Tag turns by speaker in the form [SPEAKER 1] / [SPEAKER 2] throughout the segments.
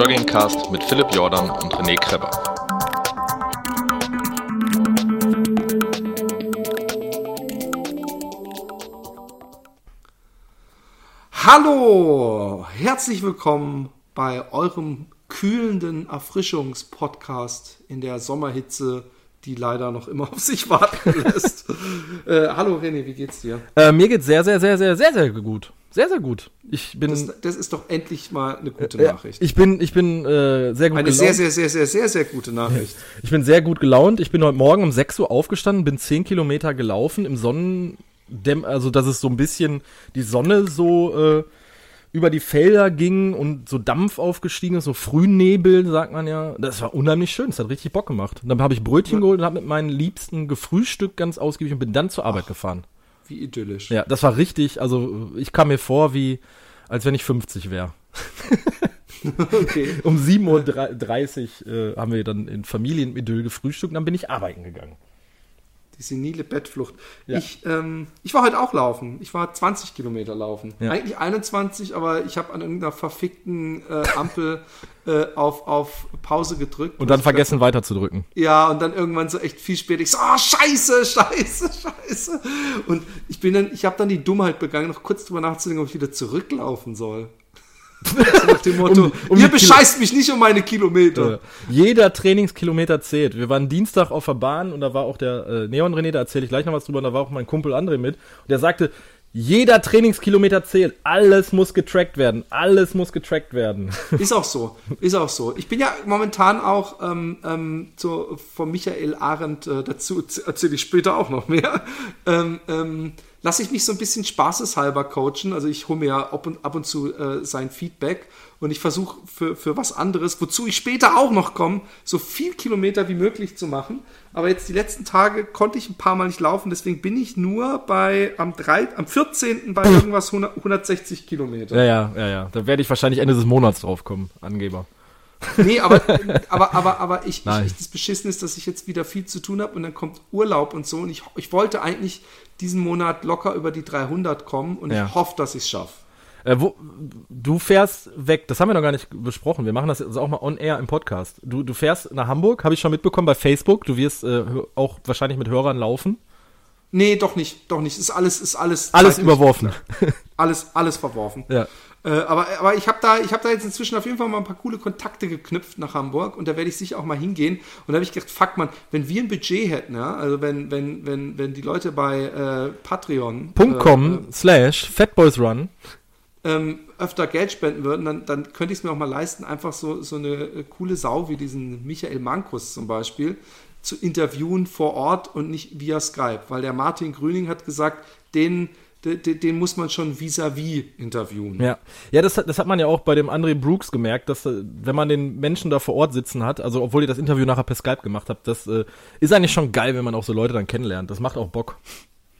[SPEAKER 1] Joggingcast mit Philipp Jordan und René Kreber.
[SPEAKER 2] Hallo, herzlich willkommen bei eurem kühlenden Erfrischungspodcast in der Sommerhitze, die leider noch immer auf sich warten lässt. äh, hallo René, wie geht's dir?
[SPEAKER 3] Äh, mir geht's sehr, sehr, sehr, sehr, sehr, sehr gut. Sehr, sehr gut. Ich bin.
[SPEAKER 2] Das, das ist doch endlich mal eine gute äh, Nachricht.
[SPEAKER 3] Ich bin, ich bin äh, sehr gut
[SPEAKER 2] Eine gelaunt. sehr, sehr, sehr, sehr, sehr, sehr gute Nachricht.
[SPEAKER 3] Ich bin sehr gut gelaunt. Ich bin heute Morgen um 6 Uhr aufgestanden, bin 10 Kilometer gelaufen im Sonnen, also dass es so ein bisschen die Sonne so äh, über die Felder ging und so Dampf aufgestiegen ist, so Frühnebel, sagt man ja. Das war unheimlich schön, das hat richtig Bock gemacht. Und dann habe ich Brötchen ja. geholt und habe mit meinen Liebsten gefrühstückt ganz ausgiebig und bin dann zur Arbeit Ach, gefahren.
[SPEAKER 2] Wie idyllisch.
[SPEAKER 3] Ja, das war richtig, also ich kam mir vor wie, als wenn ich 50 wäre. okay. Um 7.30 Uhr äh, haben wir dann in Familienidyll gefrühstückt und dann bin ich arbeiten gegangen
[SPEAKER 2] die senile Bettflucht. Ja. Ich, ähm, ich war heute auch laufen. Ich war 20 Kilometer laufen. Ja. Eigentlich 21, aber ich habe an irgendeiner verfickten äh, Ampel äh, auf, auf Pause gedrückt.
[SPEAKER 3] Und dann vergessen dachte, weiter zu drücken.
[SPEAKER 2] Ja, und dann irgendwann so echt viel später. Ich so, oh, scheiße, scheiße, scheiße. Und ich bin dann, ich habe dann die Dummheit begangen, noch kurz drüber nachzudenken, ob ich wieder zurücklaufen soll. So nach dem Motto, um, um ihr bescheißt Kilo mich nicht um meine Kilometer.
[SPEAKER 3] Ja. Jeder Trainingskilometer zählt. Wir waren Dienstag auf der Bahn und da war auch der äh, Neon René, da erzähle ich gleich noch was drüber, und da war auch mein Kumpel André mit. Und der sagte, jeder Trainingskilometer zählt. Alles muss getrackt werden. Alles muss getrackt werden.
[SPEAKER 2] Ist auch so. Ist auch so. Ich bin ja momentan auch ähm, ähm, so von Michael Arendt äh, dazu, erzähle ich später auch noch mehr. Ähm, ähm, lasse ich mich so ein bisschen spaßeshalber coachen. Also ich hole mir ja ab und, ab und zu äh, sein Feedback und ich versuche für, für was anderes, wozu ich später auch noch komme, so viel Kilometer wie möglich zu machen. Aber jetzt die letzten Tage konnte ich ein paar Mal nicht laufen, deswegen bin ich nur bei am, 3, am 14. bei irgendwas 100, 160 Kilometer.
[SPEAKER 3] Ja, ja, ja, ja. Da werde ich wahrscheinlich Ende des Monats drauf kommen, Angeber.
[SPEAKER 2] Nee, aber, aber, aber, aber ich, ich, das Beschissen ist, dass ich jetzt wieder viel zu tun habe und dann kommt Urlaub und so und ich, ich wollte eigentlich diesen Monat locker über die 300 kommen und ja. ich hoffe, dass ich es schaffe.
[SPEAKER 3] Äh, wo, du fährst weg, das haben wir noch gar nicht besprochen. Wir machen das jetzt auch mal on air im Podcast. Du, du fährst nach Hamburg, habe ich schon mitbekommen bei Facebook. Du wirst äh, auch wahrscheinlich mit Hörern laufen.
[SPEAKER 2] Nee, doch nicht, doch nicht. Ist alles, ist alles.
[SPEAKER 3] Alles überworfen.
[SPEAKER 2] Alles, alles verworfen.
[SPEAKER 3] Ja.
[SPEAKER 2] Äh, aber, aber ich habe da, ich habe da jetzt inzwischen auf jeden Fall mal ein paar coole Kontakte geknüpft nach Hamburg und da werde ich sicher auch mal hingehen. Und da habe ich gedacht, fuck man, wenn wir ein Budget hätten, ja, also wenn, wenn, wenn, wenn die Leute bei äh, Patreon.
[SPEAKER 3] .com äh, slash Fatboysrun
[SPEAKER 2] ähm, öfter Geld spenden würden, dann, dann könnte ich es mir auch mal leisten, einfach so, so eine äh, coole Sau wie diesen Michael Mankus zum Beispiel zu interviewen vor Ort und nicht via Skype, weil der Martin Grüning hat gesagt, den den, muss man schon vis-à-vis -vis interviewen.
[SPEAKER 3] Ja, ja das, das hat man ja auch bei dem André Brooks gemerkt, dass äh, wenn man den Menschen da vor Ort sitzen hat, also obwohl ihr das Interview nachher per Skype gemacht habt, das äh, ist eigentlich schon geil, wenn man auch so Leute dann kennenlernt. Das macht auch Bock.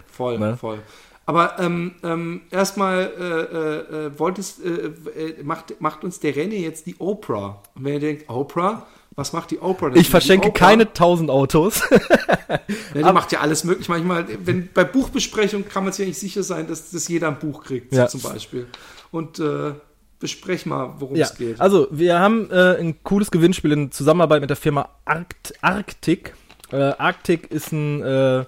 [SPEAKER 2] Voll, ne? voll. Aber ähm, ähm, erstmal äh, äh, wolltest, äh, äh, macht, macht uns der René jetzt die Oprah. Und wenn ihr denkt, Oprah, was macht die Oprah
[SPEAKER 3] denn? Ich verschenke Oprah? keine tausend Autos.
[SPEAKER 2] ja, die ah. macht ja alles möglich. Manchmal, wenn bei Buchbesprechung kann man sich ja nicht sicher sein, dass, dass jeder ein Buch kriegt, ja. zum Beispiel. Und äh, besprech mal, worum ja. es geht.
[SPEAKER 3] Also, wir haben äh, ein cooles Gewinnspiel in Zusammenarbeit mit der Firma Arct Arctic. Äh, Arctic ist ein äh,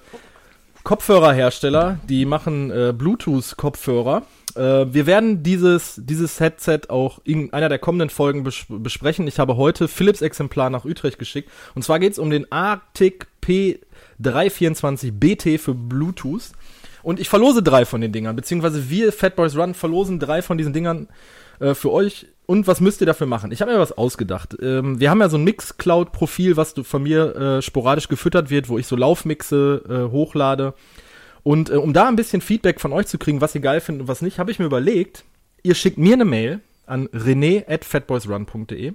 [SPEAKER 3] Kopfhörerhersteller, die machen äh, Bluetooth-Kopfhörer wir werden dieses, dieses Headset auch in einer der kommenden Folgen bes besprechen. Ich habe heute Philips Exemplar nach Utrecht geschickt. Und zwar geht es um den Arctic P324 BT für Bluetooth. Und ich verlose drei von den Dingern, beziehungsweise wir Fatboys Run verlosen drei von diesen Dingern äh, für euch. Und was müsst ihr dafür machen? Ich habe mir was ausgedacht. Ähm, wir haben ja so ein Mixcloud-Profil, was von mir äh, sporadisch gefüttert wird, wo ich so Laufmixe äh, hochlade. Und äh, um da ein bisschen Feedback von euch zu kriegen, was ihr geil findet und was nicht, habe ich mir überlegt, ihr schickt mir eine Mail an rene at fatboysrun.de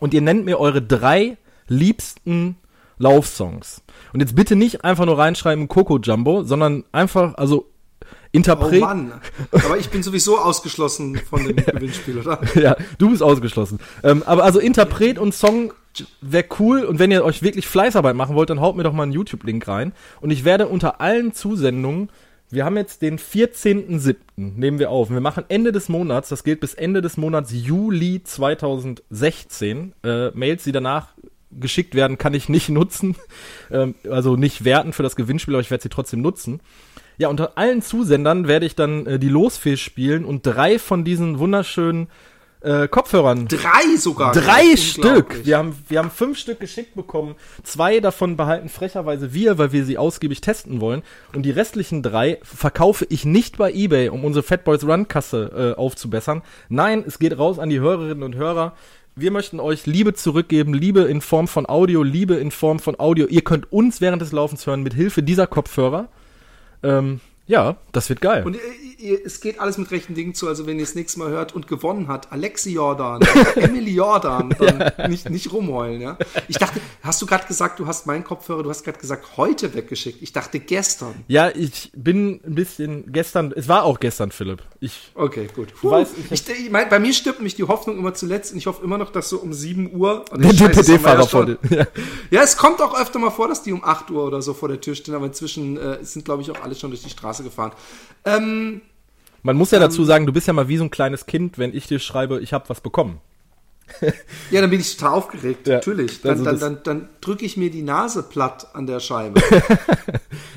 [SPEAKER 3] und ihr nennt mir eure drei liebsten Laufsongs. Und jetzt bitte nicht einfach nur reinschreiben Coco Jumbo, sondern einfach, also Interpret. Oh Mann,
[SPEAKER 2] aber ich bin sowieso ausgeschlossen von dem Gewinnspiel, oder?
[SPEAKER 3] Ja, du bist ausgeschlossen. Ähm, aber also Interpret und Song wäre cool und wenn ihr euch wirklich Fleißarbeit machen wollt, dann haut mir doch mal einen YouTube-Link rein und ich werde unter allen Zusendungen Wir haben jetzt den 14.07. nehmen wir auf. Wir machen Ende des Monats, das gilt bis Ende des Monats Juli 2016. Äh, Mails, die danach geschickt werden, kann ich nicht nutzen. Ähm, also nicht werten für das Gewinnspiel, aber ich werde sie trotzdem nutzen. Ja, unter allen Zusendern werde ich dann äh, die Losfee spielen und drei von diesen wunderschönen äh, Kopfhörern.
[SPEAKER 2] Drei sogar.
[SPEAKER 3] Drei Stück. Wir haben, wir haben fünf Stück geschickt bekommen. Zwei davon behalten frecherweise wir, weil wir sie ausgiebig testen wollen. Und die restlichen drei verkaufe ich nicht bei eBay, um unsere Fatboys Run Kasse äh, aufzubessern. Nein, es geht raus an die Hörerinnen und Hörer. Wir möchten euch Liebe zurückgeben, Liebe in Form von Audio, Liebe in Form von Audio. Ihr könnt uns während des Laufens hören mit Hilfe dieser Kopfhörer. Ähm, ja, das wird geil.
[SPEAKER 2] Und ihr, es geht alles mit rechten Dingen zu. Also wenn ihr das nächste Mal hört und gewonnen hat, Alexi Jordan, Emily Jordan, dann nicht, nicht rumheulen. Ja? Ich dachte, hast du gerade gesagt, du hast meinen Kopfhörer, du hast gerade gesagt, heute weggeschickt. Ich dachte gestern.
[SPEAKER 3] ja, ich bin ein bisschen gestern, es war auch gestern, Philipp. Ich
[SPEAKER 2] Okay, gut.
[SPEAKER 3] Du weißt, ich
[SPEAKER 2] ich, ich mein, bei mir stirbt mich die Hoffnung immer zuletzt und ich hoffe immer noch, dass so um 7 Uhr.
[SPEAKER 3] der DPD-Fahrer
[SPEAKER 2] ja
[SPEAKER 3] vor dir. Ja.
[SPEAKER 2] Ja, es kommt auch öfter mal vor, dass die um 8 Uhr oder so vor der Tür stehen, aber inzwischen äh, sind, glaube ich, auch alle schon durch die Straße gefahren. Ähm,
[SPEAKER 3] Man muss ja dazu sagen, du bist ja mal wie so ein kleines Kind, wenn ich dir schreibe, ich habe was bekommen.
[SPEAKER 2] ja, dann bin ich total aufgeregt,
[SPEAKER 3] Ja,
[SPEAKER 2] natürlich. Dann,
[SPEAKER 3] also
[SPEAKER 2] dann, dann, dann drücke ich mir die Nase platt an der Scheibe.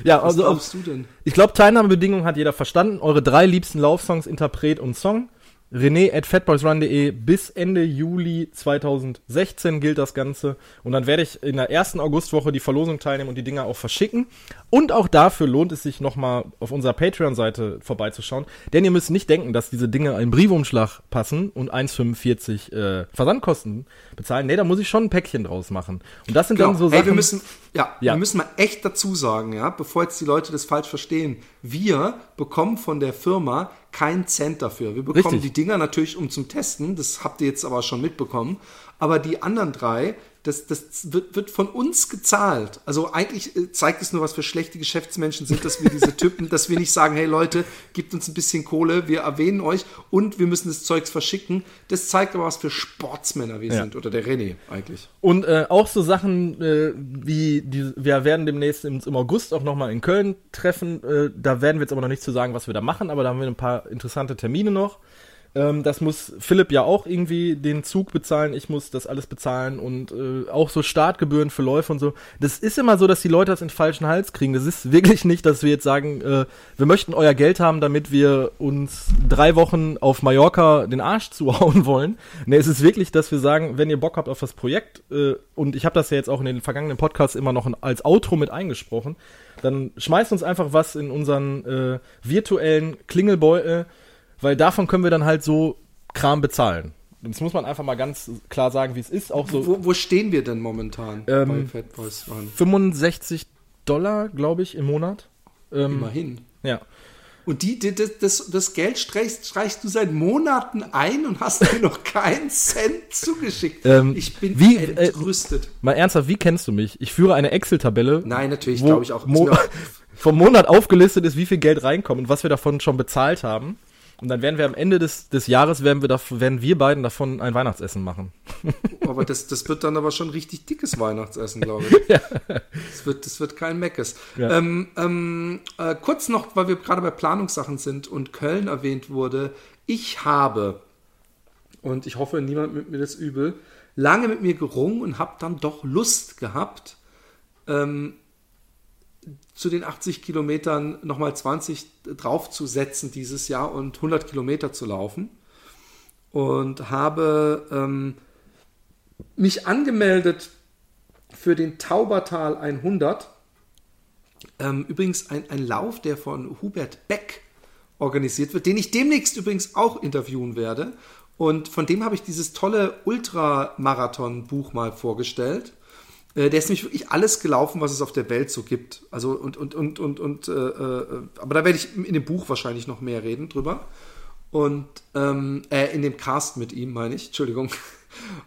[SPEAKER 3] Ja,
[SPEAKER 2] Was
[SPEAKER 3] also
[SPEAKER 2] glaubst du denn?
[SPEAKER 3] ich glaube, Teilnahmebedingungen hat jeder verstanden. Eure drei liebsten Laufsongs, Interpret und Song. René at fatboysrun.de bis Ende Juli 2016 gilt das Ganze. Und dann werde ich in der ersten Augustwoche die Verlosung teilnehmen und die Dinger auch verschicken. Und auch dafür lohnt es sich nochmal auf unserer Patreon-Seite vorbeizuschauen. Denn ihr müsst nicht denken, dass diese Dinge einen Briefumschlag passen und 1,45 äh, Versandkosten bezahlen. Nee, da muss ich schon ein Päckchen draus machen. Und das sind
[SPEAKER 2] Genau.
[SPEAKER 3] dann so
[SPEAKER 2] Ey,
[SPEAKER 3] Sachen.
[SPEAKER 2] wir müssen, ja,
[SPEAKER 3] Ja.
[SPEAKER 2] wir müssen mal echt dazu sagen, ja, bevor jetzt die Leute das falsch verstehen. Wir bekommen von der Firma keinen Cent dafür. Wir bekommen
[SPEAKER 3] Richtig.
[SPEAKER 2] die Dinger natürlich um zum Testen. Das habt ihr jetzt aber schon mitbekommen. Aber die anderen drei, das, das wird, wird von uns gezahlt. Also eigentlich äh, zeigt es nur, was für schlechte Geschäftsmenschen sind, dass wir diese Typen, dass wir nicht sagen, hey Leute, gebt uns ein bisschen Kohle, wir erwähnen euch und wir müssen das Zeugs verschicken. Das zeigt aber, was für Sportsmänner wir
[SPEAKER 3] Ja.
[SPEAKER 2] sind. Oder der René eigentlich.
[SPEAKER 3] Und äh, auch so Sachen äh, wie, die, wir werden demnächst im, im August auch nochmal in Köln treffen. Äh, da werden wir jetzt aber noch nicht zu sagen, was wir da machen, aber da haben wir ein paar interessante Termine noch. Ähm, das muss Philipp ja auch irgendwie den Zug bezahlen, ich muss das alles bezahlen und äh, auch so Startgebühren für Läufe und so. Das ist immer so, dass die Leute das in den falschen Hals kriegen. Das ist wirklich nicht, dass wir jetzt sagen, äh, wir möchten euer Geld haben, damit wir uns drei Wochen auf Mallorca den Arsch zuhauen wollen. Nee, es ist wirklich, dass wir sagen, wenn ihr Bock habt auf das Projekt, äh, und ich habe das ja jetzt auch in den vergangenen Podcasts immer noch als Outro mit eingesprochen, dann schmeißt uns einfach was in unseren äh, virtuellen Klingelbeutel, weil davon können wir dann halt so Kram bezahlen. Das muss man einfach mal ganz klar sagen, wie es ist. Auch so
[SPEAKER 2] Wo, wo stehen wir denn momentan
[SPEAKER 3] Ähm,
[SPEAKER 2] bei Fat Boys Run?
[SPEAKER 3] 65 Dollar, glaube ich, im Monat. Ähm,
[SPEAKER 2] Immerhin.
[SPEAKER 3] ja.
[SPEAKER 2] Und die, die, das, das, das Geld streichst, streichst du seit Monaten ein und hast mir noch keinen Cent zugeschickt.
[SPEAKER 3] Ähm,
[SPEAKER 2] ich bin
[SPEAKER 3] wie, äh,
[SPEAKER 2] entrüstet.
[SPEAKER 3] Mal ernsthaft, wie kennst du mich? Ich führe eine Excel-Tabelle.
[SPEAKER 2] Nein, natürlich, glaube ich auch.
[SPEAKER 3] Mo vom Monat aufgelistet ist, wie viel Geld reinkommt und was wir davon schon bezahlt haben. Und dann werden wir am Ende des, des Jahres werden wir, dav- werden wir beiden davon ein Weihnachtsessen machen.
[SPEAKER 2] aber das, das wird dann aber schon richtig dickes Weihnachtsessen, glaube ich. Das, wird, das wird kein Meckes.
[SPEAKER 3] Ja.
[SPEAKER 2] Ähm, ähm, äh, kurz noch, weil wir gerade bei Planungssachen sind und Köln erwähnt wurde. Ich habe, und ich hoffe, niemand mit mir das übel, lange mit mir gerungen und habe dann doch Lust gehabt, ähm, zu den 80 Kilometern nochmal 20 draufzusetzen dieses Jahr und 100 Kilometer zu laufen. Und habe ähm, mich angemeldet für den Taubertal 100. Ähm, übrigens ein, ein Lauf, der von Hubert Beck organisiert wird, den ich demnächst übrigens auch interviewen werde. Und von dem habe ich dieses tolle Ultramarathon-Buch mal vorgestellt. Äh, Der ist nämlich wirklich alles gelaufen, was es auf der Welt so gibt. Also und und und und und äh, äh, aber da werde ich in dem Buch wahrscheinlich noch mehr reden drüber. Und ähm, äh, in dem Cast mit ihm, meine ich, Entschuldigung.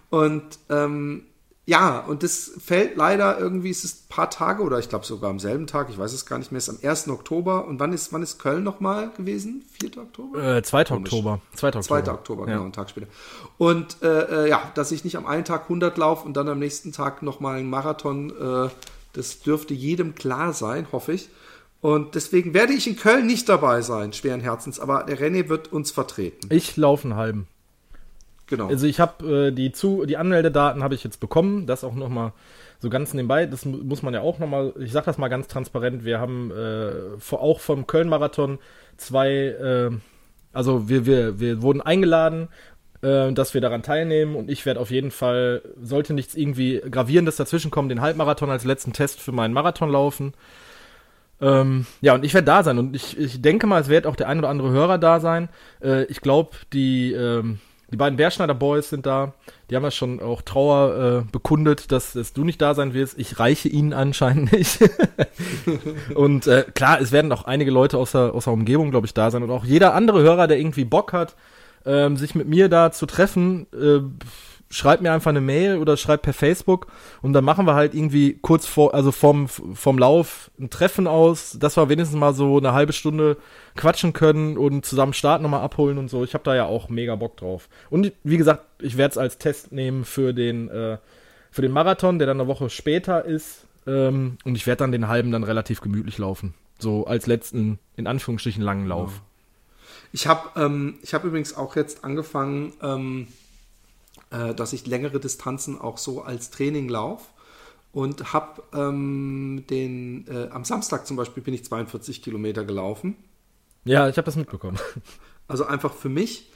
[SPEAKER 2] Und ähm, ja, und das fällt leider irgendwie, es ist ein paar Tage oder ich glaube sogar am selben Tag, ich weiß es gar nicht mehr, es ist am 1. Oktober. Und wann ist, wann ist Köln nochmal gewesen? 4. Oktober?
[SPEAKER 3] Äh, 2.
[SPEAKER 2] Komisch.
[SPEAKER 3] Oktober. 2. Oktober.
[SPEAKER 2] 2. Oktober, genau,
[SPEAKER 3] Ja.
[SPEAKER 2] einen Tag später. Und äh, äh, ja, dass ich nicht am einen Tag 100 laufe und dann am nächsten Tag nochmal einen Marathon, äh, das dürfte jedem klar sein, hoffe ich. Und deswegen werde ich in Köln nicht dabei sein, schweren Herzens, aber der René wird uns vertreten.
[SPEAKER 3] Ich laufe einen halben.
[SPEAKER 2] Genau.
[SPEAKER 3] Also ich habe äh, die zu die Anmeldedaten habe ich jetzt bekommen, das auch noch mal so ganz nebenbei. Das mu- muss man ja auch noch mal. Ich sage das mal ganz transparent. Wir haben äh, vor, auch vom Köln Marathon zwei. Äh, also wir wir wir wurden eingeladen, äh, dass wir daran teilnehmen und ich werde auf jeden Fall sollte nichts irgendwie gravierendes dazwischen kommen, den Halbmarathon als letzten Test für meinen Marathon laufen. Ähm, ja, und ich werde da sein. Und ich, ich denke mal, es wird auch der ein oder andere Hörer da sein. Äh, ich glaube, die, ähm, die beiden Bärschneider Boys sind da. Die haben ja schon auch Trauer äh, bekundet, dass, dass du nicht da sein wirst. Ich reiche ihnen anscheinend nicht. und äh, klar, es werden auch einige Leute aus der, aus der Umgebung, glaube ich, da sein. Und auch jeder andere Hörer, der irgendwie Bock hat, ähm, sich mit mir da zu treffen, äh, schreibt mir einfach eine Mail oder schreibt per Facebook und dann machen wir halt irgendwie kurz vor, also vom, vom Lauf ein Treffen aus, dass wir wenigstens mal so eine halbe Stunde quatschen können und zusammen Start nochmal abholen und so. Ich habe da ja auch mega Bock drauf. Und wie gesagt, ich werde es als Test nehmen für den, äh, für den Marathon, der dann eine Woche später ist. Ähm, und ich werde dann den halben dann relativ gemütlich laufen. So als letzten, in Anführungsstrichen, langen Lauf.
[SPEAKER 2] Ich habe ähm, hab übrigens auch jetzt angefangen, ähm, äh, dass ich längere Distanzen auch so als Training laufe. Und habe ähm, den, äh, am Samstag zum Beispiel bin ich 42 Kilometer gelaufen.
[SPEAKER 3] Ja, ich habe das mitbekommen.
[SPEAKER 2] Also einfach für mich.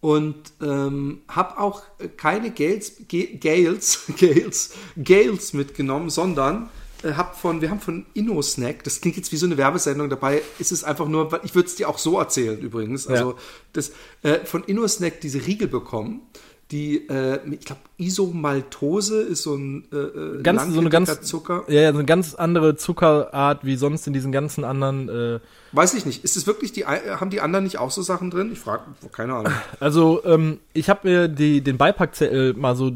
[SPEAKER 2] Und ähm, habe auch keine Gales, Gales, Gales, Gales mitgenommen, sondern äh, hab von, wir haben von InnoSnack, das klingt jetzt wie so eine Werbesendung, dabei ist es einfach nur, ich würde es dir auch so erzählen übrigens, also
[SPEAKER 3] Ja.
[SPEAKER 2] das, äh, von InnoSnack diese Riegel bekommen, die, äh, ich glaube, Isomaltose ist so ein äh, äh,
[SPEAKER 3] Ganz, so eine ganz,
[SPEAKER 2] Zucker.
[SPEAKER 3] Ja, ja, so eine ganz andere Zuckerart wie sonst in diesen ganzen anderen. Äh,
[SPEAKER 2] Weiß ich nicht. Ist es wirklich die, haben die anderen nicht auch so Sachen drin? Ich frage, keine Ahnung.
[SPEAKER 3] also ähm, ich habe mir die, den Beipackzettel mal so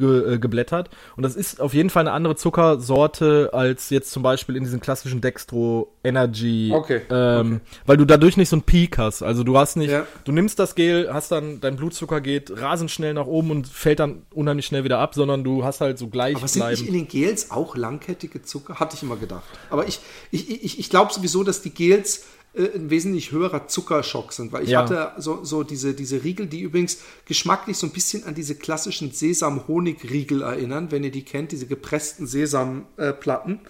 [SPEAKER 3] durchgeblättert und das ist auf jeden Fall eine andere Zuckersorte als jetzt zum Beispiel in diesen klassischen Dextro Energy.
[SPEAKER 2] Okay,
[SPEAKER 3] Ähm, Weil du dadurch nicht so einen Peak hast. Also du hast nicht,
[SPEAKER 2] Ja.
[SPEAKER 3] du nimmst das Gel, hast dann, dein Blutzucker geht rasend schnell nach oben und fällt dann unheimlich schnell wieder ab, sondern du hast halt so gleich
[SPEAKER 2] Aber sind nicht in den Gels auch langkettige Zucker? Hatte ich immer gedacht. Aber ich, ich, ich, ich glaube sowieso, dass die Gels äh, ein wesentlich höherer Zuckerschock sind, weil ich
[SPEAKER 3] Ja.
[SPEAKER 2] hatte so, so diese, diese Riegel, die übrigens geschmacklich so ein bisschen an diese klassischen Sesam-Honig-Riegel erinnern, wenn ihr die kennt, diese gepressten Sesamplatten.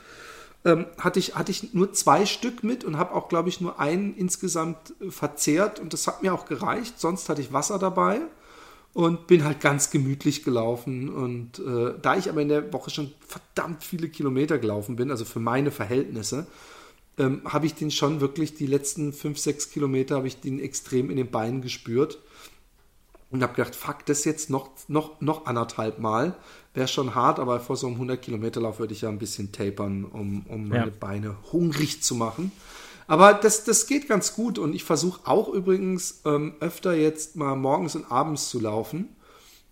[SPEAKER 2] Ähm, hatte, ich, hatte ich nur zwei Stück mit und habe auch, glaube ich, nur einen insgesamt äh, verzehrt und das hat mir auch gereicht. Sonst hatte ich Wasser dabei und bin halt ganz gemütlich gelaufen. Und äh, da ich aber in der Woche schon verdammt viele Kilometer gelaufen bin, also für meine Verhältnisse, ähm, habe ich den schon wirklich die letzten fünf, sechs Kilometer habe ich den extrem in den Beinen gespürt und habe gedacht, fuck, das jetzt noch, noch, noch anderthalb Mal. Wäre schon hart, aber vor so einem 100 Kilometer Lauf würde ich ja ein bisschen tapern, um, um meine
[SPEAKER 3] Ja.
[SPEAKER 2] Beine hungrig zu machen. Aber das, das geht ganz gut und ich versuche auch übrigens ähm, öfter jetzt mal morgens und abends zu laufen,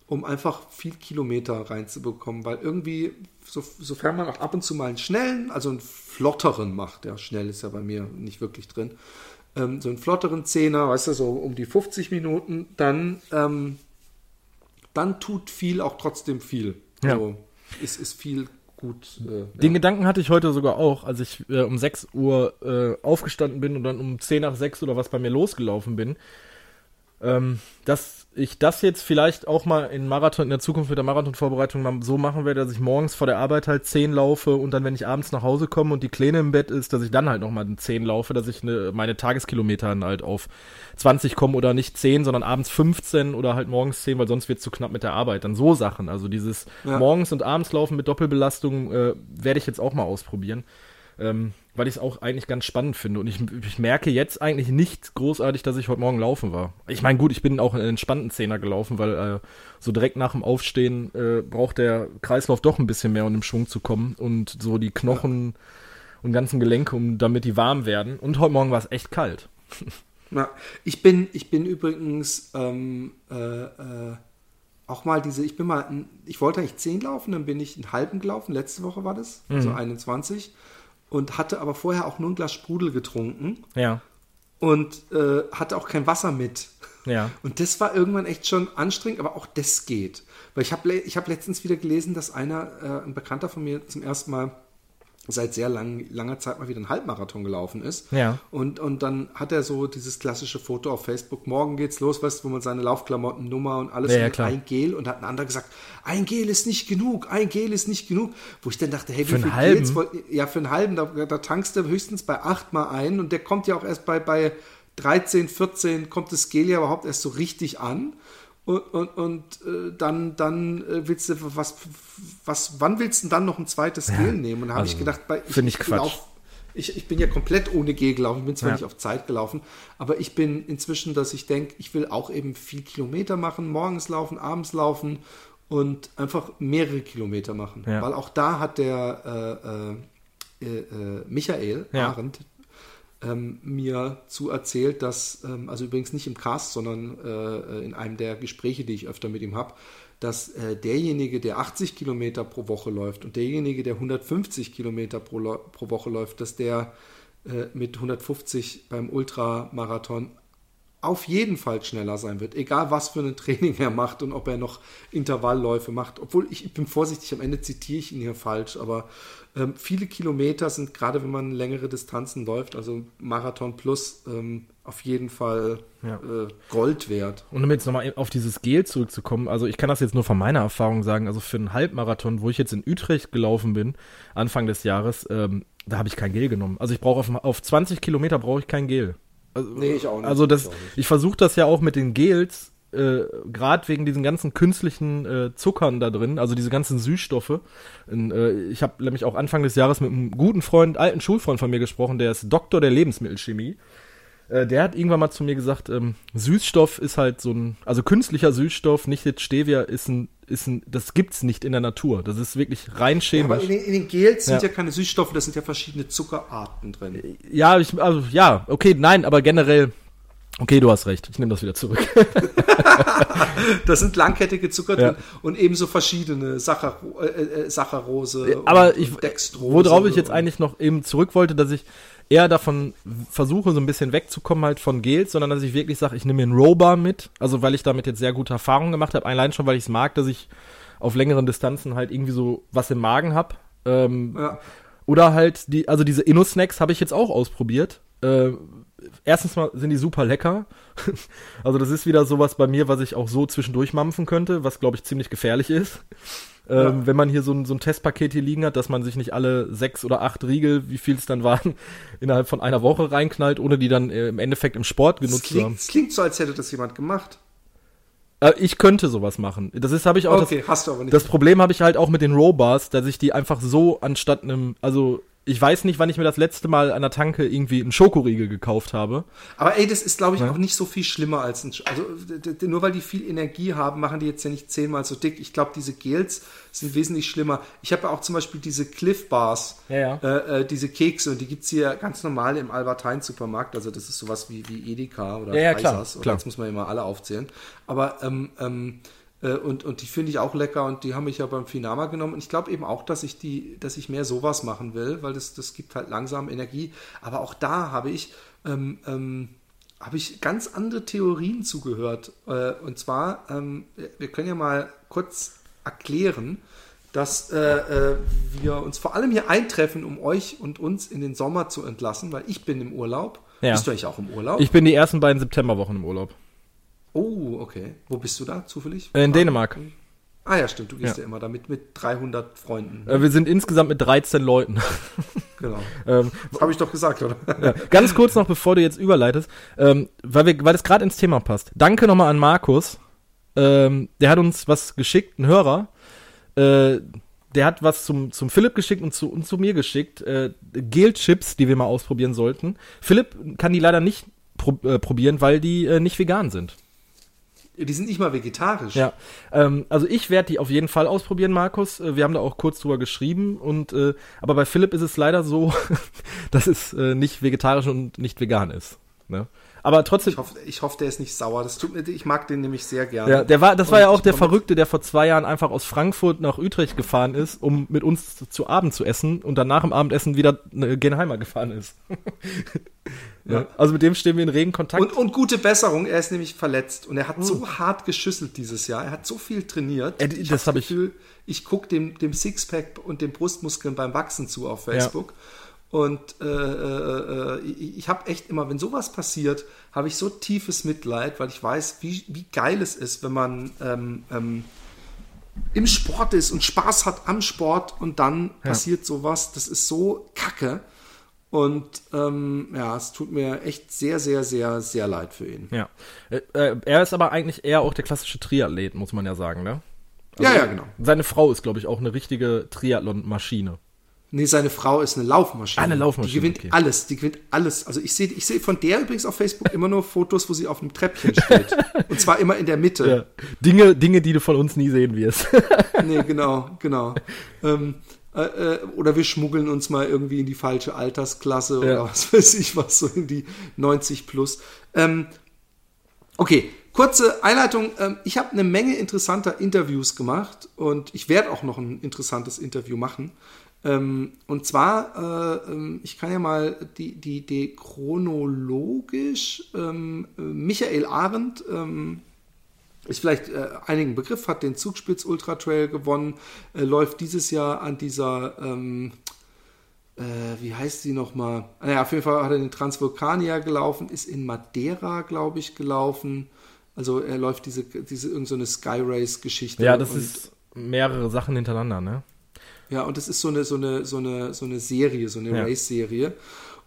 [SPEAKER 2] um einfach viel Kilometer reinzubekommen, weil irgendwie, so, sofern man auch ab und zu mal einen schnellen, also einen flotteren macht, ja, schnell ist ja bei mir nicht wirklich drin, ähm, so einen flotteren Zehner, weißt du, so um die 50 Minuten, dann, ähm, dann tut viel auch trotzdem viel.
[SPEAKER 3] Ja.
[SPEAKER 2] Also, es ist viel gut. Äh,
[SPEAKER 3] Den Gedanken hatte ich heute sogar auch, als ich äh, um 6 Uhr äh, aufgestanden bin und dann um 10 nach 6 oder was bei mir losgelaufen bin. Ähm, dass ich das jetzt vielleicht auch mal in Marathon, in der Zukunft mit der Marathonvorbereitung mal so machen werde, dass ich morgens vor der Arbeit halt 10 laufe und dann, wenn ich abends nach Hause komme und die Kleine im Bett ist, dass ich dann halt nochmal 10 laufe, dass ich ne, meine Tageskilometer dann halt auf 20 komme oder nicht 10, sondern abends 15 oder halt morgens 10, weil sonst wird es zu knapp mit der Arbeit. Dann so Sachen. Also dieses
[SPEAKER 2] Ja.
[SPEAKER 3] morgens und abends laufen mit Doppelbelastung äh, werde ich jetzt auch mal ausprobieren. Ähm, weil ich es auch eigentlich ganz spannend finde. Und ich, ich merke jetzt eigentlich nicht großartig, dass ich heute Morgen laufen war. Ich meine, gut, ich bin auch einen entspannten Zehner gelaufen, weil äh, so direkt nach dem Aufstehen äh, braucht der Kreislauf doch ein bisschen mehr, um im Schwung zu kommen. Und so die Knochen und ganzen Gelenke, um damit die warm werden. Und heute Morgen war es echt kalt.
[SPEAKER 2] Ja, ich bin, ich bin übrigens ähm, äh, äh, auch mal diese, ich bin mal, ich wollte eigentlich 10 laufen, dann bin ich einen halben gelaufen, letzte Woche war das, also 21, und hatte aber vorher auch nur ein Glas Sprudel getrunken
[SPEAKER 3] Ja.
[SPEAKER 2] und äh, hatte auch kein Wasser mit.
[SPEAKER 3] Ja.
[SPEAKER 2] Und das war irgendwann echt schon anstrengend, aber auch das geht. Weil ich habe ich hab letztens wieder gelesen, dass einer, äh, ein Bekannter von mir zum ersten Mal seit sehr lang, langer Zeit mal wieder einen Halbmarathon gelaufen ist.
[SPEAKER 3] Ja.
[SPEAKER 2] Und, und dann hat er so dieses klassische Foto auf Facebook, morgen geht's los, weißt du, wo man seine Laufklamotten, Nummer und alles
[SPEAKER 3] Ja, ja,
[SPEAKER 2] mit
[SPEAKER 3] klar.
[SPEAKER 2] ein Gel und hat ein anderer gesagt, ein Gel ist nicht genug, ein Gel ist nicht genug. Wo ich dann dachte, hey, wie
[SPEAKER 3] Für einen
[SPEAKER 2] viel
[SPEAKER 3] halben?
[SPEAKER 2] Gels Ja, für einen halben, da, da tankst du höchstens bei acht mal ein und der kommt ja auch erst bei, bei 13, 14 kommt das Gel ja überhaupt erst so richtig an. Und, und, und äh, dann, dann äh, willst du, was, was, wann willst du denn dann noch ein zweites Gel nehmen? Und da habe
[SPEAKER 3] also,
[SPEAKER 2] ich gedacht, bei,
[SPEAKER 3] ich
[SPEAKER 2] bin
[SPEAKER 3] Quatsch.
[SPEAKER 2] auf- ich, ich bin ja komplett ohne Gel gelaufen, ich bin zwar
[SPEAKER 3] Ja.
[SPEAKER 2] nicht auf Zeit gelaufen, aber ich bin inzwischen, dass ich denke, ich will auch eben viel Kilometer machen, morgens laufen, abends laufen und einfach mehrere Kilometer machen.
[SPEAKER 3] Ja.
[SPEAKER 2] Weil auch da hat der äh, äh, äh, Michael
[SPEAKER 3] Ja.
[SPEAKER 2] Arendt ähm, mir zu erzählt, dass, ähm, also übrigens nicht im Cast, sondern äh, in einem der Gespräche, die ich öfter mit ihm habe, dass äh, derjenige, der 80 Kilometer pro Woche läuft und derjenige, der 150 Kilometer pro, pro Woche läuft, dass der äh, mit 150 beim Ultramarathon auf jeden Fall schneller sein wird, egal was für ein Training er macht und ob er noch Intervallläufe macht. Obwohl ich, ich bin vorsichtig, am Ende zitiere ich ihn hier falsch, aber ähm, viele Kilometer sind, gerade wenn man längere Distanzen läuft, also Marathon plus, ähm, auf jeden Fall
[SPEAKER 3] Ja.
[SPEAKER 2] äh, Gold wert.
[SPEAKER 3] Und um jetzt nochmal auf dieses Gel zurückzukommen, also ich kann das jetzt nur von meiner Erfahrung sagen, also für einen Halbmarathon, wo ich jetzt in Utrecht gelaufen bin, Anfang des Jahres, ähm, da habe ich kein Gel genommen. Also ich brauche auf, auf 20 Kilometer brauche ich kein Gel. Also,
[SPEAKER 2] Nee, ich auch nicht.
[SPEAKER 3] Also das,
[SPEAKER 2] Ich
[SPEAKER 3] ich versuche das ja auch mit den Gels, äh, gerade wegen diesen ganzen künstlichen äh, Zuckern da drin, also diese ganzen Süßstoffe. Und, äh, ich habe nämlich auch Anfang des Jahres mit einem guten Freund, alten Schulfreund von mir gesprochen, der ist Doktor der Lebensmittelchemie. Äh, der hat irgendwann mal zu mir gesagt, ähm, Süßstoff ist halt so ein, also künstlicher Süßstoff, nicht jetzt Stevia, ist ein, ist ein, das gibt's nicht in der Natur. Das ist wirklich rein
[SPEAKER 2] Aber
[SPEAKER 3] chemisch.
[SPEAKER 2] in den, in den Gels sind
[SPEAKER 3] Ja.
[SPEAKER 2] ja keine Süßstoffe, da sind ja verschiedene Zuckerarten drin.
[SPEAKER 3] Ja, ich, also, ja, okay, nein, aber generell, okay, du hast recht, ich nehme das wieder zurück.
[SPEAKER 2] Da sind langkettige Zucker
[SPEAKER 3] Ja.
[SPEAKER 2] und ebenso verschiedene Saccharose, äh, äh, Saccharose
[SPEAKER 3] aber
[SPEAKER 2] und,
[SPEAKER 3] ich,
[SPEAKER 2] Dextrose.
[SPEAKER 3] worauf ich jetzt eigentlich noch eben zurück wollte, dass ich eher davon versuche, so ein bisschen wegzukommen halt von Gels, sondern dass ich wirklich sage, ich nehme mir einen Rowbar mit, also weil ich damit jetzt sehr gute Erfahrungen gemacht habe, allein schon, weil ich es mag, dass ich auf längeren Distanzen halt irgendwie so was im Magen habe. Ähm,
[SPEAKER 2] Ja.
[SPEAKER 3] Oder halt die, also diese Inno-Snacks habe ich jetzt auch ausprobiert. Äh, erstens mal sind die super lecker. also das ist wieder sowas bei mir, was ich auch so zwischendurch mampfen könnte, was glaube ich ziemlich gefährlich ist. Ähm, Wenn man hier so ein, so ein Testpaket hier liegen hat, dass man sich nicht alle sechs oder acht Riegel, wie viel es dann waren, innerhalb von einer Woche reinknallt, ohne die dann äh, im Endeffekt im Sport genutzt zu haben.
[SPEAKER 2] es klingt so, als hätte das jemand gemacht.
[SPEAKER 3] Äh, ich könnte sowas machen. Das ist, habe ich auch
[SPEAKER 2] Okay, hast du aber nicht.
[SPEAKER 3] Das Problem habe ich halt auch mit den Row-Bars, dass ich die einfach so anstatt einem, also ich weiß nicht, wann ich mir das letzte Mal an der Tanke irgendwie einen Schokoriegel gekauft habe.
[SPEAKER 2] Aber ey, das ist, glaube ich,
[SPEAKER 3] Ja.
[SPEAKER 2] auch nicht so viel schlimmer als ein. Sch- Also nur weil die viel Energie haben, machen die jetzt ja nicht zehnmal so dick. Ich glaube, diese Gels sind wesentlich schlimmer. Ich habe ja auch zum Beispiel diese Cliff Bars,
[SPEAKER 3] Ja.
[SPEAKER 2] Äh, äh, diese Kekse, und die gibt's hier ganz normal im Albertheim Supermarkt. Also das ist sowas wie, wie Edeka oder
[SPEAKER 3] Ja, ja, klar,
[SPEAKER 2] Kaisers. Oder
[SPEAKER 3] klar.
[SPEAKER 2] jetzt muss man immer alle aufzählen. Aber ähm, ähm, äh, und, und die finde ich auch lecker und die haben mich ja beim Finama genommen. Und ich glaube eben auch, dass ich die, dass ich mehr sowas machen will, weil das, das gibt halt langsam Energie. Aber auch da habe ich, ähm, ähm, habe ich ganz andere Theorien zugehört. Äh, und zwar, ähm, wir können ja mal kurz erklären, dass äh, äh, wir uns vor allem hier eintreffen, um euch und uns in den Sommer zu entlassen, weil ich bin im Urlaub.
[SPEAKER 3] Ja.
[SPEAKER 2] Bist du eigentlich auch im Urlaub?
[SPEAKER 3] Ich bin die ersten beiden Septemberwochen im Urlaub.
[SPEAKER 2] Oh, okay. Wo bist du da zufällig?
[SPEAKER 3] Äh, in Dänemark.
[SPEAKER 2] Ah ja, stimmt. Du gehst ja,
[SPEAKER 3] Ja.
[SPEAKER 2] immer damit mit 300 Freunden.
[SPEAKER 3] Äh, wir sind insgesamt mit 13 Leuten.
[SPEAKER 2] Genau.
[SPEAKER 3] ähm,
[SPEAKER 2] habe ich doch gesagt, oder?
[SPEAKER 3] ja. Ganz kurz noch, bevor du jetzt überleitest, ähm, weil, wir, weil das gerade ins Thema passt. Danke nochmal an Markus. Ähm, der hat uns was geschickt, ein Hörer. Äh, der hat was zum, zum Philipp geschickt und zu, und zu mir geschickt. Äh, Gel-Chips, die wir mal ausprobieren sollten. Philipp kann die leider nicht pro, äh, probieren, weil die äh, nicht vegan sind.
[SPEAKER 2] Die sind nicht mal vegetarisch.
[SPEAKER 3] Ja, ähm, also ich werde die auf jeden Fall ausprobieren, Markus. Äh, Wir haben da auch kurz drüber geschrieben und äh, aber bei Philipp ist es leider so, dass es äh, nicht vegetarisch und nicht vegan ist. Ne? Aber trotzdem.
[SPEAKER 2] Ich hoffe, ich hoffe, der ist nicht sauer. Das tut mir, ich mag den nämlich sehr gerne.
[SPEAKER 3] Ja, der war, das war
[SPEAKER 2] Und
[SPEAKER 3] ja auch
[SPEAKER 2] ich
[SPEAKER 3] der Verrückte, der vor zwei Jahren einfach aus Frankfurt nach Utrecht gefahren ist, um mit uns zu, zu Abend zu essen und dann nach dem Abendessen wieder äh, gen Heimat gefahren ist. ja. Also mit dem stehen wir in regen Kontakt.
[SPEAKER 2] Und, und gute Besserung, er ist nämlich verletzt und er hat so hart geschüsselt dieses Jahr. Er hat so viel trainiert.
[SPEAKER 3] Äh, die- das
[SPEAKER 2] hab
[SPEAKER 3] hab ich-
[SPEAKER 2] Gefühl, ich gucke dem, dem Sixpack und den Brustmuskeln beim Wachsen zu auf Facebook. Und äh, äh, äh, ich, habe echt immer, wenn sowas passiert, habe ich so tiefes Mitleid, weil ich weiß, wie, wie geil es ist, wenn man ähm, ähm, im Sport ist und Spaß hat am Sport und dann passiert sowas. Das ist so kacke. Und ähm, ja, es tut mir echt sehr, sehr, sehr, sehr leid für ihn.
[SPEAKER 3] ja. Äh, äh, er ist aber eigentlich eher auch der klassische Triathlet, muss man ja sagen, ne?
[SPEAKER 2] ja, ja, genau.
[SPEAKER 3] Seine Frau ist, glaube ich, auch eine richtige Triathlon-Maschine.
[SPEAKER 2] Nee, seine Frau ist eine Laufmaschine.
[SPEAKER 3] Eine Laufmaschine,
[SPEAKER 2] Die gewinnt
[SPEAKER 3] okay.
[SPEAKER 2] alles. Die gewinnt alles. Also ich sehe ich sehe von der übrigens auf Facebook immer nur Fotos, wo sie auf einem Treppchen steht. Und zwar immer in der Mitte.
[SPEAKER 3] Dinge, Dinge, die du von uns nie sehen wirst.
[SPEAKER 2] Nee, genau, genau. Ähm, äh, äh, oder wir schmuggeln uns mal irgendwie in die falsche Altersklasse oder
[SPEAKER 3] Ja.
[SPEAKER 2] was weiß ich was, so in die 90 plus. Ähm, okay, kurze Einleitung. Ähm, ich habe eine Menge interessanter Interviews gemacht und ich werde auch noch ein interessantes Interview machen. Ähm, und zwar, äh, ähm, ich kann ja mal die, die, die chronologisch, ähm, äh, Michael Arendt, ähm, ist vielleicht äh, einigen Begriff, hat den Zugspitz Ultra Trail gewonnen, äh, läuft dieses Jahr an dieser, ähm, äh, wie heißt sie nochmal? Naja, auf jeden Fall hat er den Transvulkanier gelaufen, ist in Madeira, glaube ich, gelaufen. Also er läuft diese, diese irgendeine so Sky Race Geschichte.
[SPEAKER 3] ja, das ist mehrere Sachen hintereinander, ne?
[SPEAKER 2] Ja, und das ist so eine, so eine, so eine, so eine Serie, so eine
[SPEAKER 3] Ja.
[SPEAKER 2] Race-Serie.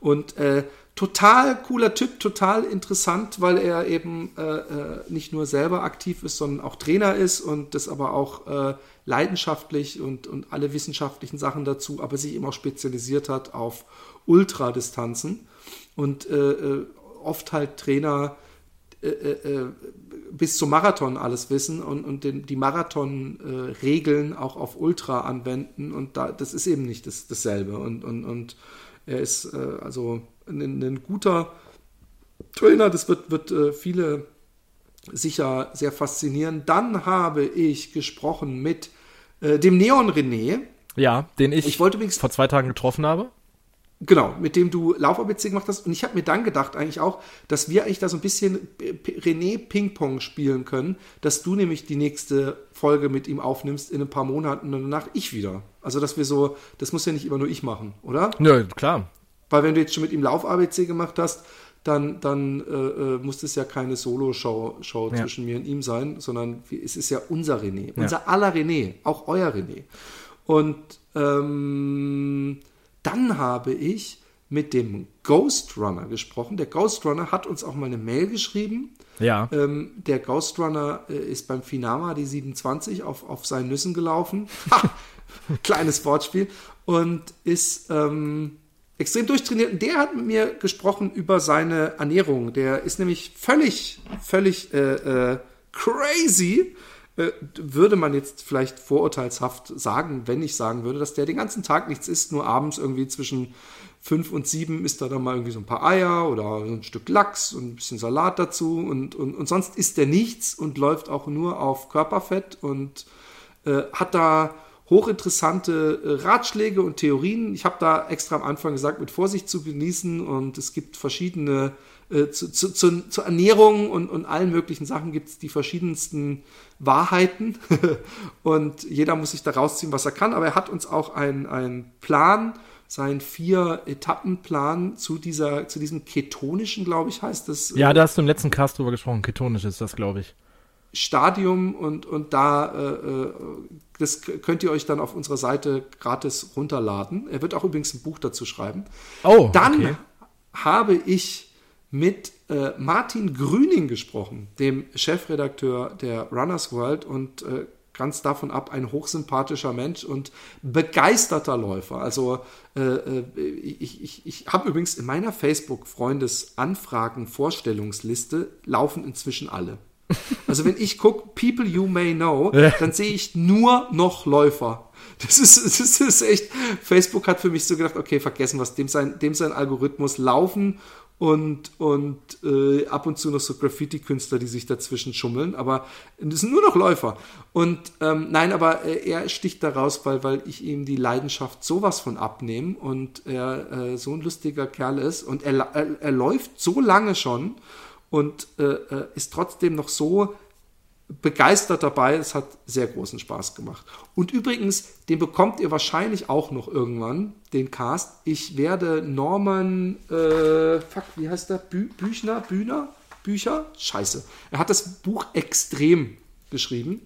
[SPEAKER 2] Und äh, total cooler Typ, total interessant, weil er eben äh, äh, nicht nur selber aktiv ist, sondern auch Trainer ist und das aber auch äh, leidenschaftlich und, und alle wissenschaftlichen Sachen dazu, aber sich eben auch spezialisiert hat auf Ultradistanzen und äh, äh, oft halt Trainer äh, bis zum Marathon alles wissen und, und den, die Marathon-Regeln auch auf Ultra anwenden und da, das ist eben nicht das, dasselbe und, und, und er ist äh, also ein, ein guter Trainer, das wird, wird äh, viele sicher sehr faszinieren. Dann habe ich gesprochen mit äh, dem Neon René,
[SPEAKER 3] Ja, den ich,
[SPEAKER 2] Ich wollte übrigens-
[SPEAKER 3] vor zwei Tagen getroffen habe.
[SPEAKER 2] Genau, mit dem du Lauf-ABC gemacht hast. Und ich habe mir dann gedacht eigentlich auch, dass wir eigentlich da so ein bisschen René Ping-Pong spielen können, dass du nämlich die nächste Folge mit ihm aufnimmst in ein paar Monaten und danach ich wieder. Also, dass wir so, das muss ja nicht immer nur ich machen, oder?
[SPEAKER 3] Ja, klar.
[SPEAKER 2] Weil wenn du jetzt schon mit ihm Lauf-ABC gemacht hast, dann, dann äh, äh, muss das ja keine Solo-Show Show
[SPEAKER 3] Ja.
[SPEAKER 2] zwischen mir und ihm sein, sondern es ist ja unser René,
[SPEAKER 3] Ja.
[SPEAKER 2] unser aller René, auch euer René. Und ähm, dann habe ich mit dem Ghost Runner gesprochen. Der Ghost Runner hat uns auch mal eine Mail geschrieben.
[SPEAKER 3] Ja.
[SPEAKER 2] Ähm, der Ghost Runner äh, ist beim Finama die 27 auf, auf seinen Nüssen gelaufen. Ha! Kleines Wortspiel. Und ist ähm, extrem durchtrainiert. Und der hat mit mir gesprochen über seine Ernährung. Der ist nämlich völlig, völlig äh, äh, crazy. Äh, würde man jetzt vielleicht vorurteilshaft sagen, wenn ich sagen würde, dass der den ganzen Tag nichts isst, nur abends irgendwie zwischen fünf und sieben isst er dann mal irgendwie so ein paar Eier oder ein Stück Lachs und ein bisschen Salat dazu und, und, und sonst isst er nichts und läuft auch nur auf Körperfett und äh, hat da hochinteressante äh, Ratschläge und Theorien. Ich habe da extra am Anfang gesagt, mit Vorsicht zu genießen und es gibt verschiedene, äh, zu, zu, zu, zur Ernährung und, und allen möglichen Sachen gibt es die verschiedensten Wahrheiten und jeder muss sich da rausziehen, was er kann, aber er hat uns auch einen Plan, seinen Vier-Etappen-Plan zu dieser, zu diesem ketonischen, glaube ich, heißt das.
[SPEAKER 3] Ja, da hast du im letzten Cast drüber gesprochen. Ketonisch ist das, glaube ich.
[SPEAKER 2] Stadium und, und da, äh, äh, das könnt ihr euch dann auf unserer Seite gratis runterladen. Er wird auch übrigens ein Buch dazu schreiben.
[SPEAKER 3] Oh,
[SPEAKER 2] Dann
[SPEAKER 3] okay.
[SPEAKER 2] habe ich mit äh, Martin Grüning gesprochen, dem Chefredakteur der Runners World und äh, ganz davon ab ein hochsympathischer Mensch und begeisterter Läufer. Also äh, äh, ich, ich, ich habe übrigens in meiner Facebook-Freundes-Anfragen-Vorstellungsliste laufen inzwischen alle. Also wenn ich gucke, People You May Know, dann sehe ich nur noch Läufer. Das ist, das ist echt, Facebook hat für mich so gedacht, okay, vergessen was, dem sein, dem sein Algorithmus laufen und, und äh, ab und zu noch so Graffiti-Künstler, die sich dazwischen schummeln, aber das sind nur noch Läufer. Und ähm, nein, aber äh, er sticht da raus, weil, weil ich ihm die Leidenschaft sowas von abnehme und er äh, so ein lustiger Kerl ist und er, er, er läuft so lange schon und äh, äh, ist trotzdem noch so begeistert dabei. Es hat sehr großen Spaß gemacht. Und übrigens, den bekommt ihr wahrscheinlich auch noch irgendwann, den Cast. Ich werde Norman, äh, fuck, wie heißt der? Bü Büchner? Bühner? Bücher? Scheiße. Er hat das Buch extrem geschrieben.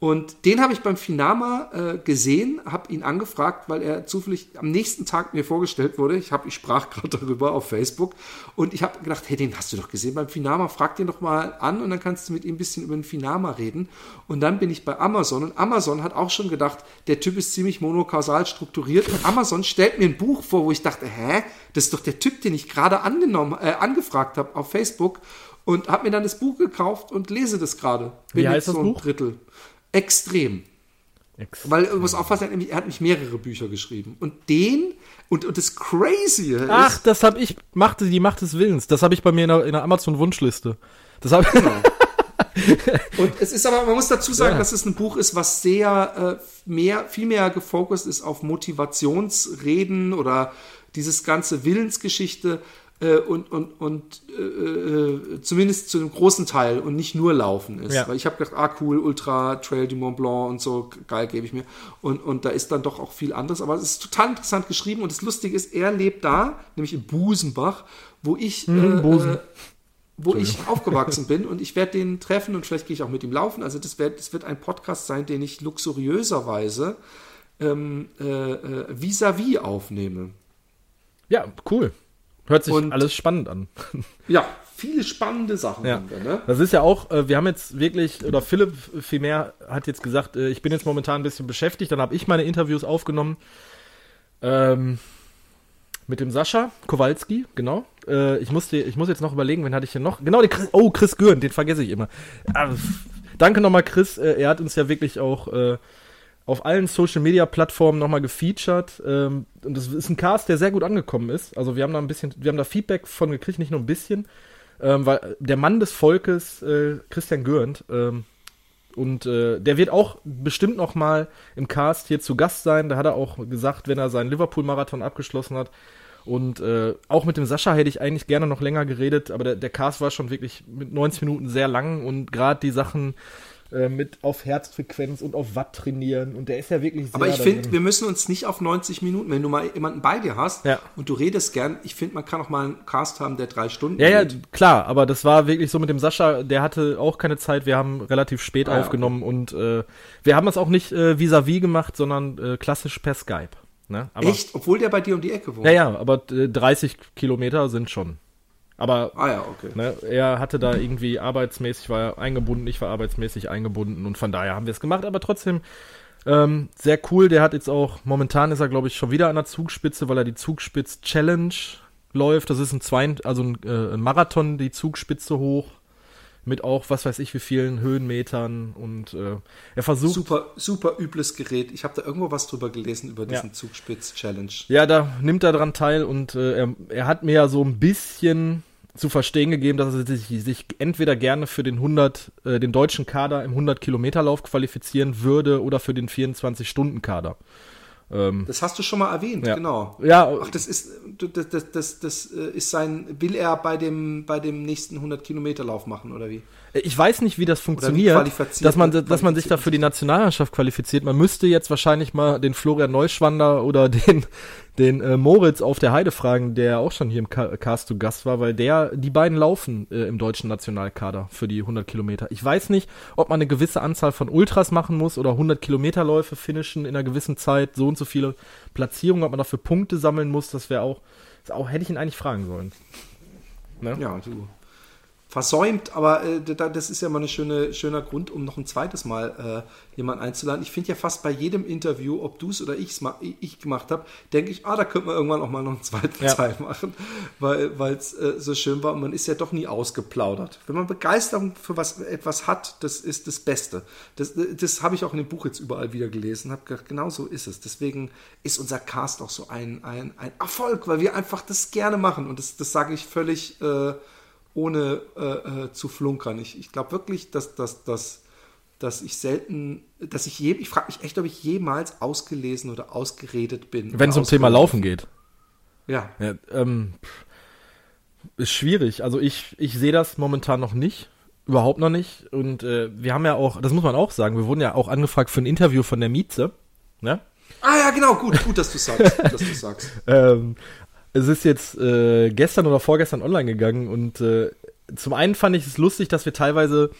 [SPEAKER 2] Und den habe ich beim Finama äh, gesehen, habe ihn angefragt, weil er zufällig am nächsten Tag mir vorgestellt wurde. Ich, hab, ich sprach gerade darüber auf Facebook und ich habe gedacht, hey, den hast du doch gesehen beim Finama, frag den doch mal an und dann kannst du mit ihm ein bisschen über den Finama reden. Und dann bin ich bei Amazon und Amazon hat auch schon gedacht, der Typ ist ziemlich monokausal strukturiert und Amazon stellt mir ein Buch vor, wo ich dachte, hä, das ist doch der Typ, den ich gerade angenommen, äh, angefragt habe auf Facebook und habe mir dann das Buch gekauft und lese das gerade.
[SPEAKER 3] Wie heißt das
[SPEAKER 2] so ein
[SPEAKER 3] Buch?
[SPEAKER 2] Drittel. Extrem.
[SPEAKER 3] Ex
[SPEAKER 2] Weil, musst aufpassen, er hat, nämlich, er mehrere Bücher geschrieben. Und den, und, und das Crazy ist,
[SPEAKER 3] Ach, das habe ich, Macht, die Macht des Willens. Das habe ich bei mir in der, in der Amazon-Wunschliste. Das habe
[SPEAKER 2] und es ist aber, man muss dazu sagen,
[SPEAKER 3] Ja.
[SPEAKER 2] dass es ein Buch ist, was sehr, äh, mehr, viel mehr gefokust ist auf Motivationsreden oder dieses ganze Willensgeschichte äh, und, und, und äh, äh, zumindest zu einem großen Teil und nicht nur Laufen ist.
[SPEAKER 3] Ja.
[SPEAKER 2] Weil ich habe gedacht, ah cool, Ultra, Trail du Mont Blanc und so, geil, gebe ich mir. Und, und da ist dann doch auch viel anderes. Aber es ist total interessant geschrieben und das Lustige ist, er lebt da, nämlich in Busenbach, wo ich
[SPEAKER 3] Mhm, Busen.
[SPEAKER 2] äh, wo ich aufgewachsen bin und ich werde den treffen und vielleicht gehe ich auch mit ihm laufen. Also das wird, das wird ein Podcast sein, den ich luxuriöserweise ähm, äh, äh, vis-à-vis aufnehme.
[SPEAKER 3] ja, cool. Hört sich
[SPEAKER 2] Und-
[SPEAKER 3] alles spannend an.
[SPEAKER 2] Ja, viele spannende Sachen
[SPEAKER 3] Ja.
[SPEAKER 2] haben wir, ne?
[SPEAKER 3] Das ist ja auch, äh, wir haben jetzt wirklich, oder Philipp vielmehr hat jetzt gesagt, äh, ich bin jetzt momentan ein bisschen beschäftigt, dann habe ich meine Interviews aufgenommen. Ähm, mit dem Sascha Kowalski, genau. Äh, ich, musste, ich muss jetzt noch überlegen, wen hatte ich hier noch? Genau, den Chris, oh, Chris Gürn, den vergesse ich immer. Ah, danke nochmal, Chris. Äh, er hat uns ja wirklich auch äh, auf allen Social Media Plattformen nochmal gefeatured. Ähm, und das ist ein Cast, der sehr gut angekommen ist. Also wir haben da ein bisschen, wir haben da Feedback von gekriegt, nicht nur ein bisschen. Ähm, weil der Mann des Volkes, äh, Christian Gürnt, ähm, und äh, der wird auch bestimmt noch mal im Cast hier zu Gast sein. Da hat er auch gesagt, wenn er seinen Liverpool-Marathon abgeschlossen hat. Und äh, auch mit dem Sascha hätte ich eigentlich gerne noch länger geredet, aber der, der Cast war schon wirklich mit 90 Minuten sehr lang und gerade die Sachen äh, mit auf Herzfrequenz und auf Watt trainieren und der ist ja wirklich sehr
[SPEAKER 2] Aber ich finde, wir müssen uns nicht auf 90 Minuten, wenn du mal jemanden bei dir hast
[SPEAKER 3] Ja.
[SPEAKER 2] und du redest gern, ich finde, man kann auch mal einen Cast haben, der drei Stunden
[SPEAKER 3] Ja, ja,
[SPEAKER 2] geht.
[SPEAKER 3] klar, aber das war wirklich so mit dem Sascha, der hatte auch keine Zeit, wir haben relativ spät
[SPEAKER 2] Ah, ja,
[SPEAKER 3] aufgenommen und äh, wir haben das auch nicht äh, vis-à-vis gemacht, sondern äh, klassisch per Skype. Ne? Aber,
[SPEAKER 2] Echt? Obwohl der bei dir um die Ecke wohnt?
[SPEAKER 3] Ja, ja, aber äh, 30 Kilometer sind schon. Aber
[SPEAKER 2] Ah ja, okay.
[SPEAKER 3] ne, er hatte da irgendwie arbeitsmäßig, war er eingebunden, ich war arbeitsmäßig eingebunden und von daher haben wir es gemacht, aber trotzdem ähm, sehr cool. Der hat jetzt auch, momentan ist er glaube ich schon wieder an der Zugspitze, weil er die Zugspitz Challenge läuft. Das ist ein, zwei, also ein, äh, ein Marathon, die Zugspitze hoch. Mit auch, was weiß ich, wie vielen Höhenmetern und äh, er versucht.
[SPEAKER 2] Super, super übles Gerät. Ich habe da irgendwo was drüber gelesen über diesen
[SPEAKER 3] Ja.
[SPEAKER 2] Zugspitz-Challenge.
[SPEAKER 3] Ja, da nimmt er dran teil und äh, er, er hat mir ja so ein bisschen zu verstehen gegeben, dass er sich, sich entweder gerne für den 100, äh, den deutschen Kader im 100 Kilometer Lauf qualifizieren würde oder für den 24 Stunden Kader. Ähm,
[SPEAKER 2] Das hast du schon mal erwähnt,
[SPEAKER 3] Ja.
[SPEAKER 2] genau.
[SPEAKER 3] ja,
[SPEAKER 2] Ach, das ist, das, das, das, das äh, ist sein, will er bei dem, bei dem nächsten 100 Kilometer Lauf machen, oder wie?
[SPEAKER 3] Ich weiß nicht, wie das funktioniert,
[SPEAKER 2] qualifiziert-
[SPEAKER 3] dass man, dass man sich da für die Nationalmannschaft qualifiziert. Man müsste jetzt wahrscheinlich mal den Florian Neuschwander oder den, den äh, Moritz auf der Heide fragen, der auch schon hier im Cast zu Gast war, weil der, die beiden laufen äh, im deutschen Nationalkader für die 100 Kilometer. Ich weiß nicht, ob man eine gewisse Anzahl von Ultras machen muss oder 100 Kilometerläufe finishen in einer gewissen Zeit, so und so viele Platzierungen, ob man dafür Punkte sammeln muss, das wäre auch, das auch, hätte ich ihn eigentlich fragen sollen.
[SPEAKER 2] Ja, du. Versäumt, aber äh, das ist ja mal ein schöne, schöner Grund, um noch ein zweites Mal äh, jemanden einzuladen. Ich finde ja fast bei jedem Interview, ob du es oder ich's ma ich gemacht habe, denke ich, ah, da könnte man irgendwann auch mal noch einen zweiten ja. Teil machen, weil es äh, so schön war und man ist ja doch nie ausgeplaudert. Wenn man Begeisterung für was etwas hat, das ist das Beste. Das, das habe ich auch in dem Buch jetzt überall wieder gelesen, habe gedacht, genau so ist es. Deswegen ist unser Cast auch so ein, ein, ein Erfolg, weil wir einfach das gerne machen und das, das sage ich völlig äh, ohne äh, äh, zu flunkern. Ich, ich glaube wirklich, dass, dass, dass, dass ich selten, dass ich je, ich frage mich echt, ob ich jemals ausgelesen oder ausgeredet bin.
[SPEAKER 3] Wenn es um Thema Laufen geht.
[SPEAKER 2] Ja.
[SPEAKER 3] ja ähm, ist schwierig. Also ich, ich sehe das momentan noch nicht. Überhaupt noch nicht. Und äh, wir haben ja auch, das muss man auch sagen, wir wurden ja auch angefragt für ein Interview von der Mieze. Ne?
[SPEAKER 2] Ah ja, genau, gut, gut, dass du sagst. dass du sagst.
[SPEAKER 3] ähm, es ist jetzt äh, gestern oder vorgestern online gegangen und äh, zum einen fand ich es lustig, dass wir teilweise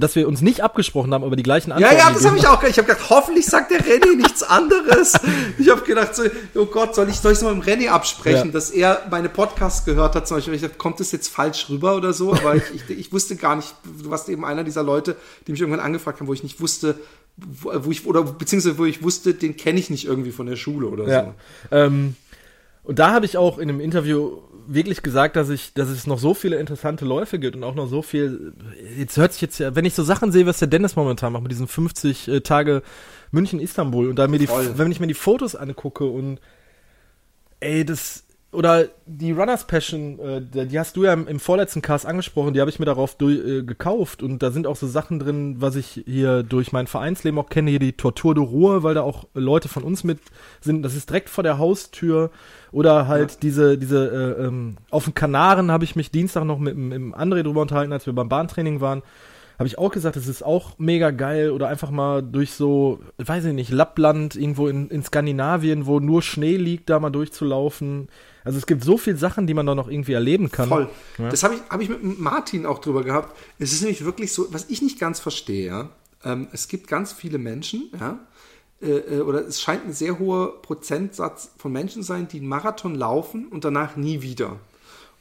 [SPEAKER 3] dass wir uns nicht abgesprochen haben, aber die gleichen
[SPEAKER 2] Antworten. Ja, ja, das habe ich auch. Ich habe gedacht, hoffentlich sagt der René nichts anderes. Ich habe gedacht, so, oh Gott, soll ich soll ich mal mit dem René absprechen, ja. dass er meine Podcasts gehört hat zum Beispiel. Ich dachte, kommt das jetzt falsch rüber oder so? Aber ich, ich, ich, wusste gar nicht. Du warst eben einer dieser Leute, die mich irgendwann angefragt haben, wo ich nicht wusste, wo, wo ich oder beziehungsweise wo ich wusste, den kenne ich nicht irgendwie von der Schule oder
[SPEAKER 3] ja. so. Ähm, und da habe ich auch in einem Interview wirklich gesagt, dass ich, dass es noch so viele interessante Läufe gibt und auch noch so viel. Jetzt hört sich jetzt ja, wenn ich so Sachen sehe, was der Dennis momentan macht mit diesen 50 äh, Tage München Istanbul und da mir die, wenn ich mir die Fotos angucke und ey, das oder die Runners Passion, äh, die hast du ja im, im vorletzten Cast angesprochen, die habe ich mir darauf durch, äh, gekauft und da sind auch so Sachen drin, was ich hier durch mein Vereinsleben auch kenne, hier die Tortur de Ruhe, weil da auch Leute von uns mit sind, das ist direkt vor der Haustür oder halt ja. diese, diese, äh, ähm, auf den Kanaren habe ich mich Dienstag noch mit, mit dem André drüber unterhalten, als wir beim Bahntraining waren, habe ich auch gesagt, es ist auch mega geil oder einfach mal durch so, weiß ich nicht, Lappland, irgendwo in, in Skandinavien, wo nur Schnee liegt, da mal durchzulaufen. Also es gibt so viele Sachen, die man da noch irgendwie erleben kann.
[SPEAKER 2] Voll. Ja. Das habe ich, hab ich mit Martin auch drüber gehabt. Es ist nämlich wirklich so, was ich nicht ganz verstehe, ja, ähm, es gibt ganz viele Menschen, ja, äh, äh, oder es scheint ein sehr hoher Prozentsatz von Menschen sein, die einen Marathon laufen und danach nie wieder.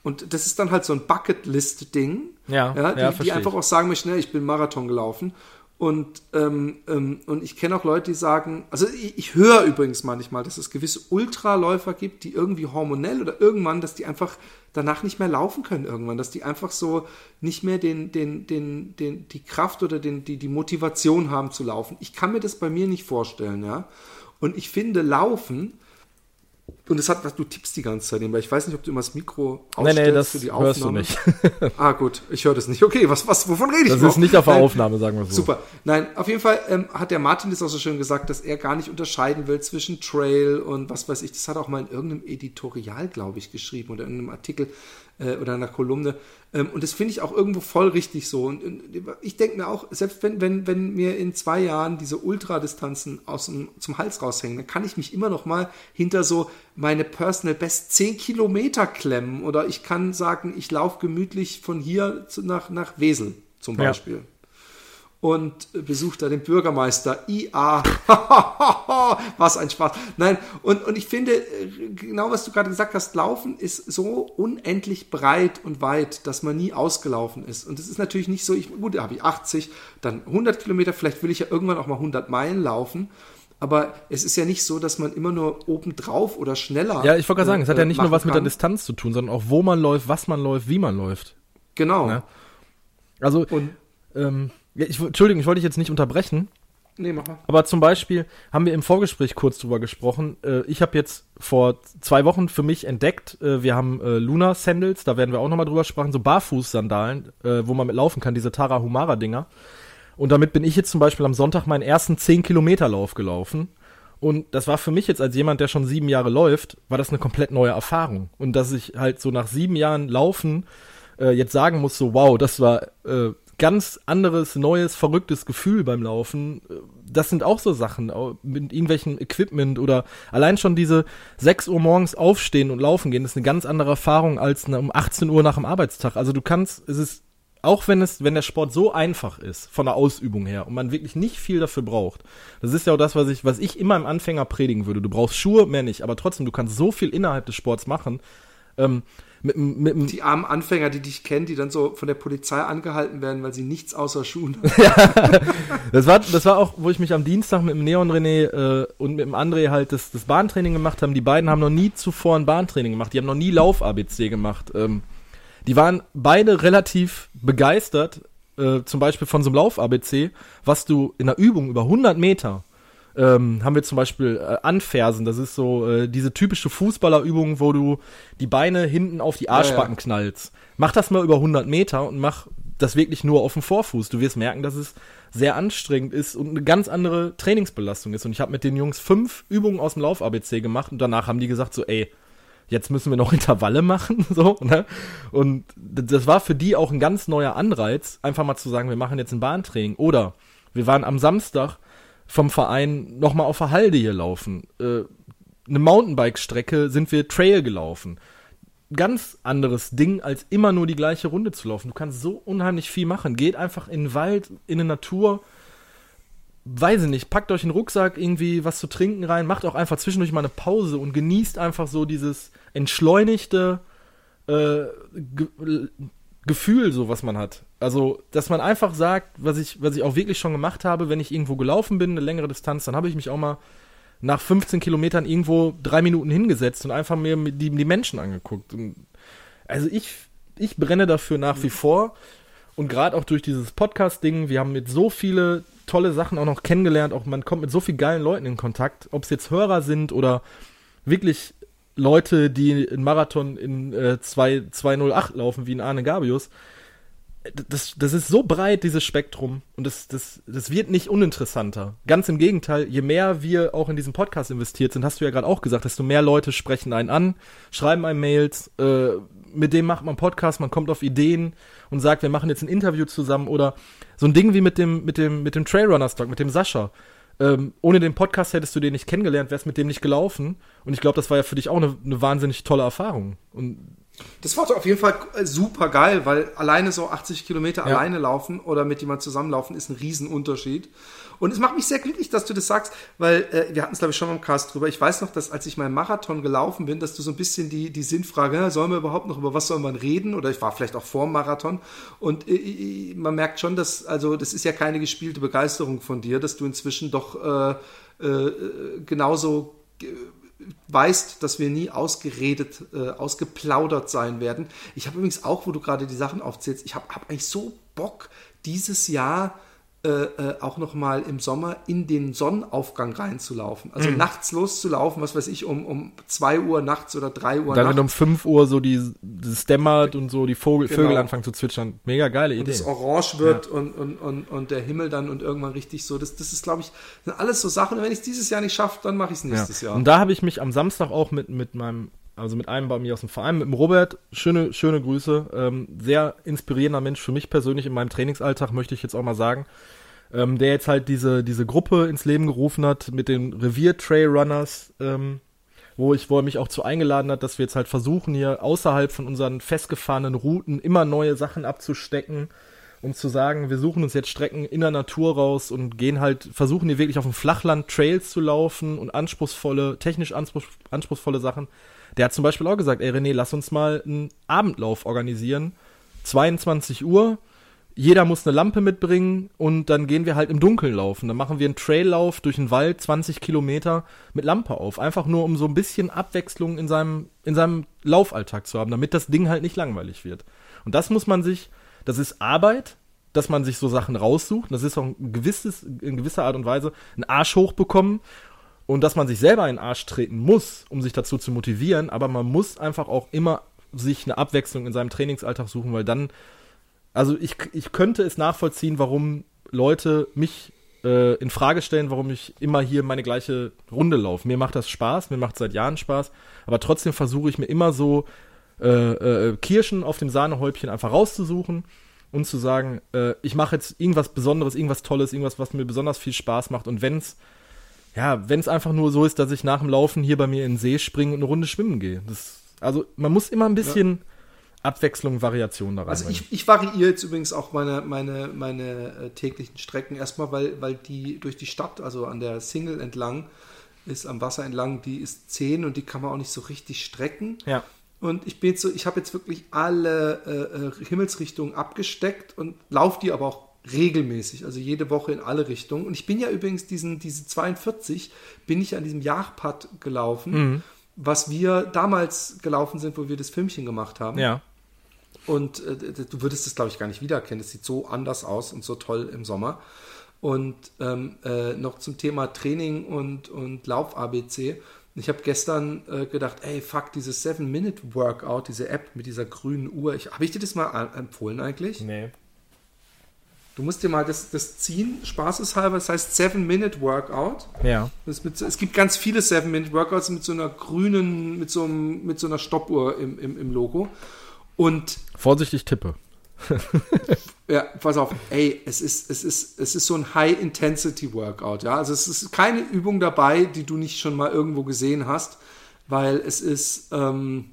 [SPEAKER 2] Und das ist dann halt so ein Bucketlist-Ding,
[SPEAKER 3] ja,
[SPEAKER 2] ja, die, ja, die einfach auch sagen möchten, ich bin Marathon gelaufen. Und, ähm, ähm, und ich kenne auch Leute, die sagen, also ich, ich höre übrigens manchmal, dass es gewisse Ultraläufer gibt, die irgendwie hormonell oder irgendwann, dass die einfach danach nicht mehr laufen können irgendwann, dass die einfach so nicht mehr den, den, den, den, die Kraft oder den, die, die Motivation haben zu laufen. Ich kann mir das bei mir nicht vorstellen, ja. Und ich finde, Laufen und es hat, du tippst die ganze Zeit, weil ich weiß nicht, ob du immer das Mikro
[SPEAKER 3] ausstellst nee, nee, das für die Aufnahme. hörst du nicht.
[SPEAKER 2] ah, gut, ich höre das nicht. Okay, was, was, wovon rede ich
[SPEAKER 3] Das ist nicht auf der Nein. Aufnahme, sagen wir so.
[SPEAKER 2] Super. Nein, auf jeden Fall ähm, hat der Martin das auch so schön gesagt, dass er gar nicht unterscheiden will zwischen Trail und was weiß ich. Das hat er auch mal in irgendeinem Editorial, glaube ich, geschrieben oder in einem Artikel äh, oder einer Kolumne. Ähm, und das finde ich auch irgendwo voll richtig so. Und, und ich denke mir auch, selbst wenn, wenn, wenn mir in zwei Jahren diese Ultradistanzen aus dem, zum Hals raushängen, dann kann ich mich immer noch mal hinter so meine Personal Best 10 Kilometer klemmen. Oder ich kann sagen, ich laufe gemütlich von hier zu, nach, nach Wesel zum Beispiel. Ja und besucht da den Bürgermeister. IA. was ein Spaß. Nein, und, und ich finde, genau was du gerade gesagt hast, Laufen ist so unendlich breit und weit, dass man nie ausgelaufen ist. Und es ist natürlich nicht so, ich, gut, da habe ich 80, dann 100 Kilometer, vielleicht will ich ja irgendwann auch mal 100 Meilen laufen. Aber es ist ja nicht so, dass man immer nur obendrauf oder schneller.
[SPEAKER 3] Ja, ich wollte gerade sagen, es hat ja nicht nur was mit der Distanz zu tun, sondern auch wo man läuft, was man läuft, wie man läuft.
[SPEAKER 2] Genau. Ja?
[SPEAKER 3] Also, und, ähm, ich, Entschuldigung, ich wollte dich jetzt nicht unterbrechen.
[SPEAKER 2] Nee, mach mal.
[SPEAKER 3] Aber zum Beispiel haben wir im Vorgespräch kurz drüber gesprochen. Äh, ich habe jetzt vor zwei Wochen für mich entdeckt, äh, wir haben äh, Luna Sandals, da werden wir auch nochmal drüber sprechen, so Barfuß-Sandalen, äh, wo man mit laufen kann, diese Tara Humara-Dinger. Und damit bin ich jetzt zum Beispiel am Sonntag meinen ersten 10-Kilometer-Lauf gelaufen. Und das war für mich jetzt als jemand, der schon sieben Jahre läuft, war das eine komplett neue Erfahrung. Und dass ich halt so nach sieben Jahren Laufen äh, jetzt sagen muss, so wow, das war äh, ganz anderes, neues, verrücktes Gefühl beim Laufen. Das sind auch so Sachen mit irgendwelchen Equipment oder allein schon diese 6 Uhr morgens aufstehen und laufen gehen, ist eine ganz andere Erfahrung als um 18 Uhr nach dem Arbeitstag. Also du kannst, es ist auch wenn es, wenn der Sport so einfach ist, von der Ausübung her, und man wirklich nicht viel dafür braucht. Das ist ja auch das, was ich, was ich immer im Anfänger predigen würde. Du brauchst Schuhe, mehr nicht, aber trotzdem, du kannst so viel innerhalb des Sports machen. Ähm, mit, mit,
[SPEAKER 2] Die armen Anfänger, die dich kennen, die dann so von der Polizei angehalten werden, weil sie nichts außer Schuhen haben.
[SPEAKER 3] Das war, das war auch, wo ich mich am Dienstag mit dem Neon René äh, und mit dem André halt das, das Bahntraining gemacht haben. Die beiden haben noch nie zuvor ein Bahntraining gemacht. Die haben noch nie Lauf-ABC gemacht. Ähm, die waren beide relativ begeistert, äh, zum Beispiel von so einem Lauf-ABC, was du in der Übung über 100 Meter ähm, haben wir zum Beispiel äh, Anfersen. Das ist so äh, diese typische Fußballerübung, wo du die Beine hinten auf die Arschbacken
[SPEAKER 2] ja.
[SPEAKER 3] knallst. Mach das mal über 100 Meter und mach das wirklich nur auf dem Vorfuß. Du wirst merken, dass es sehr anstrengend ist und eine ganz andere Trainingsbelastung ist. Und ich habe mit den Jungs fünf Übungen aus dem Lauf-ABC gemacht und danach haben die gesagt so, ey, jetzt müssen wir noch Intervalle machen, so, ne? Und das war für die auch ein ganz neuer Anreiz, einfach mal zu sagen, wir machen jetzt ein Bahntraining. Oder wir waren am Samstag vom Verein nochmal auf der Halde hier laufen. Äh, eine Mountainbike-Strecke sind wir Trail gelaufen. Ganz anderes Ding, als immer nur die gleiche Runde zu laufen. Du kannst so unheimlich viel machen. Geht einfach in den Wald, in die Natur. Weiß ich nicht, packt euch einen Rucksack, irgendwie was zu trinken rein, macht auch einfach zwischendurch mal eine Pause und genießt einfach so dieses entschleunigte äh, Gefühl, so was man hat. Also, dass man einfach sagt, was ich, was ich auch wirklich schon gemacht habe, wenn ich irgendwo gelaufen bin, eine längere Distanz, dann habe ich mich auch mal nach 15 Kilometern irgendwo drei Minuten hingesetzt und einfach mir die, die Menschen angeguckt. Und also ich, ich brenne dafür nach wie vor. Und gerade auch durch dieses Podcast-Ding, wir haben mit so viele tolle Sachen auch noch kennengelernt, auch man kommt mit so vielen geilen Leuten in Kontakt, ob es jetzt Hörer sind oder wirklich Leute, die einen Marathon in äh, 2, 208 laufen, wie in Arne Gabius. Das, das ist so breit, dieses Spektrum. Und das, das, das wird nicht uninteressanter. Ganz im Gegenteil, je mehr wir auch in diesen Podcast investiert sind, hast du ja gerade auch gesagt, desto mehr Leute sprechen einen an, schreiben einem Mails, äh, mit dem macht man Podcast, man kommt auf Ideen und sagt, wir machen jetzt ein Interview zusammen oder so ein Ding wie mit dem, mit dem, mit dem Trailrunner Stock, mit dem Sascha. Ähm, ohne den Podcast hättest du den nicht kennengelernt, wärst mit dem nicht gelaufen. Und ich glaube, das war ja für dich auch eine, eine wahnsinnig tolle Erfahrung. Und
[SPEAKER 2] Das war auf jeden Fall super geil, weil alleine so 80 Kilometer
[SPEAKER 3] Ja.
[SPEAKER 2] alleine laufen oder mit jemand zusammenlaufen ist ein Riesenunterschied. Und es macht mich sehr glücklich, dass du das sagst, weil äh, wir hatten es, glaube ich, schon im Cast drüber. Ich weiß noch, dass als ich meinen Marathon gelaufen bin, dass du so ein bisschen die, die Sinnfrage, sollen wir überhaupt noch über was soll man reden? Oder ich war vielleicht auch vor dem Marathon. Und äh, man merkt schon, dass, also das ist ja keine gespielte Begeisterung von dir, dass du inzwischen doch äh, äh, genauso ge- weißt, dass wir nie ausgeredet, äh, ausgeplaudert sein werden. Ich habe übrigens auch, wo du gerade die Sachen aufzählst, ich habe hab eigentlich so Bock, dieses Jahr äh, äh, auch noch mal im Sommer in den Sonnenaufgang reinzulaufen. Also
[SPEAKER 3] Mhm.
[SPEAKER 2] nachts loszulaufen, was weiß ich, um, um 2 Uhr nachts oder 3 Uhr
[SPEAKER 3] dann,
[SPEAKER 2] nachts.
[SPEAKER 3] um 5 Uhr so die, das dämmert und so die Vogel,
[SPEAKER 2] Genau.
[SPEAKER 3] Vögel anfangen zu zwitschern. Mega geile
[SPEAKER 2] und
[SPEAKER 3] Idee.
[SPEAKER 2] es orange wird und, und, und, und der Himmel dann und irgendwann richtig so. Das, das ist, glaube ich, sind alles so Sachen. Und wenn ich es dieses Jahr nicht schaffe, dann mache ich es nächstes
[SPEAKER 3] ja.
[SPEAKER 2] Jahr.
[SPEAKER 3] Und da habe ich mich am Samstag auch mit, mit meinem, also mit einem bei mir aus dem Verein, mit dem Robert, schöne, schöne Grüße, ähm, sehr inspirierender Mensch für mich persönlich in meinem Trainingsalltag, möchte ich jetzt auch mal sagen, ähm, der jetzt halt diese, diese Gruppe ins Leben gerufen hat mit den Revier-Trail-Runners, ähm, wo ich, wo mich auch zu eingeladen hat, dass wir jetzt halt versuchen, hier außerhalb von unseren festgefahrenen Routen immer neue Sachen abzustecken und zu sagen, wir suchen uns jetzt Strecken in der Natur raus und gehen halt, versuchen hier wirklich auf dem Flachland Trails zu laufen und anspruchsvolle, technisch anspruch, anspruchsvolle Sachen. Der hat zum Beispiel auch gesagt, ey René, lass uns mal einen Abendlauf organisieren. 22 Uhr, jeder muss eine Lampe mitbringen und dann gehen wir halt im Dunkeln laufen. Dann machen wir einen Traillauf durch den Wald, 20 Kilometer mit Lampe auf. Einfach nur, um so ein bisschen Abwechslung in seinem, in seinem Laufalltag zu haben, damit das Ding halt nicht langweilig wird. Und das muss man sich, das ist Arbeit, dass man sich so Sachen raussucht. Das ist auch ein gewisses, in gewisser Art und Weise ein Arsch hochbekommen und dass man sich selber in den Arsch treten muss, um sich dazu zu motivieren. Aber man muss einfach auch immer sich eine Abwechslung in seinem Trainingsalltag suchen, weil dann also ich, ich könnte es nachvollziehen, warum Leute mich äh, in Frage stellen, warum ich immer hier meine gleiche Runde laufe. Mir macht das Spaß, mir macht es seit Jahren Spaß, aber trotzdem versuche ich mir immer so äh, äh, Kirschen auf dem Sahnehäubchen einfach rauszusuchen und zu sagen, äh, ich mache jetzt irgendwas Besonderes, irgendwas Tolles, irgendwas, was mir besonders viel Spaß macht und wenn's ja, wenn es einfach nur so ist, dass ich nach dem Laufen hier bei mir in den See springe und eine Runde schwimmen gehe. Das, also man muss immer ein bisschen Abwechslung, Variation da rein.
[SPEAKER 2] Also ich, ich variiere jetzt übrigens auch meine, meine, meine äh, täglichen Strecken erstmal, weil, weil die durch die Stadt, also an der Single entlang, ist am Wasser entlang, die ist 10 und die kann man auch nicht so richtig strecken.
[SPEAKER 3] ja.
[SPEAKER 2] Und ich bin jetzt so, ich habe jetzt wirklich alle äh, äh, Himmelsrichtungen abgesteckt und laufe die aber auch regelmäßig, also jede Woche in alle Richtungen. Und ich bin ja übrigens diesen, diese 42, bin ich an diesem Jagdpad gelaufen,
[SPEAKER 3] Mhm.
[SPEAKER 2] was wir damals gelaufen sind, wo wir das Filmchen gemacht haben.
[SPEAKER 3] Ja.
[SPEAKER 2] Und äh, du würdest es, glaube ich, gar nicht wiedererkennen. Es sieht so anders aus und so toll im Sommer. Und ähm, äh, noch zum Thema Training und, und Lauf-ABC. Ich habe gestern äh, gedacht, ey, fuck, dieses 7-Minute-Workout, diese App mit dieser grünen Uhr. Ich- Habe ich dir das mal empfohlen eigentlich?
[SPEAKER 3] Nee.
[SPEAKER 2] Du musst dir mal das, das ziehen, spaßeshalber. Das heißt 7-Minute-Workout.
[SPEAKER 3] Ja.
[SPEAKER 2] Mit, es gibt ganz viele 7-Minute-Workouts mit so einer grünen, mit so, einem, mit so einer Stoppuhr im, im, im Logo. Und
[SPEAKER 3] Vorsichtig tippe.
[SPEAKER 2] Ja, pass auf, ey, es ist, es ist, es ist so ein High-Intensity-Workout, ja. Also es ist keine Übung dabei, die du nicht schon mal irgendwo gesehen hast, weil es ist, ähm,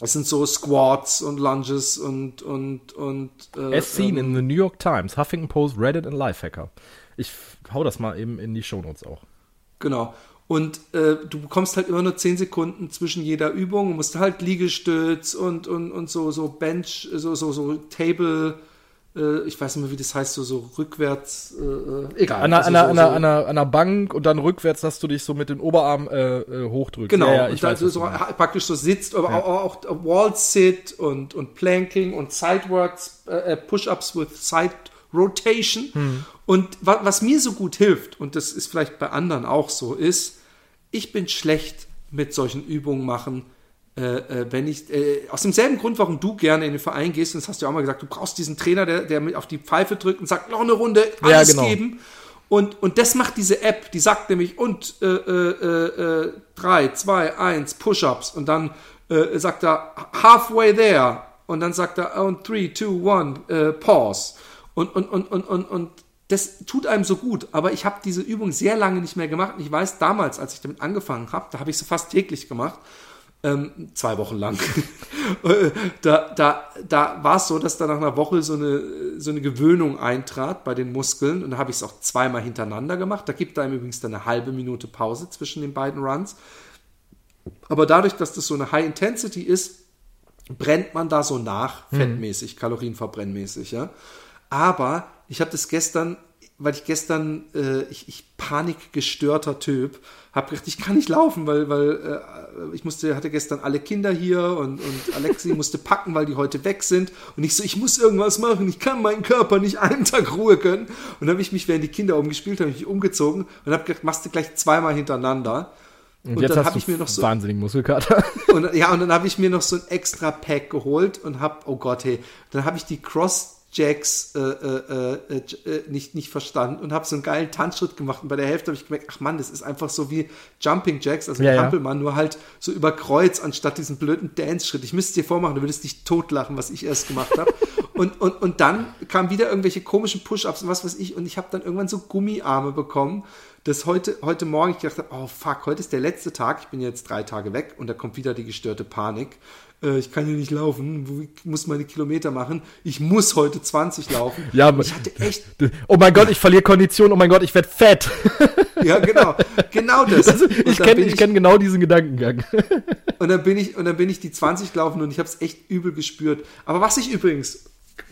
[SPEAKER 2] es sind so Squats und Lunges und, und, und, äh,
[SPEAKER 3] As seen
[SPEAKER 2] ähm,
[SPEAKER 3] in the New York Times, Huffington Post, Reddit und Lifehacker. Ich hau das mal eben in die Shownotes auch.
[SPEAKER 2] Genau. Und äh, du bekommst halt immer nur 10 Sekunden zwischen jeder Übung und musst halt Liegestütz und, und, und so, so Bench, so, so, so Table, äh, ich weiß nicht mehr, wie das heißt, so, so rückwärts, äh, äh, egal.
[SPEAKER 3] An einer,
[SPEAKER 2] Also
[SPEAKER 3] an,
[SPEAKER 2] so,
[SPEAKER 3] an,
[SPEAKER 2] so-
[SPEAKER 3] an, einer, an einer Bank und dann rückwärts, dass du dich so mit den Oberarm äh, äh, hochdrückst.
[SPEAKER 2] Genau,
[SPEAKER 3] ja, ja,
[SPEAKER 2] und
[SPEAKER 3] ich
[SPEAKER 2] dann
[SPEAKER 3] weiß,
[SPEAKER 2] so, praktisch so sitzt, aber auch, auch Wall Sit und, und Planking und Sideworks, äh, Push-Ups with Side Rotation.
[SPEAKER 3] Hm.
[SPEAKER 2] Und wa was mir so gut hilft, und das ist vielleicht bei anderen auch so, ist, ich bin schlecht mit solchen Übungen machen, äh, äh, wenn ich, äh, aus demselben Grund, warum du gerne in den Verein gehst, und das hast du ja auch mal gesagt, du brauchst diesen Trainer, der, der mit auf die Pfeife drückt und sagt, noch eine Runde,
[SPEAKER 3] Ja,
[SPEAKER 2] alles
[SPEAKER 3] genau.
[SPEAKER 2] geben. Und, und das macht diese App, die sagt nämlich, und äh, äh, äh, 3, 2, 1, Push-Ups. Und dann äh, sagt er, halfway there. Und dann sagt er, und 3, 2, 1, äh, pause. Und, und, und, und, und, und das tut einem so gut. Aber ich habe diese Übung sehr lange nicht mehr gemacht. Und ich weiß, damals, als ich damit angefangen habe, da habe ich sie fast täglich gemacht. Ähm, zwei Wochen lang. Da da, da war es so, dass da nach einer Woche so eine, so eine Gewöhnung eintrat bei den Muskeln. Und da habe ich es auch zweimal hintereinander gemacht. Da gibt einem übrigens dann eine halbe Minute Pause zwischen den beiden Runs. Aber dadurch, dass das so eine High Intensity ist, brennt man da so nach, fettmäßig, kalorienverbrennmäßig, ja. Aber ich habe das gestern, weil ich gestern, äh, ich, ich panikgestörter Typ, habe gedacht, ich kann nicht laufen, weil, weil äh, ich musste, hatte gestern alle Kinder hier und, und Alexi musste packen, weil die heute weg sind. Und ich so, ich muss irgendwas machen, ich kann meinen Körper nicht einen Tag Ruhe gönnen. Und dann habe ich mich, während die Kinder umgespielt haben, mich umgezogen und habe gedacht, machst du gleich zweimal hintereinander.
[SPEAKER 3] Und, jetzt
[SPEAKER 2] dann habe ich mir noch so
[SPEAKER 3] wahnsinnigen Muskelkater.
[SPEAKER 2] und ja, und dann habe ich mir noch so ein extra Pack geholt und habe, oh Gott, hey, dann habe ich die Cross Jacks äh, äh, äh, äh, nicht, nicht verstanden und habe so einen geilen Tanzschritt gemacht. Und bei der Hälfte habe ich gemerkt, ach Mann, das ist einfach so wie Jumping Jacks, also
[SPEAKER 3] Ja, ja.
[SPEAKER 2] Hampelmann, nur halt so über Kreuz anstatt diesen blöden Dance-Schritt. Ich müsste es dir vormachen, du würdest dich totlachen, was ich erst gemacht habe. und, und, und dann kamen wieder irgendwelche komischen Push-Ups und was weiß ich. Und ich habe dann irgendwann so Gummiarme bekommen, dass heute, heute Morgen ich gedacht habe, oh fuck, heute ist der letzte Tag, ich bin jetzt drei Tage weg und da kommt wieder die gestörte Panik. Äh, ich kann hier nicht laufen, ich muss meine Kilometer machen. Ich muss heute 20 laufen.
[SPEAKER 3] Ja,
[SPEAKER 2] ich hatte echt,
[SPEAKER 3] Oh mein Gott, ich verliere Kondition. Oh mein Gott, ich werde fett.
[SPEAKER 2] ja genau, genau das. Und
[SPEAKER 3] ich kenne
[SPEAKER 2] bin
[SPEAKER 3] ich kenn genau diesen Gedankengang.
[SPEAKER 2] Und dann bin ich, und dann bin ich die 20 gelaufen und ich habe es echt übel gespürt. Aber was ich übrigens,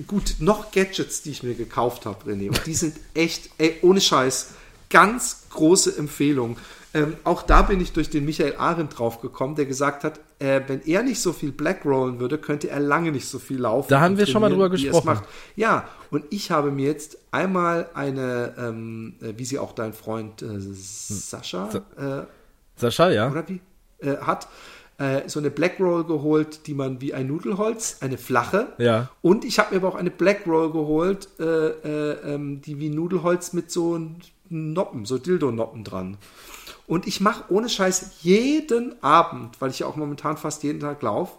[SPEAKER 2] gut, noch Gadgets, die ich mir gekauft habe, René, und die sind echt, ey, ohne Scheiß, ganz große Empfehlung. Ähm, auch da bin ich durch den Michael Arendt draufgekommen, der gesagt hat, äh, wenn er nicht so viel Black rollen würde, könnte er lange nicht so viel laufen.
[SPEAKER 3] Da haben wir schon mal drüber
[SPEAKER 2] er
[SPEAKER 3] gesprochen.
[SPEAKER 2] Ja, und ich habe mir jetzt einmal eine, ähm, äh, wie sie auch dein Freund äh, Sascha, äh,
[SPEAKER 3] Sascha, ja?
[SPEAKER 2] oder wie, äh, hat, äh, so eine Black Roll geholt, die man wie ein Nudelholz, eine flache.
[SPEAKER 3] Ja.
[SPEAKER 2] Und ich habe mir aber auch eine Black Roll geholt, äh, äh, ähm, die wie Nudelholz mit so Noppen, so Dildo-Noppen dran. Und ich mache ohne Scheiß jeden Abend, weil ich ja auch momentan fast jeden Tag laufe,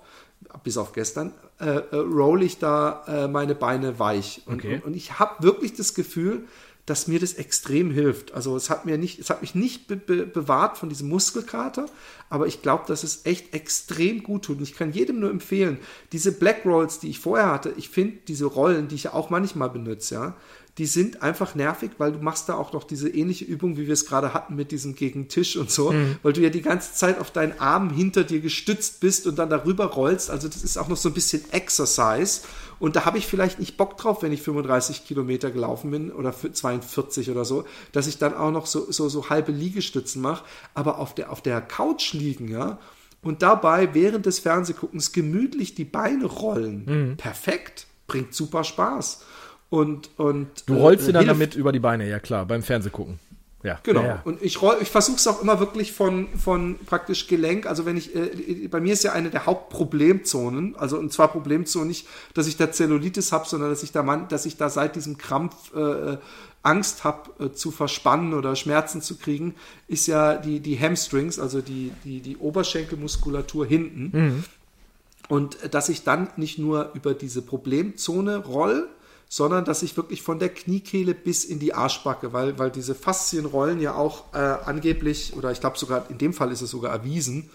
[SPEAKER 2] bis auf gestern, äh, äh, roll ich da äh, meine Beine weich. Und,
[SPEAKER 3] Okay.
[SPEAKER 2] und, und ich habe wirklich das Gefühl, dass mir das extrem hilft. Also es hat mir nicht, es hat mich nicht be be bewahrt von diesem Muskelkater, aber ich glaube, dass es echt extrem gut tut. Und ich kann jedem nur empfehlen, diese Black Rolls, die ich vorher hatte, ich finde diese Rollen, die ich ja auch manchmal benutze, ja, die sind einfach nervig, weil du machst da auch noch diese ähnliche Übung, wie wir es gerade hatten mit diesem gegen Tisch und so,
[SPEAKER 3] Mhm.
[SPEAKER 2] weil du ja die ganze Zeit auf deinen Arm hinter dir gestützt bist und dann darüber rollst. Also das ist auch noch so ein bisschen Exercise. Und da habe ich vielleicht nicht Bock drauf, wenn ich 35 Kilometer gelaufen bin oder für 42 oder so, dass ich dann auch noch so, so, so halbe Liegestützen mache. Aber auf der, auf der Couch liegen, ja, und dabei während des Fernsehguckens gemütlich die Beine rollen.
[SPEAKER 3] Mhm.
[SPEAKER 2] Perfekt. Bringt super Spaß. Und, und
[SPEAKER 3] Du rollst
[SPEAKER 2] äh,
[SPEAKER 3] dir dann
[SPEAKER 2] hilft-
[SPEAKER 3] damit über die Beine, ja klar, beim Fernsehgucken. Ja,
[SPEAKER 2] Genau.
[SPEAKER 3] Ja, ja.
[SPEAKER 2] Und ich, roll- ich versuche es auch immer wirklich von, von praktisch Gelenk. Also wenn ich, äh, bei mir ist ja eine der Hauptproblemzonen, also und zwar Problemzonen nicht, dass ich da Zellulitis habe, sondern dass ich da man, dass ich da seit diesem Krampf äh, Angst habe äh, zu verspannen oder Schmerzen zu kriegen, ist ja die, die Hamstrings, also die, die, die Oberschenkelmuskulatur hinten. Und äh, dass ich dann nicht nur über diese Problemzone roll, sondern dass ich wirklich von der Kniekehle bis in die Arschbacke, weil, weil diese Faszienrollen ja auch äh, angeblich, oder ich glaube sogar, in dem Fall ist es sogar erwiesen,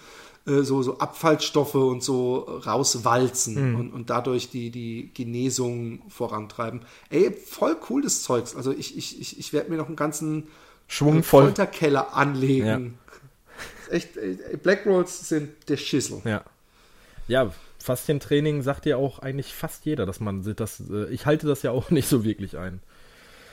[SPEAKER 2] äh, so, so Abfallstoffe und so rauswalzen und, und dadurch die, die Genesung vorantreiben. Ey, voll cool das Zeugs. Also ich, ich, ich, ich werde mir noch einen ganzen
[SPEAKER 3] Schwung voll.
[SPEAKER 2] Folterkeller anlegen. Echt, ey, Black Rolls sind der Schissel.
[SPEAKER 3] Ja. Ja, Faszientraining sagt ja auch eigentlich fast jeder, dass man das. Äh, ich halte das ja auch nicht so wirklich ein.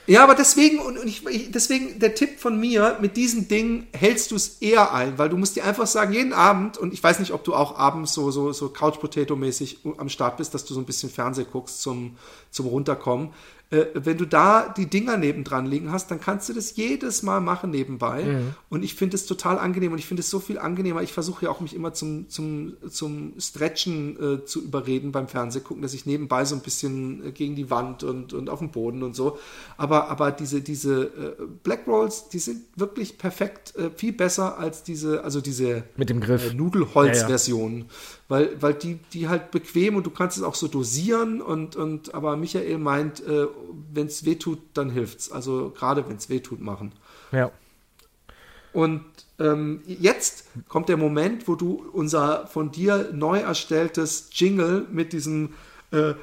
[SPEAKER 2] Ja, aber deswegen, und ich, deswegen der Tipp von mir, mit diesem Ding hältst du es eher ein, weil du musst dir einfach sagen, jeden Abend, und ich weiß nicht, ob du auch abends so, so, so Couch-Potato-mäßig am Start bist, dass du so ein bisschen Fernseh guckst zum, zum Runterkommen. Äh, wenn du da die Dinger nebendran liegen hast, dann kannst du das jedes Mal machen nebenbei. Und ich finde es total angenehm und ich finde es so viel angenehmer. Ich versuche ja auch mich immer zum, zum, zum Stretchen äh, zu überreden beim Fernsehgucken, dass ich nebenbei so ein bisschen äh, gegen die Wand und, und auf dem Boden und so. Aber, aber diese, diese äh, Black Rolls, die sind wirklich perfekt, äh, viel besser als diese, also diese
[SPEAKER 3] Mit dem Griff.
[SPEAKER 2] äh, Nudelholz-Version. Weil, weil die, die halt bequem und du kannst es auch so dosieren und, und aber Michael meint, äh, wenn es weh tut, dann hilft's. Also gerade wenn es weh tut, machen.
[SPEAKER 3] Ja.
[SPEAKER 2] Und ähm, jetzt kommt der Moment, wo du unser von dir neu erstelltes Jingle mit diesem äh,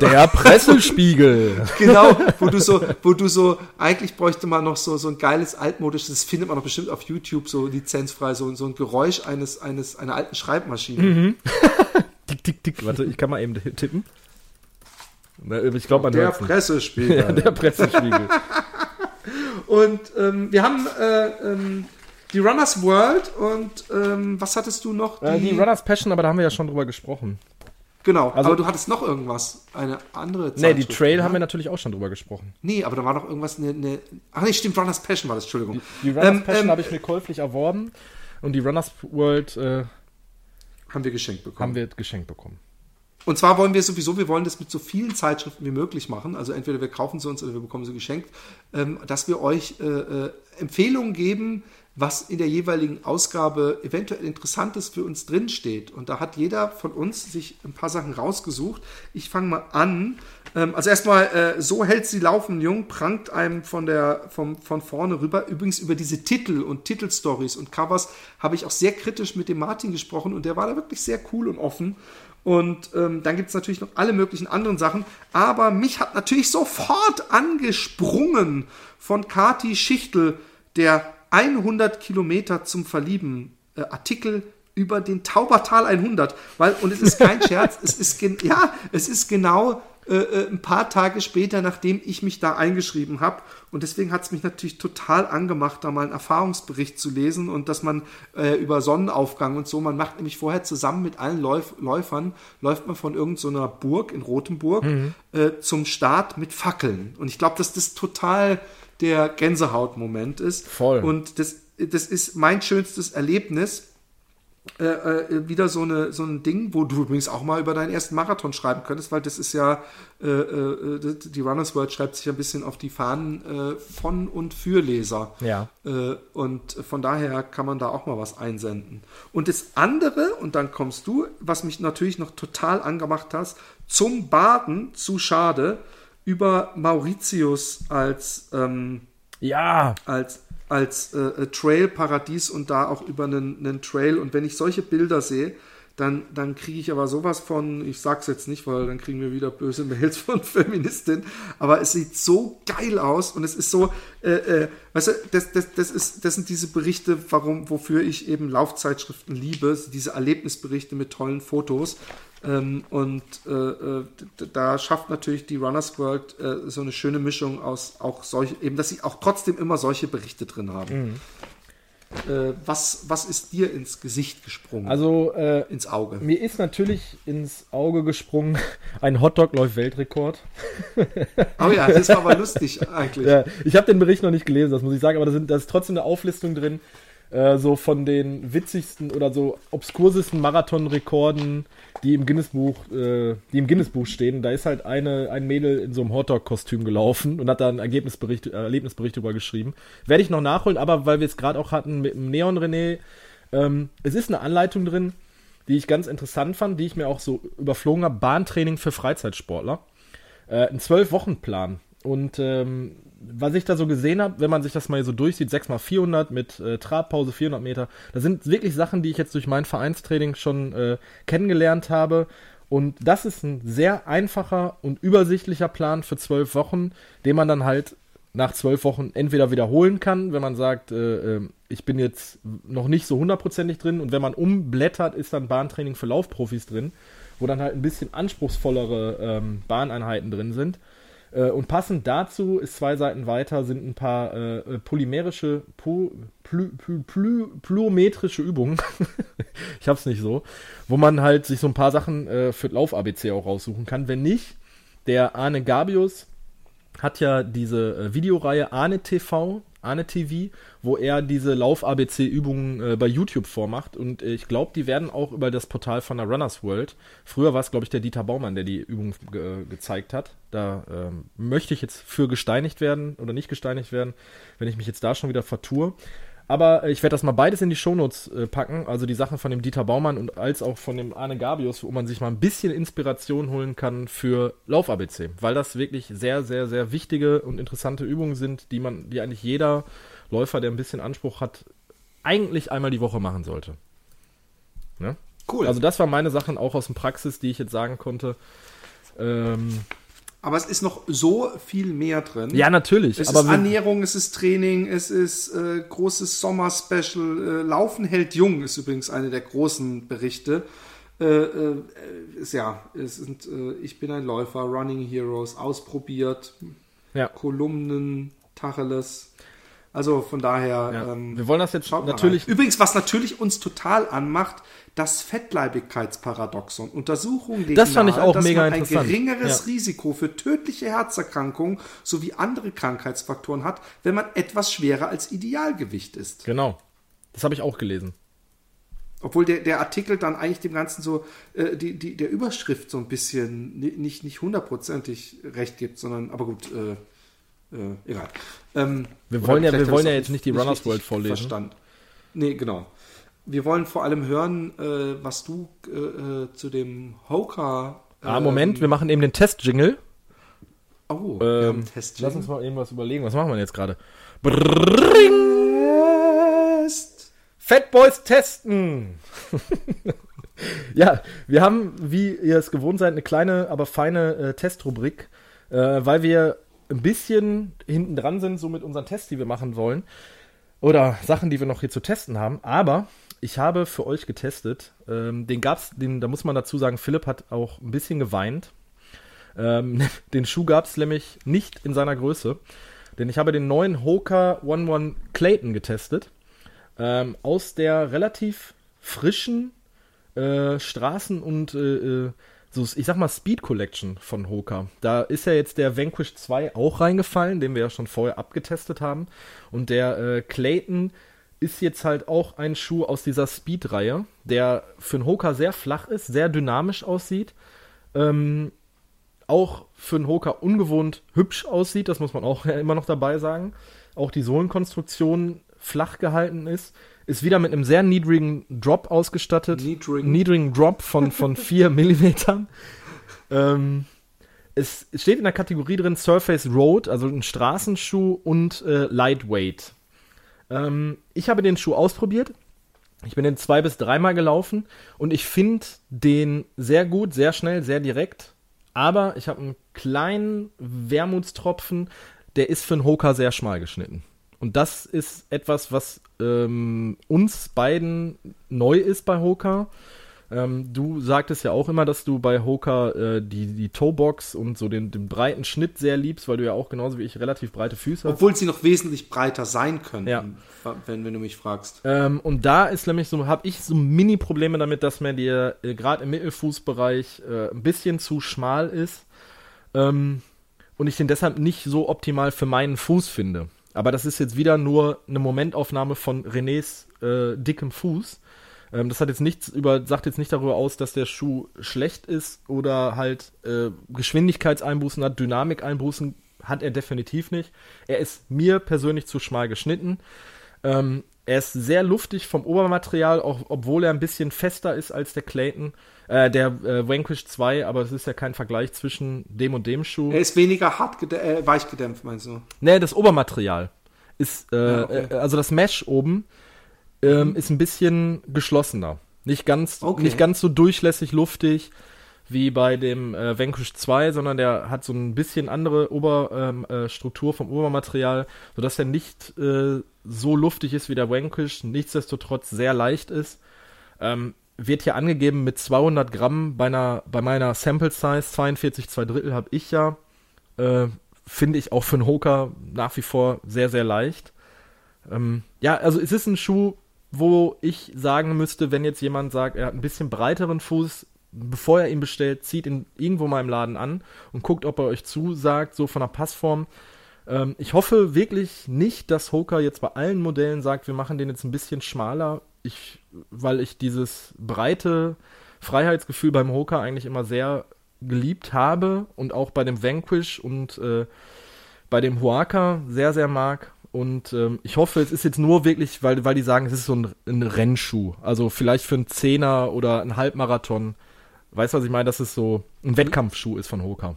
[SPEAKER 3] Der Pressespiegel.
[SPEAKER 2] genau, wo du so, wo du so, eigentlich bräuchte man noch so, so ein geiles altmodisches, das findet man doch bestimmt auf YouTube so lizenzfrei, so, so ein Geräusch eines, eines, einer alten Schreibmaschine.
[SPEAKER 3] tick, tick, tick. Warte, ich kann mal eben tippen. Ich glaube, man
[SPEAKER 2] Der Pressespiegel.
[SPEAKER 3] Ja, der Pressespiegel.
[SPEAKER 2] Und ähm, wir haben äh, ähm, die Runners World und ähm, was hattest du noch?
[SPEAKER 3] Äh, die Runners Passion, aber da haben wir ja schon drüber gesprochen.
[SPEAKER 2] Genau,
[SPEAKER 3] Also-
[SPEAKER 2] aber du hattest noch irgendwas, eine andere
[SPEAKER 3] Nee, die Trail
[SPEAKER 2] ne?
[SPEAKER 3] haben wir natürlich auch schon drüber gesprochen.
[SPEAKER 2] Nee, aber da war noch irgendwas, eine, eine ach nee, stimmt, Runners Passion war das, Entschuldigung.
[SPEAKER 3] Die Runners
[SPEAKER 2] Ähm,
[SPEAKER 3] Passion
[SPEAKER 2] ähm,
[SPEAKER 3] habe ich mir käuflich erworben und die Runners World äh,
[SPEAKER 2] Haben wir geschenkt bekommen.
[SPEAKER 3] haben wir geschenkt bekommen.
[SPEAKER 2] Und zwar wollen wir sowieso, wir wollen das mit so vielen Zeitschriften wie möglich machen. Also entweder wir kaufen sie uns oder wir bekommen sie geschenkt, ähm, dass wir euch äh, äh, Empfehlungen geben, was in der jeweiligen Ausgabe eventuell Interessantes für uns drinsteht. Und da hat jeder von uns sich ein paar Sachen rausgesucht. Ich fange mal an. Ähm, also erstmal, äh, so hält sie laufen, Jung, prangt einem von, der, vom, von vorne rüber. Übrigens über diese Titel und Titelstories und Covers habe ich auch sehr kritisch mit dem Martin gesprochen und der war da wirklich sehr cool und offen. Und ähm, dann gibt es natürlich noch alle möglichen anderen Sachen. Aber mich hat natürlich sofort angesprungen von Kati Schichtel der 100 Kilometer zum Verlieben äh, Artikel über den Taubertal 100. Weil, und es ist kein Scherz, es ist, gen ja, es ist genau äh, äh, ein paar Tage später, nachdem ich mich da eingeschrieben habe. Und deswegen hat es mich natürlich total angemacht, da mal einen Erfahrungsbericht zu lesen und dass man äh, über Sonnenaufgang und so, man macht nämlich vorher zusammen mit allen Läuf Läufern, läuft man von irgendeiner so Burg in Rotenburg äh, zum Start mit Fackeln. Und ich glaube, dass das total der Gänsehautmoment ist.
[SPEAKER 3] Voll.
[SPEAKER 2] Und das, das ist mein schönstes Erlebnis äh, äh, wieder so, eine, so ein Ding, wo du übrigens auch mal über deinen ersten Marathon schreiben könntest, weil das ist ja, äh, äh, die Runners World schreibt sich ein bisschen auf die Fahnen äh, von und für Leser.
[SPEAKER 3] Ja.
[SPEAKER 2] Äh, und von daher kann man da auch mal was einsenden. Und das andere, und dann kommst du, was mich natürlich noch total angemacht hast, zum Baden zu schade, über Mauritius als ähm,
[SPEAKER 3] Ja,
[SPEAKER 2] als, als äh, äh, Trail-Paradies und da auch über einen, einen Trail. Und wenn ich solche Bilder sehe, dann, dann kriege ich aber sowas von, ich sag's jetzt nicht, weil dann kriegen wir wieder böse Mails von Feministinnen, aber es sieht so geil aus und es ist so, äh, äh, weißt du, das, das, das, ist, das sind diese Berichte, warum, wofür ich eben Laufzeitschriften liebe, diese Erlebnisberichte mit tollen Fotos. Ähm, und äh, äh da schafft natürlich die Runners World äh, so eine schöne Mischung aus auch solche, eben, dass sie auch trotzdem immer solche Berichte drin haben. Mhm. Äh, was, was ist dir ins Gesicht gesprungen?
[SPEAKER 3] Also äh,
[SPEAKER 2] ins Auge.
[SPEAKER 3] Mir ist natürlich ins Auge gesprungen, ein Hotdog läuft Weltrekord.
[SPEAKER 2] Oh ja, das war aber lustig eigentlich. Ja,
[SPEAKER 3] ich habe den Bericht noch nicht gelesen, das muss ich sagen, aber da, sind, da ist trotzdem eine Auflistung drin, äh, so von den witzigsten oder so obskursesten Marathonrekorden, die im Guinness-Buch, äh, die im Guinness-Buch stehen. Da ist halt eine, ein Mädel in so einem Hotdog-Kostüm gelaufen und hat da einen Ergebnisbericht, äh, Erlebnisbericht drüber geschrieben. Werde ich noch nachholen, aber weil wir es gerade auch hatten mit dem Neon René, ähm, es ist eine Anleitung drin, die ich ganz interessant fand, die ich mir auch so überflogen habe. Bahntraining für Freizeitsportler. Äh, ein Zwölf-Wochen-Plan. Und ähm, was ich da so gesehen habe, wenn man sich das mal so durchsieht, 6x400 mit äh, Trabpause 400 Meter, das sind wirklich Sachen, die ich jetzt durch mein Vereinstraining schon äh, kennengelernt habe. Und das ist ein sehr einfacher und übersichtlicher Plan für zwölf Wochen, den man dann halt nach zwölf Wochen entweder wiederholen kann, wenn man sagt, äh, äh ich bin jetzt noch nicht so hundertprozentig drin. Und wenn man umblättert, ist dann Bahntraining für Laufprofis drin, wo dann halt ein bisschen anspruchsvollere ähm, Bahneinheiten drin sind. Äh, und passend dazu ist zwei Seiten weiter sind ein paar äh, äh polymerische, po, plü, plü, plü, plyometrische Übungen. ich hab's nicht so. Wo man halt sich so ein paar Sachen äh, für Lauf-ABC auch raussuchen kann. Wenn nicht, der Arne Gabius hat ja diese äh, Videoreihe Arne TV, Arne TV, wo er diese Lauf-ABC-Übungen äh, bei YouTube vormacht. Und äh, ich glaube, die werden auch über das Portal von der Runners World. Früher war es, glaube ich, der Dieter Baumann, der die Übung ge gezeigt hat. Da ähm, möchte ich jetzt für gesteinigt werden oder nicht gesteinigt werden, wenn ich mich jetzt da schon wieder vertue. Aber äh, ich werde das mal beides in die Shownotes äh, packen, also die Sachen von dem Dieter Baumann und als auch von dem Arne Gabius, wo man sich mal ein bisschen Inspiration holen kann für Lauf-ABC, weil das wirklich sehr, sehr, sehr wichtige und interessante Übungen sind, die man, die eigentlich jeder Läufer, der ein bisschen Anspruch hat, eigentlich einmal die Woche machen sollte. Ne? Cool. Also das waren meine Sachen auch aus dem Praxis, die ich jetzt sagen konnte. Ähm,
[SPEAKER 2] aber es ist noch so viel mehr drin.
[SPEAKER 3] Ja, natürlich.
[SPEAKER 2] Es ist Ernährung, es ist Training, es ist äh, großes Sommer-Special. Äh, Laufen hält jung ist übrigens eine der großen Berichte. Äh, äh, ist, ja, es sind, äh, ich bin ein Läufer, Running Heroes, ausprobiert, ja. Kolumnen, Tacheles. Also von daher.
[SPEAKER 3] Ja. Ähm, wir wollen das jetzt natürlich.
[SPEAKER 2] Übrigens, was natürlich uns total anmacht, das Fettleibigkeitsparadoxon. Untersuchungen
[SPEAKER 3] legen das fand nahe, ich auch dass mega
[SPEAKER 2] man
[SPEAKER 3] ein
[SPEAKER 2] geringeres ja. Risiko für tödliche Herzerkrankungen sowie andere Krankheitsfaktoren hat, wenn man etwas schwerer als Idealgewicht ist.
[SPEAKER 3] Genau. Das habe ich auch gelesen.
[SPEAKER 2] Obwohl der, der Artikel dann eigentlich dem Ganzen so, äh, die, die, der Überschrift so ein bisschen nicht, nicht hundertprozentig recht gibt, sondern, aber gut, äh, äh, egal. Ähm,
[SPEAKER 3] wir wollen ja, wir wollen ja jetzt nicht die Runners World vorlesen.
[SPEAKER 2] Verstanden. Nee, genau. Wir wollen vor allem hören, äh, was du äh, äh zu dem Hoka.
[SPEAKER 3] ah, Moment, ähm, wir machen eben den Test-Jingle.
[SPEAKER 2] Oh,
[SPEAKER 3] ähm, Test -Jingle. Lass uns mal eben was überlegen. Was machen wir jetzt gerade? Fat Boys testen! ja, wir haben, wie ihr es gewohnt seid, eine kleine, aber feine äh, Testrubrik, äh, weil wir ein bisschen hinten dran sind, so mit unseren Tests, die wir machen wollen. Oder Sachen, die wir noch hier zu testen haben. Aber ich habe für euch getestet. Ähm, den gab's, den, da muss man dazu sagen, Philipp hat auch ein bisschen geweint. Ähm, den Schuh gab es nämlich nicht in seiner Größe. Denn ich habe den neuen Hoka One One Clayton getestet. Ähm, aus der relativ frischen äh, Straßen- und äh, äh so, ich sag mal, Speed Collection von Hoka. Da ist ja jetzt der Vanquish 2 auch reingefallen, den wir ja schon vorher abgetestet haben. Und der äh, Clayton ist jetzt halt auch ein Schuh aus dieser Speed-Reihe, der für einen Hoka sehr flach ist, sehr dynamisch aussieht. Ähm, auch für einen Hoka ungewohnt hübsch aussieht, das muss man auch immer noch dabei sagen. Auch die Sohlenkonstruktion flach gehalten ist ist wieder mit einem sehr niedrigen Drop ausgestattet.
[SPEAKER 2] Niedrigen,
[SPEAKER 3] niedrigen Drop von, von 4 mm. Ähm, es steht in der Kategorie drin Surface Road, also ein Straßenschuh und äh, Lightweight. Ähm, ich habe den Schuh ausprobiert. Ich bin den zwei bis dreimal gelaufen und ich finde den sehr gut, sehr schnell, sehr direkt. Aber ich habe einen kleinen Wermutstropfen, der ist für einen Hoka sehr schmal geschnitten. Und das ist etwas, was ähm, uns beiden neu ist bei Hoka. Ähm, du sagtest ja auch immer, dass du bei Hoka äh, die, die Toebox und so den, den breiten Schnitt sehr liebst, weil du ja auch genauso wie ich relativ breite Füße hast.
[SPEAKER 2] Obwohl sie noch wesentlich breiter sein könnten,
[SPEAKER 3] Ja.
[SPEAKER 2] wenn, wenn du mich fragst.
[SPEAKER 3] Ähm, und da ist nämlich so, habe ich so Mini-Probleme damit, dass mir der äh, gerade im Mittelfußbereich äh, ein bisschen zu schmal ist. Ähm, und ich den deshalb nicht so optimal für meinen Fuß finde. Aber das ist jetzt wieder nur eine Momentaufnahme von Renés äh, dickem Fuß. Ähm, das hat jetzt nichts über, sagt jetzt nicht darüber aus, dass der Schuh schlecht ist oder halt äh, Geschwindigkeitseinbußen hat, Dynamikeinbußen hat er definitiv nicht. Er ist mir persönlich zu schmal geschnitten. Ähm, er ist sehr luftig vom Obermaterial, auch obwohl er ein bisschen fester ist als der Clayton, äh, der äh, Vanquish 2, aber es ist ja kein Vergleich zwischen dem und dem Schuh.
[SPEAKER 2] Er ist weniger hart äh, weich gedämpft, meinst du?
[SPEAKER 3] Nee, das Obermaterial ist, äh,
[SPEAKER 2] Ja, okay.
[SPEAKER 3] äh, also das Mesh oben ähm, ist ein bisschen geschlossener. Nicht ganz,
[SPEAKER 2] Okay.
[SPEAKER 3] nicht ganz so durchlässig luftig wie bei dem äh, Vanquish 2, sondern der hat so ein bisschen andere Oberstruktur ähm, äh, vom Obermaterial, sodass er nicht äh, so luftig ist wie der Vanquish, nichtsdestotrotz sehr leicht ist. Ähm, wird hier angegeben mit 200 Gramm bei, einer, bei meiner Sample Size, 42 2 Drittel habe ich ja. Äh, Finde ich auch für einen Hoka nach wie vor sehr, sehr leicht. Ähm, ja, also es ist ein Schuh, wo ich sagen müsste, wenn jetzt jemand sagt, er hat ein bisschen breiteren Fuß, bevor er ihn bestellt, zieht ihn irgendwo mal im Laden an und guckt, ob er euch zusagt, so von der Passform. Ähm, ich hoffe wirklich nicht, dass Hoka jetzt bei allen Modellen sagt, wir machen den jetzt ein bisschen schmaler, ich, weil ich dieses breite Freiheitsgefühl beim Hoka eigentlich immer sehr geliebt habe und auch bei dem Vanquish und äh, bei dem Huaka sehr, sehr mag. Und ähm, ich hoffe, es ist jetzt nur wirklich, weil, weil die sagen, es ist so ein, ein Rennschuh. Also vielleicht für einen Zehner oder einen Halbmarathon. Weißt du, was ich meine? Dass es so ein Wettkampfschuh ist von Hoka.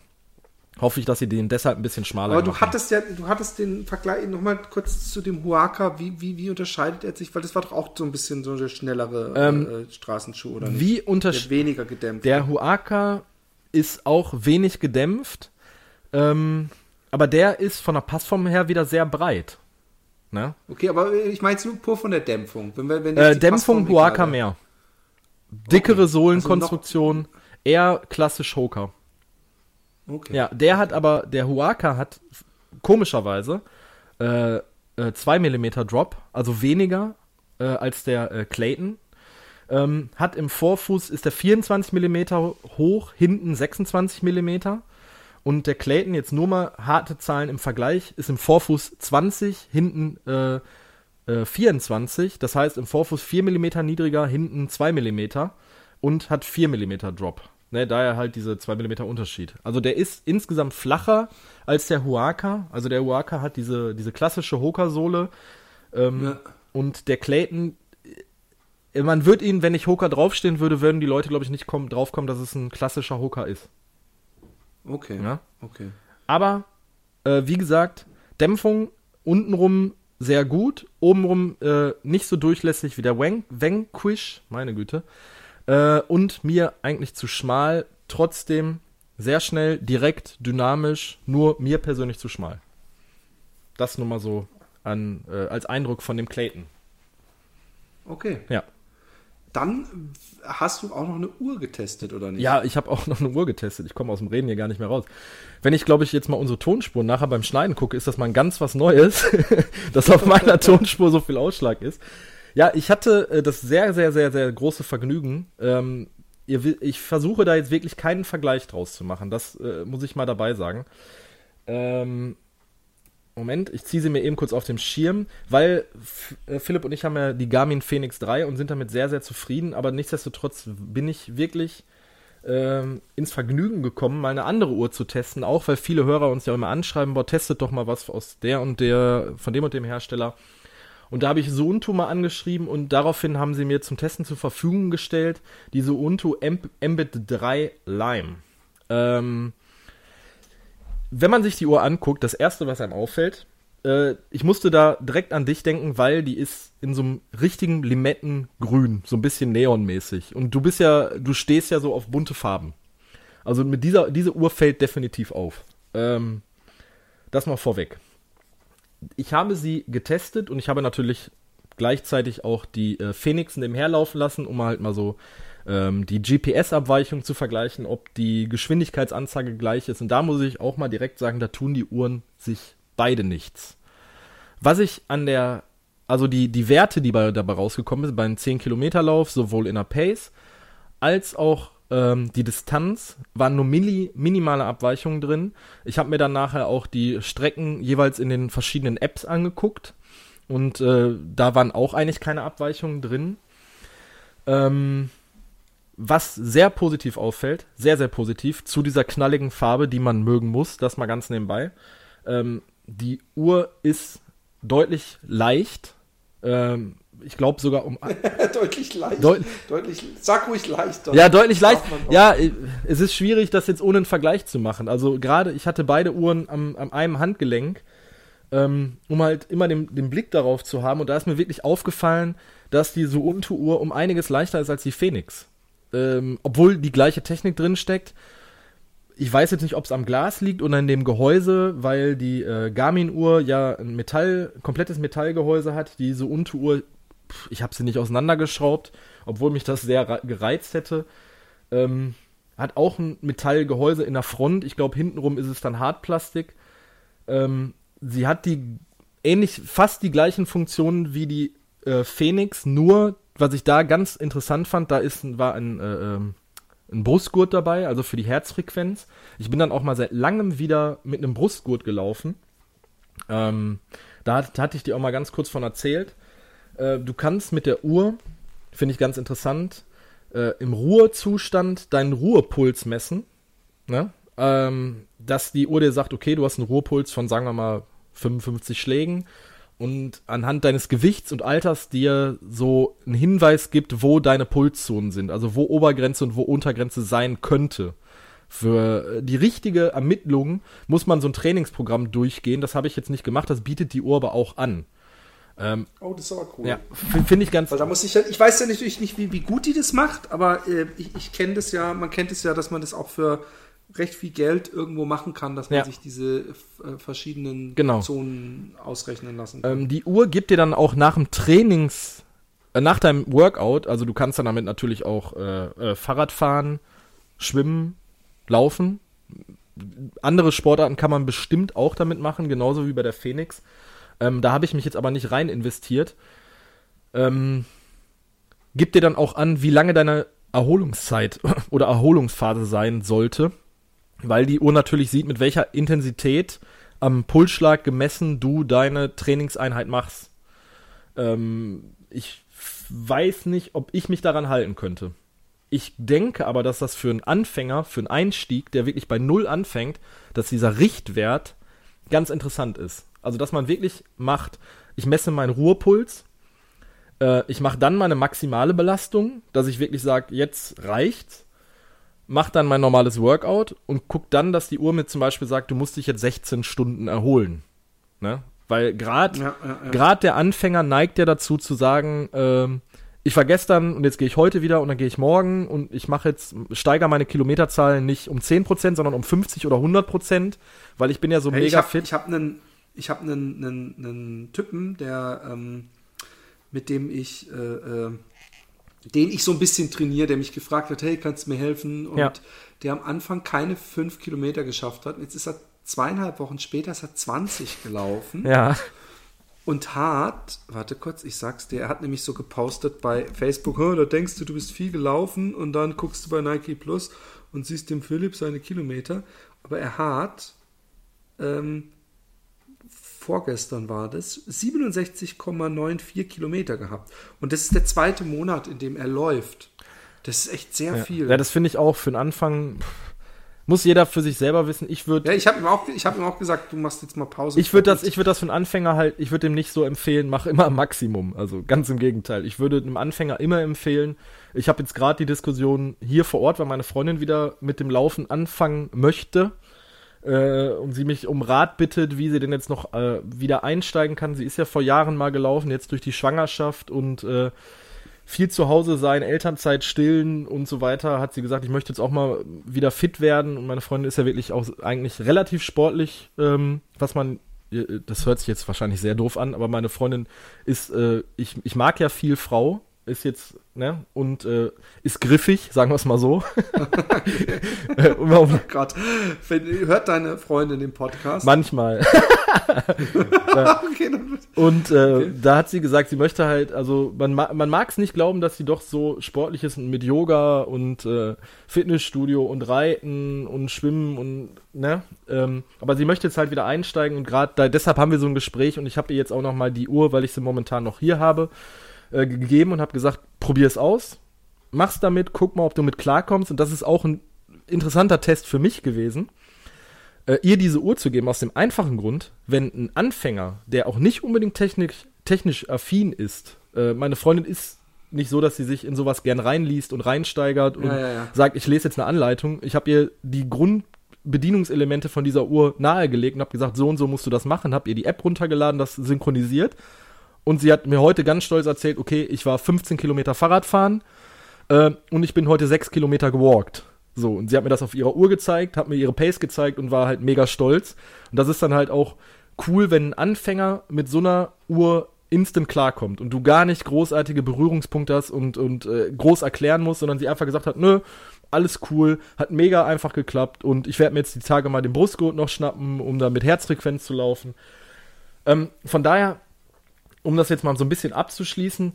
[SPEAKER 3] Hoffe ich, dass sie den deshalb ein bisschen schmaler
[SPEAKER 2] Aber du
[SPEAKER 3] gemacht haben.
[SPEAKER 2] hattest ja, du hattest den Vergleich nochmal kurz zu dem Huaka. Wie, wie, wie unterscheidet er sich? Weil das war doch auch so ein bisschen so der schnellere
[SPEAKER 3] Ähm,
[SPEAKER 2] äh, Straßenschuh, oder nicht?
[SPEAKER 3] Wie
[SPEAKER 2] Der
[SPEAKER 3] unterschiedlich.
[SPEAKER 2] weniger gedämpft.
[SPEAKER 3] Der Huaka ist auch wenig gedämpft, ähm, aber der ist von der Passform her wieder sehr breit. Ne?
[SPEAKER 2] Okay, aber ich meine jetzt nur pur von der Dämpfung. Wenn, wir- wenn
[SPEAKER 3] Äh, Dämpfung
[SPEAKER 2] wäre.
[SPEAKER 3] mehr. Dickere
[SPEAKER 2] Okay.
[SPEAKER 3] Sohlenkonstruktion, eher klassisch Hoka.
[SPEAKER 2] Okay.
[SPEAKER 3] Ja, der hat aber, der Huaka hat komischerweise äh, äh, 2 mm Drop, also weniger äh, als der äh, Clayton. Ähm, hat im Vorfuß ist der 24 mm hoch, hinten 26 mm. Und der Clayton, jetzt nur mal harte Zahlen im Vergleich, ist im Vorfuß 20, hinten äh, äh, 24. Das heißt, im Vorfuß 4 mm niedriger, hinten 2 mm und hat 4 mm Drop. Ne, daher halt diese 2 mm Unterschied. Also der ist insgesamt flacher als der Huaka. Also der Huaka hat diese, diese klassische Hoka-Sohle. Ähm,
[SPEAKER 2] Ja.
[SPEAKER 3] Und der Clayton, äh, man wird ihn, wenn ich Hoka draufstehen würde, würden die Leute, glaube ich, nicht kommen, draufkommen, dass es ein klassischer Hoka ist.
[SPEAKER 2] Okay.
[SPEAKER 3] Ja?
[SPEAKER 2] Okay.
[SPEAKER 3] Aber, äh, wie gesagt, Dämpfung untenrum sehr gut, obenrum äh, nicht so durchlässig wie der Vanquish, meine Güte. Äh, und mir eigentlich zu schmal, trotzdem sehr schnell, direkt, dynamisch, nur mir persönlich zu schmal. Das nur mal so an, äh, als Eindruck von dem Clayton.
[SPEAKER 2] Okay.
[SPEAKER 3] Ja.
[SPEAKER 2] Dann hast du auch noch eine Uhr getestet, oder nicht?
[SPEAKER 3] Ja, ich habe auch noch eine Uhr getestet. Ich komme aus dem Reden hier gar nicht mehr raus. Wenn ich, glaube ich, jetzt mal unsere Tonspur nachher beim Schneiden gucke, ist das mal ein ganz was Neues, dass auf meiner Tonspur so viel Ausschlag ist. Ja, ich hatte äh, das sehr, sehr, sehr, sehr große Vergnügen. Ähm, ich versuche da jetzt wirklich keinen Vergleich draus zu machen. Das äh, muss ich mal dabei sagen. Ähm, Moment, ich ziehe sie mir eben kurz auf dem Schirm, weil äh, Philipp und ich haben ja die Garmin Phoenix 3 und sind damit sehr, sehr zufrieden, aber nichtsdestotrotz bin ich wirklich ähm, ins Vergnügen gekommen, mal eine andere Uhr zu testen, auch weil viele Hörer uns ja immer anschreiben, boah, testet doch mal was aus der und der, von dem und dem Hersteller. Und da habe ich Suunto mal angeschrieben und daraufhin haben sie mir zum Testen zur Verfügung gestellt die Suunto Emb Embed 3 Lime. Ähm, wenn man sich die Uhr anguckt, das erste, was einem auffällt, äh, ich musste da direkt an dich denken, weil die ist in so einem richtigen Limettengrün, so ein bisschen neonmäßig. Und du bist ja, du stehst ja so auf bunte Farben. Also mit dieser, diese Uhr fällt definitiv auf. Ähm, das mal vorweg. Ich habe sie getestet und ich habe natürlich gleichzeitig auch die äh, Phoenix nebenher laufen lassen, um halt mal so ähm, die GPS-Abweichung zu vergleichen, ob die Geschwindigkeitsanzeige gleich ist. Und da muss ich auch mal direkt sagen, da tun die Uhren sich beide nichts. Was ich an der, also die, die Werte, die bei, dabei rausgekommen sind, beim 10-Kilometer-Lauf, sowohl in der Pace als auch ähm, die Distanz, waren nur milli, minimale Abweichungen drin. Ich habe mir dann nachher auch die Strecken jeweils in den verschiedenen Apps angeguckt und äh, da waren auch eigentlich keine Abweichungen drin. Ähm, was sehr positiv auffällt, sehr, sehr positiv, zu dieser knalligen Farbe, die man mögen muss, das mal ganz nebenbei. Ähm, die Uhr ist deutlich leicht. Ähm, ich glaube sogar um.
[SPEAKER 2] deutlich leicht.
[SPEAKER 3] Deut
[SPEAKER 2] deutlich, sag ruhig leichter.
[SPEAKER 3] Ja, deutlich leicht. Ja, es ist schwierig, das jetzt ohne einen Vergleich zu machen. Also gerade, ich hatte beide Uhren am, am einem Handgelenk, ähm, um halt immer den, den Blick darauf zu haben. Und da ist mir wirklich aufgefallen, dass die Suunto-Uhr um einiges leichter ist als die Phoenix ähm, obwohl die gleiche Technik drin steckt. Ich weiß jetzt nicht, ob es am Glas liegt oder in dem Gehäuse, weil die äh, Garmin-Uhr ja ein Metall, komplettes Metallgehäuse hat. Diese Unto-Uhr, ich habe sie nicht auseinandergeschraubt, obwohl mich das sehr gereizt hätte. Ähm, hat auch ein Metallgehäuse in der Front. Ich glaube, hintenrum ist es dann Hartplastik. Ähm, sie hat die ähnlich, fast die gleichen Funktionen wie die äh, Phoenix, nur was ich da ganz interessant fand, da ist, war ein, äh, ähm, ein Brustgurt dabei, also für die Herzfrequenz. Ich bin dann auch mal seit langem wieder mit einem Brustgurt gelaufen. Ähm, da, da, hatte ich dir auch mal ganz kurz von erzählt. Äh, du kannst mit der Uhr, finde ich ganz interessant, äh, im Ruhezustand deinen Ruhepuls messen. Ne? Ähm, dass die Uhr dir sagt, okay, du hast einen Ruhepuls von, sagen wir mal, 55 Schlägen und anhand deines Gewichts und Alters dir so einen Hinweis gibt, wo deine Pulszonen sind, also wo Obergrenze und wo Untergrenze sein könnte. Für die richtige Ermittlung muss man so ein Trainingsprogramm durchgehen. Das habe ich jetzt nicht gemacht, das bietet die Uhr aber auch an.
[SPEAKER 2] Ähm, oh, das ist aber cool.
[SPEAKER 3] Ja, finde ich ganz.
[SPEAKER 2] Weil da muss ich ja, ich weiß ja natürlich nicht, wie, wie gut die das macht, aber äh, ich, ich kenne das ja, man kennt es ja, dass man das auch für recht viel Geld irgendwo machen kann, dass man ja. sich diese äh, verschiedenen
[SPEAKER 3] genau.
[SPEAKER 2] Zonen ausrechnen lassen kann.
[SPEAKER 3] Ähm, die Uhr gibt dir dann auch nach dem Trainings, äh, nach deinem Workout, also du kannst dann damit natürlich auch äh, äh Fahrrad fahren, schwimmen, laufen. Andere Sportarten kann man bestimmt auch damit machen, genauso wie bei der Phoenix. Ähm, da habe ich mich jetzt aber nicht rein investiert. Ähm, gibt dir dann auch an, wie lange deine Erholungszeit oder Erholungsphase sein sollte weil die Uhr natürlich sieht, mit welcher Intensität am Pulsschlag gemessen du deine Trainingseinheit machst. Ähm, ich weiß nicht, ob ich mich daran halten könnte. Ich denke aber, dass das für einen Anfänger, für einen Einstieg, der wirklich bei Null anfängt, dass dieser Richtwert ganz interessant ist. Also, dass man wirklich macht, ich messe meinen Ruhepuls, äh, ich mache dann meine maximale Belastung, dass ich wirklich sage, jetzt reicht's mach dann mein normales Workout und guck dann, dass die Uhr mir zum Beispiel sagt, du musst dich jetzt 16 Stunden erholen. Ne? Weil gerade ja, ja, ja. der Anfänger neigt ja dazu zu sagen, ähm, ich war gestern und jetzt gehe ich heute wieder und dann gehe ich morgen und ich mache jetzt, steigere meine Kilometerzahlen nicht um 10%, sondern um 50 oder 100%, weil ich bin ja so hey, mega
[SPEAKER 2] ich hab,
[SPEAKER 3] fit.
[SPEAKER 2] Ich habe einen ich hab einen, einen, einen Typen, der ähm, mit dem ich äh, äh, den ich so ein bisschen trainiere, der mich gefragt hat, hey, kannst du mir helfen? Und ja. der am Anfang keine fünf Kilometer geschafft hat. Jetzt ist er zweieinhalb Wochen später, ist er 20 gelaufen.
[SPEAKER 3] Ja.
[SPEAKER 2] Und hat, warte kurz, ich sag's dir, er hat nämlich so gepostet bei Facebook, da denkst du, du bist viel gelaufen und dann guckst du bei Nike Plus und siehst dem Philipp seine Kilometer. Aber er hat ähm, vorgestern war das, 67,94 Kilometer gehabt. Und das ist der zweite Monat, in dem er läuft. Das ist echt sehr
[SPEAKER 3] ja.
[SPEAKER 2] viel.
[SPEAKER 3] Ja, das finde ich auch für den Anfang. Muss jeder für sich selber wissen. Ich würde.
[SPEAKER 2] Ja, ich habe ihm, auch, hab ihm auch gesagt, du machst jetzt mal Pause.
[SPEAKER 3] Ich würde das, würd das für einen Anfänger halt, ich würde ihm nicht so empfehlen, mach immer Maximum. Also ganz im Gegenteil. Ich würde einem Anfänger immer empfehlen, ich habe jetzt gerade die Diskussion hier vor Ort, weil meine Freundin wieder mit dem Laufen anfangen möchte äh, und sie mich um Rat bittet, wie sie denn jetzt noch äh, wieder einsteigen kann. Sie ist ja vor Jahren mal gelaufen, jetzt durch die Schwangerschaft und äh, viel zu Hause sein, Elternzeit stillen und so weiter, hat sie gesagt, ich möchte jetzt auch mal wieder fit werden. Und meine Freundin ist ja wirklich auch eigentlich relativ sportlich, ähm, was man, äh, das hört sich jetzt wahrscheinlich sehr doof an, aber meine Freundin ist, äh, ich, ich mag ja viel Frau ist jetzt, ne, und äh, ist griffig, sagen wir es mal so.
[SPEAKER 2] oh Gott, hört deine Freundin den Podcast?
[SPEAKER 3] Manchmal. okay, und äh, okay. da hat sie gesagt, sie möchte halt, also man, man mag es nicht glauben, dass sie doch so sportlich ist mit Yoga und äh, Fitnessstudio und Reiten und Schwimmen und, ne, ähm, aber sie möchte jetzt halt wieder einsteigen und gerade deshalb haben wir so ein Gespräch und ich habe ihr jetzt auch noch mal die Uhr, weil ich sie momentan noch hier habe äh, gegeben und habe gesagt, probier es aus, mach's damit, guck mal, ob du mit klarkommst. Und das ist auch ein interessanter Test für mich gewesen, äh, ihr diese Uhr zu geben, aus dem einfachen Grund, wenn ein Anfänger, der auch nicht unbedingt technisch, technisch affin ist, äh, meine Freundin ist nicht so, dass sie sich in sowas gern reinliest und reinsteigert und ja, ja, ja. sagt, ich lese jetzt eine Anleitung. Ich habe ihr die Grundbedienungselemente von dieser Uhr nahegelegt und habe gesagt, so und so musst du das machen. Habe ihr die App runtergeladen, das synchronisiert und sie hat mir heute ganz stolz erzählt, okay, ich war 15 Kilometer Fahrrad fahren äh, und ich bin heute 6 Kilometer gewalkt. So, und sie hat mir das auf ihrer Uhr gezeigt, hat mir ihre Pace gezeigt und war halt mega stolz. Und das ist dann halt auch cool, wenn ein Anfänger mit so einer Uhr instant klarkommt und du gar nicht großartige Berührungspunkte hast und, und äh, groß erklären musst, sondern sie einfach gesagt hat, nö, alles cool, hat mega einfach geklappt und ich werde mir jetzt die Tage mal den Brustgurt noch schnappen, um da mit Herzfrequenz zu laufen. Ähm, von daher um das jetzt mal so ein bisschen abzuschließen,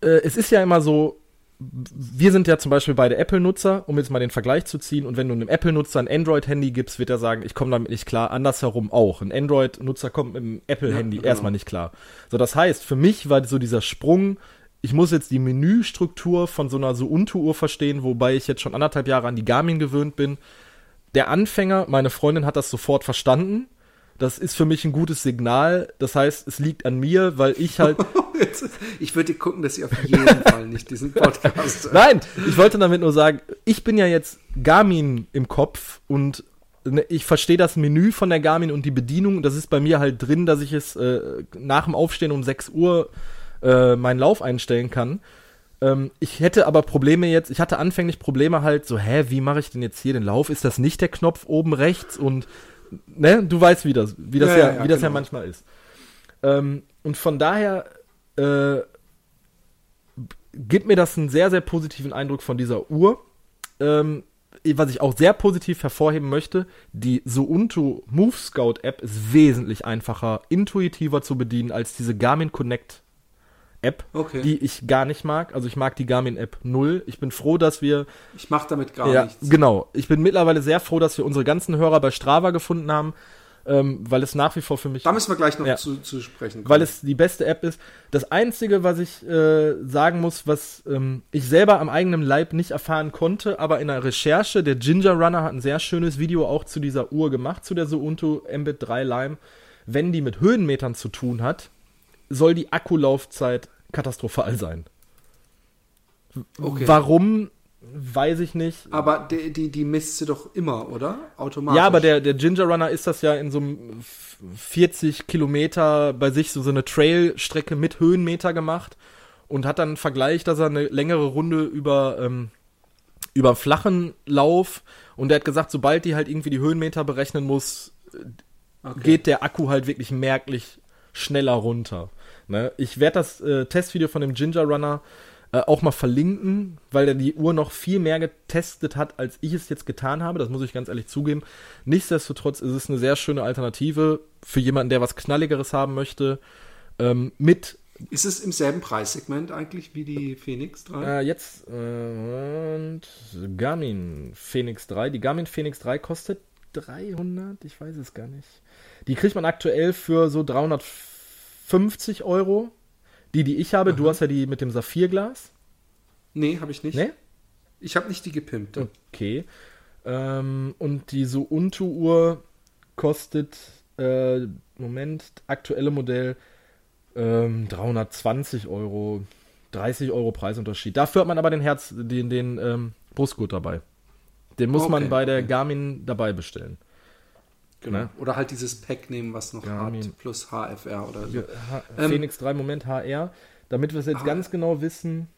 [SPEAKER 3] äh, es ist ja immer so, wir sind ja zum Beispiel beide Apple-Nutzer, um jetzt mal den Vergleich zu ziehen. Und wenn du einem Apple-Nutzer ein Android-Handy gibst, wird er sagen, ich komme damit nicht klar. Andersherum auch. Ein Android-Nutzer kommt mit einem Apple-Handy ja, genau. erstmal nicht klar. So, das heißt, für mich war so dieser Sprung, ich muss jetzt die Menüstruktur von so einer so Ubuntu-Uhr verstehen, wobei ich jetzt schon anderthalb Jahre an die Garmin gewöhnt bin. Der Anfänger, meine Freundin hat das sofort verstanden das ist für mich ein gutes Signal. Das heißt, es liegt an mir, weil ich halt.
[SPEAKER 2] ich würde gucken, dass ich auf jeden Fall nicht diesen Podcast.
[SPEAKER 3] Nein, ich wollte damit nur sagen, ich bin ja jetzt Garmin im Kopf und ne, ich verstehe das Menü von der Garmin und die Bedienung. Das ist bei mir halt drin, dass ich es äh, nach dem Aufstehen um 6 Uhr äh, meinen Lauf einstellen kann. Ähm, ich hätte aber Probleme jetzt, ich hatte anfänglich Probleme halt so, hä, wie mache ich denn jetzt hier den Lauf? Ist das nicht der Knopf oben rechts? Und ne, du weißt, wie das, wie das ja, ja, ja wie das genau. ja manchmal ist. Ähm, und von daher äh, gibt mir das einen sehr, sehr positiven Eindruck von dieser Uhr. Ähm, was ich auch sehr positiv hervorheben möchte, die Suunto Move Scout App ist wesentlich einfacher, intuitiver zu bedienen als diese Garmin Connect App, okay. die ich gar nicht mag. Also ich mag die Garmin App null. Ich bin froh, dass wir.
[SPEAKER 2] Ich mache damit gar
[SPEAKER 3] ja,
[SPEAKER 2] nichts.
[SPEAKER 3] Genau. Ich bin mittlerweile sehr froh, dass wir unsere ganzen Hörer bei Strava gefunden haben. Ähm, weil es nach wie vor für mich.
[SPEAKER 2] Da müssen wir gleich noch ja, zu, zu, sprechen.
[SPEAKER 3] Kommen. Weil es die beste App ist. Das Einzige, was ich äh, sagen muss, was ähm, ich selber am eigenen Leib nicht erfahren konnte, aber in der Recherche, der Ginger Runner hat ein sehr schönes Video auch zu dieser Uhr gemacht, zu der Suunto Mbit 3 Lime. Wenn die mit Höhenmetern zu tun hat, soll die Akkulaufzeit katastrophal sein. Okay. Warum, weiß ich nicht.
[SPEAKER 2] Aber die, die, die misst sie doch immer, oder? Automatisch.
[SPEAKER 3] Ja, aber der, der Ginger Runner ist das ja in so einem 40 Kilometer bei sich so, so eine Trailstrecke mit Höhenmeter gemacht und hat dann einen Vergleich, dass er eine längere Runde über, ähm, über flachen Lauf und er hat gesagt, sobald die halt irgendwie die Höhenmeter berechnen muss, okay. geht der Akku halt wirklich merklich schneller runter. Ne? Ich werde das äh, Testvideo von dem Ginger Runner äh, auch mal verlinken, weil er die Uhr noch viel mehr getestet hat, als ich es jetzt getan habe. Das muss ich ganz ehrlich zugeben. Nichtsdestotrotz ist es eine sehr schöne Alternative für jemanden, der was Knalligeres haben möchte. Ähm, mit
[SPEAKER 2] ist es im selben Preissegment eigentlich wie die Phoenix
[SPEAKER 3] 3? Äh, jetzt äh, und Garmin Phoenix 3. Die Garmin Phoenix 3 kostet 300, ich weiß es gar nicht. Die kriegt man aktuell für so 350 50 Euro. Die, die ich habe, Aha. du hast ja die mit dem Saphirglas.
[SPEAKER 2] Nee, habe ich nicht.
[SPEAKER 3] Nee?
[SPEAKER 2] Ich habe nicht die gepimpte.
[SPEAKER 3] Okay. Ähm, und die so Untu-Uhr kostet, äh, Moment, aktuelle Modell ähm, 320 Euro. 30 Euro Preisunterschied. Dafür hat man aber den Herz, den, den ähm, Brustgurt dabei. Den muss okay, man bei der. Garmin dabei bestellen.
[SPEAKER 2] Genau.
[SPEAKER 3] Ne?
[SPEAKER 2] Oder halt dieses Pack nehmen, was noch
[SPEAKER 3] Garmin.
[SPEAKER 2] hat, plus HFR oder so.
[SPEAKER 3] Ja,
[SPEAKER 2] Ähm,
[SPEAKER 3] Phoenix 3 Moment HR. Damit wir es jetzt
[SPEAKER 2] Ah.
[SPEAKER 3] ganz genau wissen,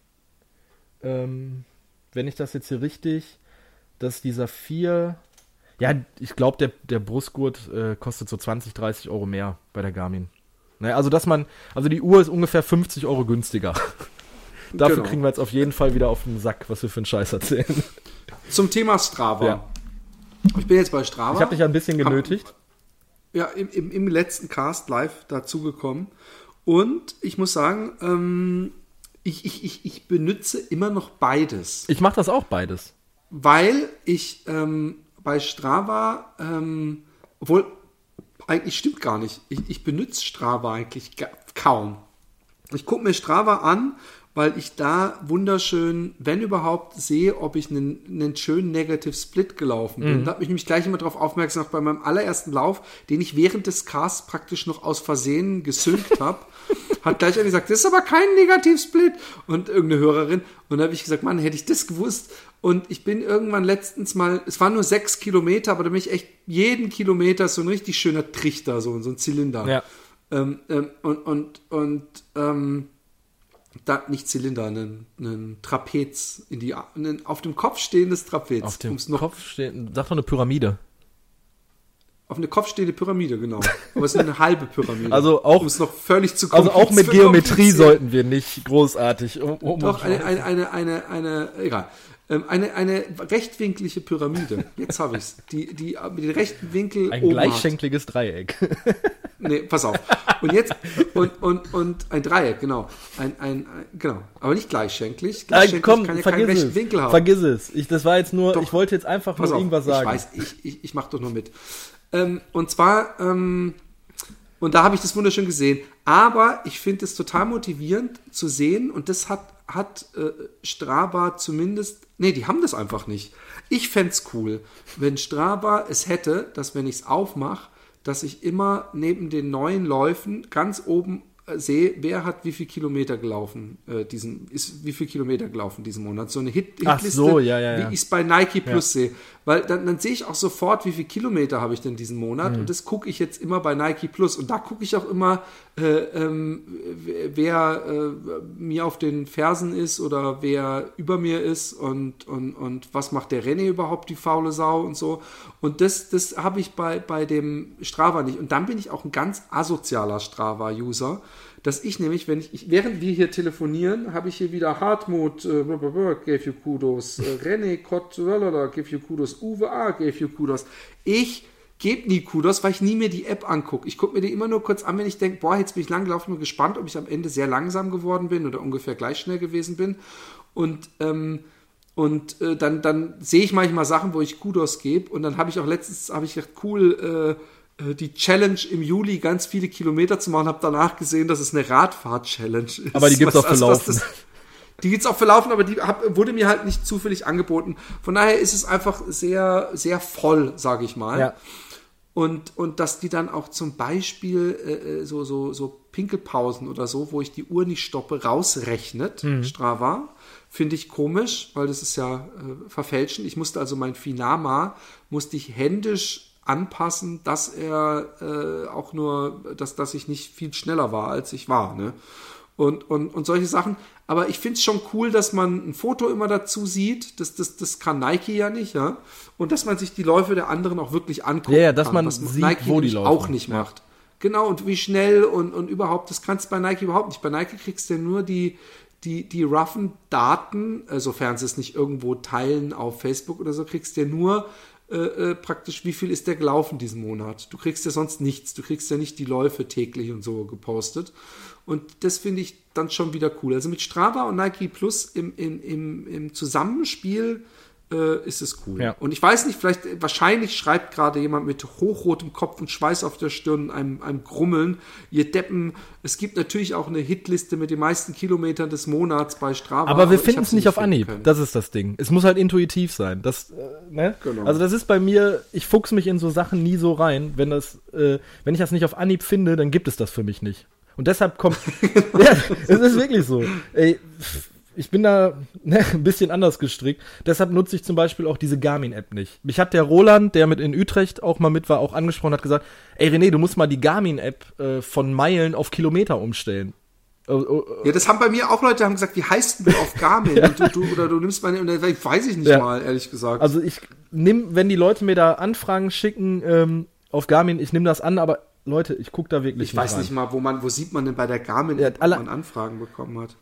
[SPEAKER 3] ähm, wenn ich das jetzt hier richtig, dass dieser 4, ja, ich glaube, der, der Brustgurt äh, kostet so 20, 30 Euro mehr bei der Garmin. Naja, also dass man, also die Uhr ist ungefähr 50 Euro günstiger. Dafür
[SPEAKER 2] Genau.
[SPEAKER 3] kriegen wir jetzt auf jeden Fall wieder auf den Sack, was wir für einen Scheiß erzählen.
[SPEAKER 2] Zum Thema Strava.
[SPEAKER 3] Ja.
[SPEAKER 2] Ich bin jetzt bei Strava.
[SPEAKER 3] Ich habe dich ja ein bisschen
[SPEAKER 2] Hab-
[SPEAKER 3] genötigt.
[SPEAKER 2] ja, im, im, im letzten Cast live dazugekommen. Und ich muss sagen, ähm, ich, ich, ich, ich benutze immer noch beides.
[SPEAKER 3] Ich mache das auch beides.
[SPEAKER 2] weil ich ähm, bei Strava, ähm, obwohl eigentlich stimmt gar nicht, ich, ich benutze Strava eigentlich kaum. Ich gucke mir Strava an, weil ich da wunderschön, wenn überhaupt, sehe, ob ich einen, einen schönen Negative Split gelaufen bin. Da habe ich nämlich gleich immer darauf aufmerksam gemacht, bei meinem allerersten Lauf, den ich während des Casts praktisch noch aus Versehen gesynkt habe, hat gleich einer gesagt, das ist aber kein Negativ-Split. Und irgendeine Hörerin. Und da habe ich gesagt, Mann, hätte ich das gewusst. Und ich bin irgendwann letztens mal, es waren nur sechs Kilometer, aber da bin ich echt jeden Kilometer so ein richtig schöner Trichter, so, so ein Zylinder.
[SPEAKER 3] Ja.
[SPEAKER 2] Ähm, ähm, und und, und ähm, da, nicht Zylinder, einen, einen Trapez in die, einen auf dem Kopf stehendes Trapez.
[SPEAKER 3] Auf dem
[SPEAKER 2] noch,
[SPEAKER 3] Kopf steht, sag doch eine Pyramide.
[SPEAKER 2] Auf eine Kopfstehende Pyramide, genau. Aber es ist eine halbe Pyramide.
[SPEAKER 3] Also auch-
[SPEAKER 2] Um es noch völlig zu
[SPEAKER 3] Also auch mit Geometrie sollten wir nicht großartig. Um, um
[SPEAKER 2] Doch, eine, eine, eine, eine, eine, egal. Ähm, Eine, eine rechtwinklige Pyramide. Jetzt habe ich's. Die, die mit den rechten Winkel
[SPEAKER 3] ein
[SPEAKER 2] oben hat.
[SPEAKER 3] gleichschenkliges Dreieck.
[SPEAKER 2] Nee, pass auf. Und jetzt, und, und, und ein Dreieck, genau. Ein, ein, ein genau. Aber nicht gleichschenklich.
[SPEAKER 3] Nein,
[SPEAKER 2] Gleichschenklich
[SPEAKER 3] komm,
[SPEAKER 2] kann ja keinen
[SPEAKER 3] vergiss
[SPEAKER 2] rechten
[SPEAKER 3] es.
[SPEAKER 2] Winkel haben.
[SPEAKER 3] Vergiss es. Ich, das war jetzt nur,
[SPEAKER 2] Doch.
[SPEAKER 3] ich wollte jetzt einfach nur
[SPEAKER 2] auf,
[SPEAKER 3] irgendwas sagen.
[SPEAKER 2] Ich weiß, ich, ich, ich mache doch nur mit. Ähm, und zwar, ähm, und da habe ich das wunderschön gesehen. Aber ich finde es total motivierend zu sehen, und das hat, hat äh, Strava zumindest, nee, die haben das einfach nicht. Ich fände es cool, wenn Strava es hätte, dass wenn ich es aufmache, dass ich immer neben den neuen Läufen ganz oben äh, sehe, wer hat wie viel Kilometer gelaufen, äh, diesen, ist wie viel Kilometer gelaufen diesen Monat. So eine Hit Hitliste,
[SPEAKER 3] so, ja, ja, ja.
[SPEAKER 2] wie ich es bei Nike Plus sehe. Weil dann, dann sehe ich auch sofort, wie viel Kilometer habe ich denn diesen Monat.
[SPEAKER 3] Mhm.
[SPEAKER 2] Und das gucke ich jetzt immer bei Nike Plus. Und da gucke ich auch immer, äh, ähm, wer äh, mir auf den Fersen ist oder wer über mir ist und, und, und was macht der René überhaupt, die faule Sau und so. Und das, das habe ich bei, bei dem Strava nicht. Und dann bin ich auch ein ganz asozialer Strava-User dass ich nämlich, wenn ich, ich, während wir hier telefonieren, habe ich hier wieder Hartmut, äh, gave you kudos, äh, René Kott, blablabla, gave you kudos, Uwe A, gave you kudos. Ich gebe nie Kudos, weil ich nie mir die App angucke. Ich gucke mir die immer nur kurz an, wenn ich denke, boah, jetzt bin ich lang gelaufen, bin gespannt, ob ich am Ende sehr langsam geworden bin oder ungefähr gleich schnell gewesen bin. Und ähm, und äh, dann, dann sehe ich manchmal Sachen, wo ich Kudos gebe. Und dann habe ich auch letztens, habe ich gedacht, cool, äh, die Challenge im Juli ganz viele Kilometer zu machen, habe danach gesehen, dass es eine Radfahrt-Challenge ist.
[SPEAKER 3] Aber die gibt's
[SPEAKER 2] Was-
[SPEAKER 3] auch für Laufen.
[SPEAKER 2] das- Die gibt's auch für Laufen, aber die hab, wurde mir halt nicht zufällig angeboten. Von daher ist es einfach sehr, sehr voll, sage ich mal.
[SPEAKER 3] Ja.
[SPEAKER 2] Und, und dass die dann auch zum Beispiel äh, äh, so, so, so Pinkelpausen oder so, wo ich die Uhr nicht stoppe, rausrechnet,
[SPEAKER 3] Mhm.
[SPEAKER 2] Strava, finde ich komisch, weil das ist ja äh, verfälschen. Ich musste also mein Finama, musste ich händisch anpassen, dass er äh, auch nur, dass, dass ich nicht viel schneller war, als ich war. Ne? Und, und, und solche Sachen. Aber ich finde es schon cool, dass man ein Foto immer dazu sieht. Das, das, das kann Nike ja nicht, ja. Und dass man sich die Läufe der anderen auch wirklich anguckt.
[SPEAKER 3] Ja, ja, dass man sieht, wo die laufen.
[SPEAKER 2] auch nicht
[SPEAKER 3] Ja.
[SPEAKER 2] macht. Genau, und wie schnell und, und überhaupt, das kannst du bei Nike überhaupt nicht. Bei Nike kriegst du ja nur die, die, die roughen Daten, sofern sie es nicht irgendwo teilen auf Facebook oder so, kriegst du ja nur äh, äh, praktisch, wie viel ist der gelaufen diesen Monat. Du kriegst ja sonst nichts. Du kriegst ja nicht die Läufe täglich und so gepostet. Und das finde ich dann schon wieder cool. Also mit Strava und Nike Plus im, im, im, im Zusammenspiel äh, ist es cool.
[SPEAKER 3] Ja.
[SPEAKER 2] Und ich weiß nicht, vielleicht, wahrscheinlich schreibt gerade jemand mit hochrotem Kopf und Schweiß auf der Stirn, einem, einem Grummeln, ihr Deppen, es gibt natürlich auch eine Hitliste mit den meisten Kilometern des Monats bei Strava.
[SPEAKER 3] Aber wir finden es nicht auf Anhieb.
[SPEAKER 2] können.
[SPEAKER 3] Das ist das Ding. Es muss halt intuitiv sein. Das, äh, ne?
[SPEAKER 2] Genau.
[SPEAKER 3] Also das ist bei mir, ich fuchs mich in so Sachen nie so rein. Wenn das, äh, wenn ich das nicht auf Anhieb finde, dann gibt es das für mich nicht. Und deshalb kommt, ja, es ist wirklich so. Ey, pff, ich bin da ne, ein bisschen anders gestrickt. Deshalb nutze ich zum Beispiel auch diese Garmin-App nicht. Mich hat der Roland, der mit in Utrecht auch mal mit war, auch angesprochen, hat gesagt, ey René, du musst mal die Garmin-App äh, von Meilen auf Kilometer umstellen.
[SPEAKER 2] Oh, oh, oh. Ja, das haben bei mir auch Leute haben gesagt, wie heißt du auf Garmin? ja. du, du, oder du nimmst meine, weiß ich nicht ja. mal, ehrlich gesagt.
[SPEAKER 3] Also ich nimm, wenn die Leute mir da Anfragen schicken ähm, auf Garmin, ich nehme das an, aber Leute, ich gucke da wirklich
[SPEAKER 2] Ich nicht weiß rein. nicht mal, wo man, wo sieht man denn bei der Garmin, ja,
[SPEAKER 3] alle,
[SPEAKER 2] wo man Anfragen bekommen hat.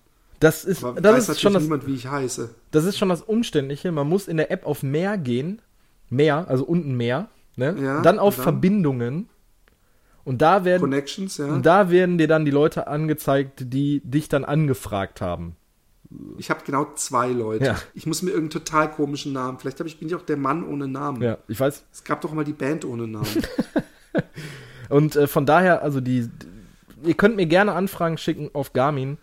[SPEAKER 3] Das ist,
[SPEAKER 2] aber
[SPEAKER 3] das ist schon
[SPEAKER 2] das, niemand, wie ich heiße.
[SPEAKER 3] Das ist schon das Umständliche. Man muss in der App auf mehr gehen, mehr, also unten mehr, ne? Ja, dann auf dann? Verbindungen. Und da werden,
[SPEAKER 2] Connections, ja.
[SPEAKER 3] Und da werden dir dann die Leute angezeigt, die dich dann angefragt haben.
[SPEAKER 2] Ich habe genau zwei Leute. Ja. Ich muss mir irgendeinen total komischen Namen. Vielleicht ich, bin ich auch der Mann ohne Namen.
[SPEAKER 3] Ja, ich weiß.
[SPEAKER 2] Es gab doch mal die Band ohne Namen.
[SPEAKER 3] und äh, von daher, also die, ihr könnt mir gerne Anfragen schicken auf Garmin,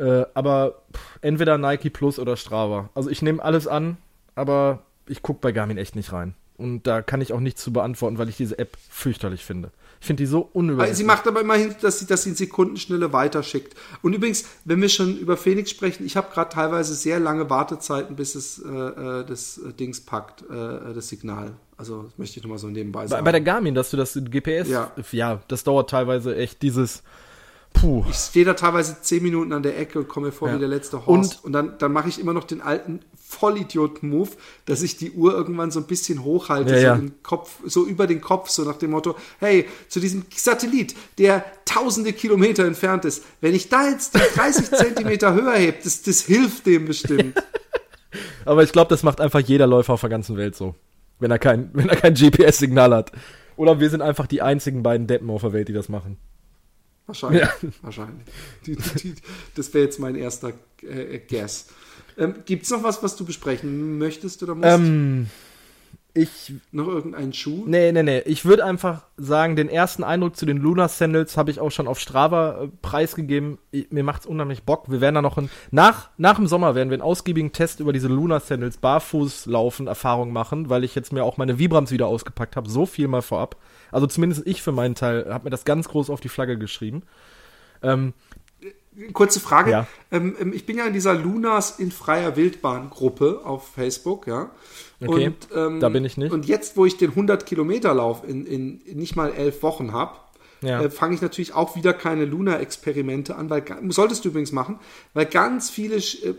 [SPEAKER 3] äh, aber pff, entweder Nike Plus oder Strava. Also ich nehme alles an, aber ich gucke bei Garmin echt nicht rein. Und da kann ich auch nichts zu beantworten, weil ich diese App fürchterlich finde. Ich finde die so unübersichtlich.
[SPEAKER 2] Sie macht aber immerhin, dass sie, dass sie in Sekundenschnelle weiterschickt. Und übrigens, wenn wir schon über Phoenix sprechen, ich habe gerade teilweise sehr lange Wartezeiten, bis es äh, äh das äh, Dings packt, äh, das Signal. Also das möchte ich nochmal so nebenbei sagen.
[SPEAKER 3] Bei, bei der Garmin, dass du das GPS,
[SPEAKER 2] ja.
[SPEAKER 3] ja, das dauert teilweise echt dieses
[SPEAKER 2] Puh. Ich stehe da teilweise zehn Minuten an der Ecke und komme mir vor ja. wie der letzte Horst. Und, und dann, dann mache ich immer noch den alten Vollidiot-Move, dass ich die Uhr irgendwann so ein bisschen hochhalte,
[SPEAKER 3] ja,
[SPEAKER 2] so, Kopf, so über den Kopf, so nach dem Motto, hey, zu diesem Satellit, der tausende Kilometer entfernt ist, wenn ich da jetzt 30 Zentimeter höher hebe, das, das hilft dem bestimmt.
[SPEAKER 3] Aber ich glaube, das macht einfach jeder Läufer auf der ganzen Welt so. Wenn er kein, wenn er kein GPS-Signal hat. Oder wir sind einfach die einzigen beiden Deppen auf der Welt, die das machen.
[SPEAKER 2] Wahrscheinlich. Ja. Wahrscheinlich. Die, die, das wäre jetzt mein erster äh, Guess. Ähm, Gibt es noch was, was du besprechen möchtest oder musst?
[SPEAKER 3] Ähm, ich.
[SPEAKER 2] Noch irgendeinen Schuh?
[SPEAKER 3] Nee, nee, nee. Ich würde einfach sagen, den ersten Eindruck zu den Luna Sandals habe ich auch schon auf Strava äh, preisgegeben. Ich, mir macht's unheimlich Bock. Wir werden da noch ein, nach, nach dem Sommer werden wir einen ausgiebigen Test über diese Luna Sandals barfuß laufen Erfahrung machen, weil ich jetzt mir auch meine Vibrams wieder ausgepackt habe. So viel mal vorab. Also zumindest ich für meinen Teil habe mir das ganz groß auf die Flagge geschrieben. Ähm,
[SPEAKER 2] Kurze Frage.
[SPEAKER 3] Ja.
[SPEAKER 2] Ähm, ähm, ich bin ja in dieser Lunas in freier Wildbahn Gruppe auf Facebook, ja.
[SPEAKER 3] Okay,
[SPEAKER 2] und, ähm,
[SPEAKER 3] da bin ich nicht.
[SPEAKER 2] Und jetzt, wo ich den 100 Kilometer Lauf in, in, nicht mal elf Wochen habe, ja. äh, fange ich natürlich auch wieder keine Luna-Experimente an, weil solltest du übrigens machen, weil ganz viele äh,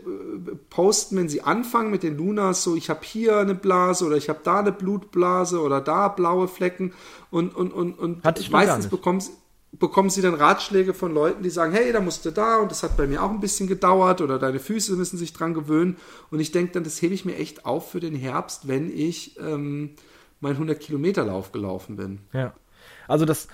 [SPEAKER 2] posten, wenn sie anfangen mit den Lunas, so ich habe hier eine Blase oder ich habe da eine Blutblase oder da blaue Flecken und und und und
[SPEAKER 3] Hatte ich
[SPEAKER 2] meistens bekommst bekommen sie dann Ratschläge von Leuten, die sagen, hey, da musst du da und das hat bei mir auch ein bisschen gedauert oder deine Füße müssen sich dran gewöhnen. Und ich denke dann, das hebe ich mir echt auf für den Herbst, wenn ich ähm, meinen 100 Kilometer Lauf gelaufen bin.
[SPEAKER 3] Ja. Also das,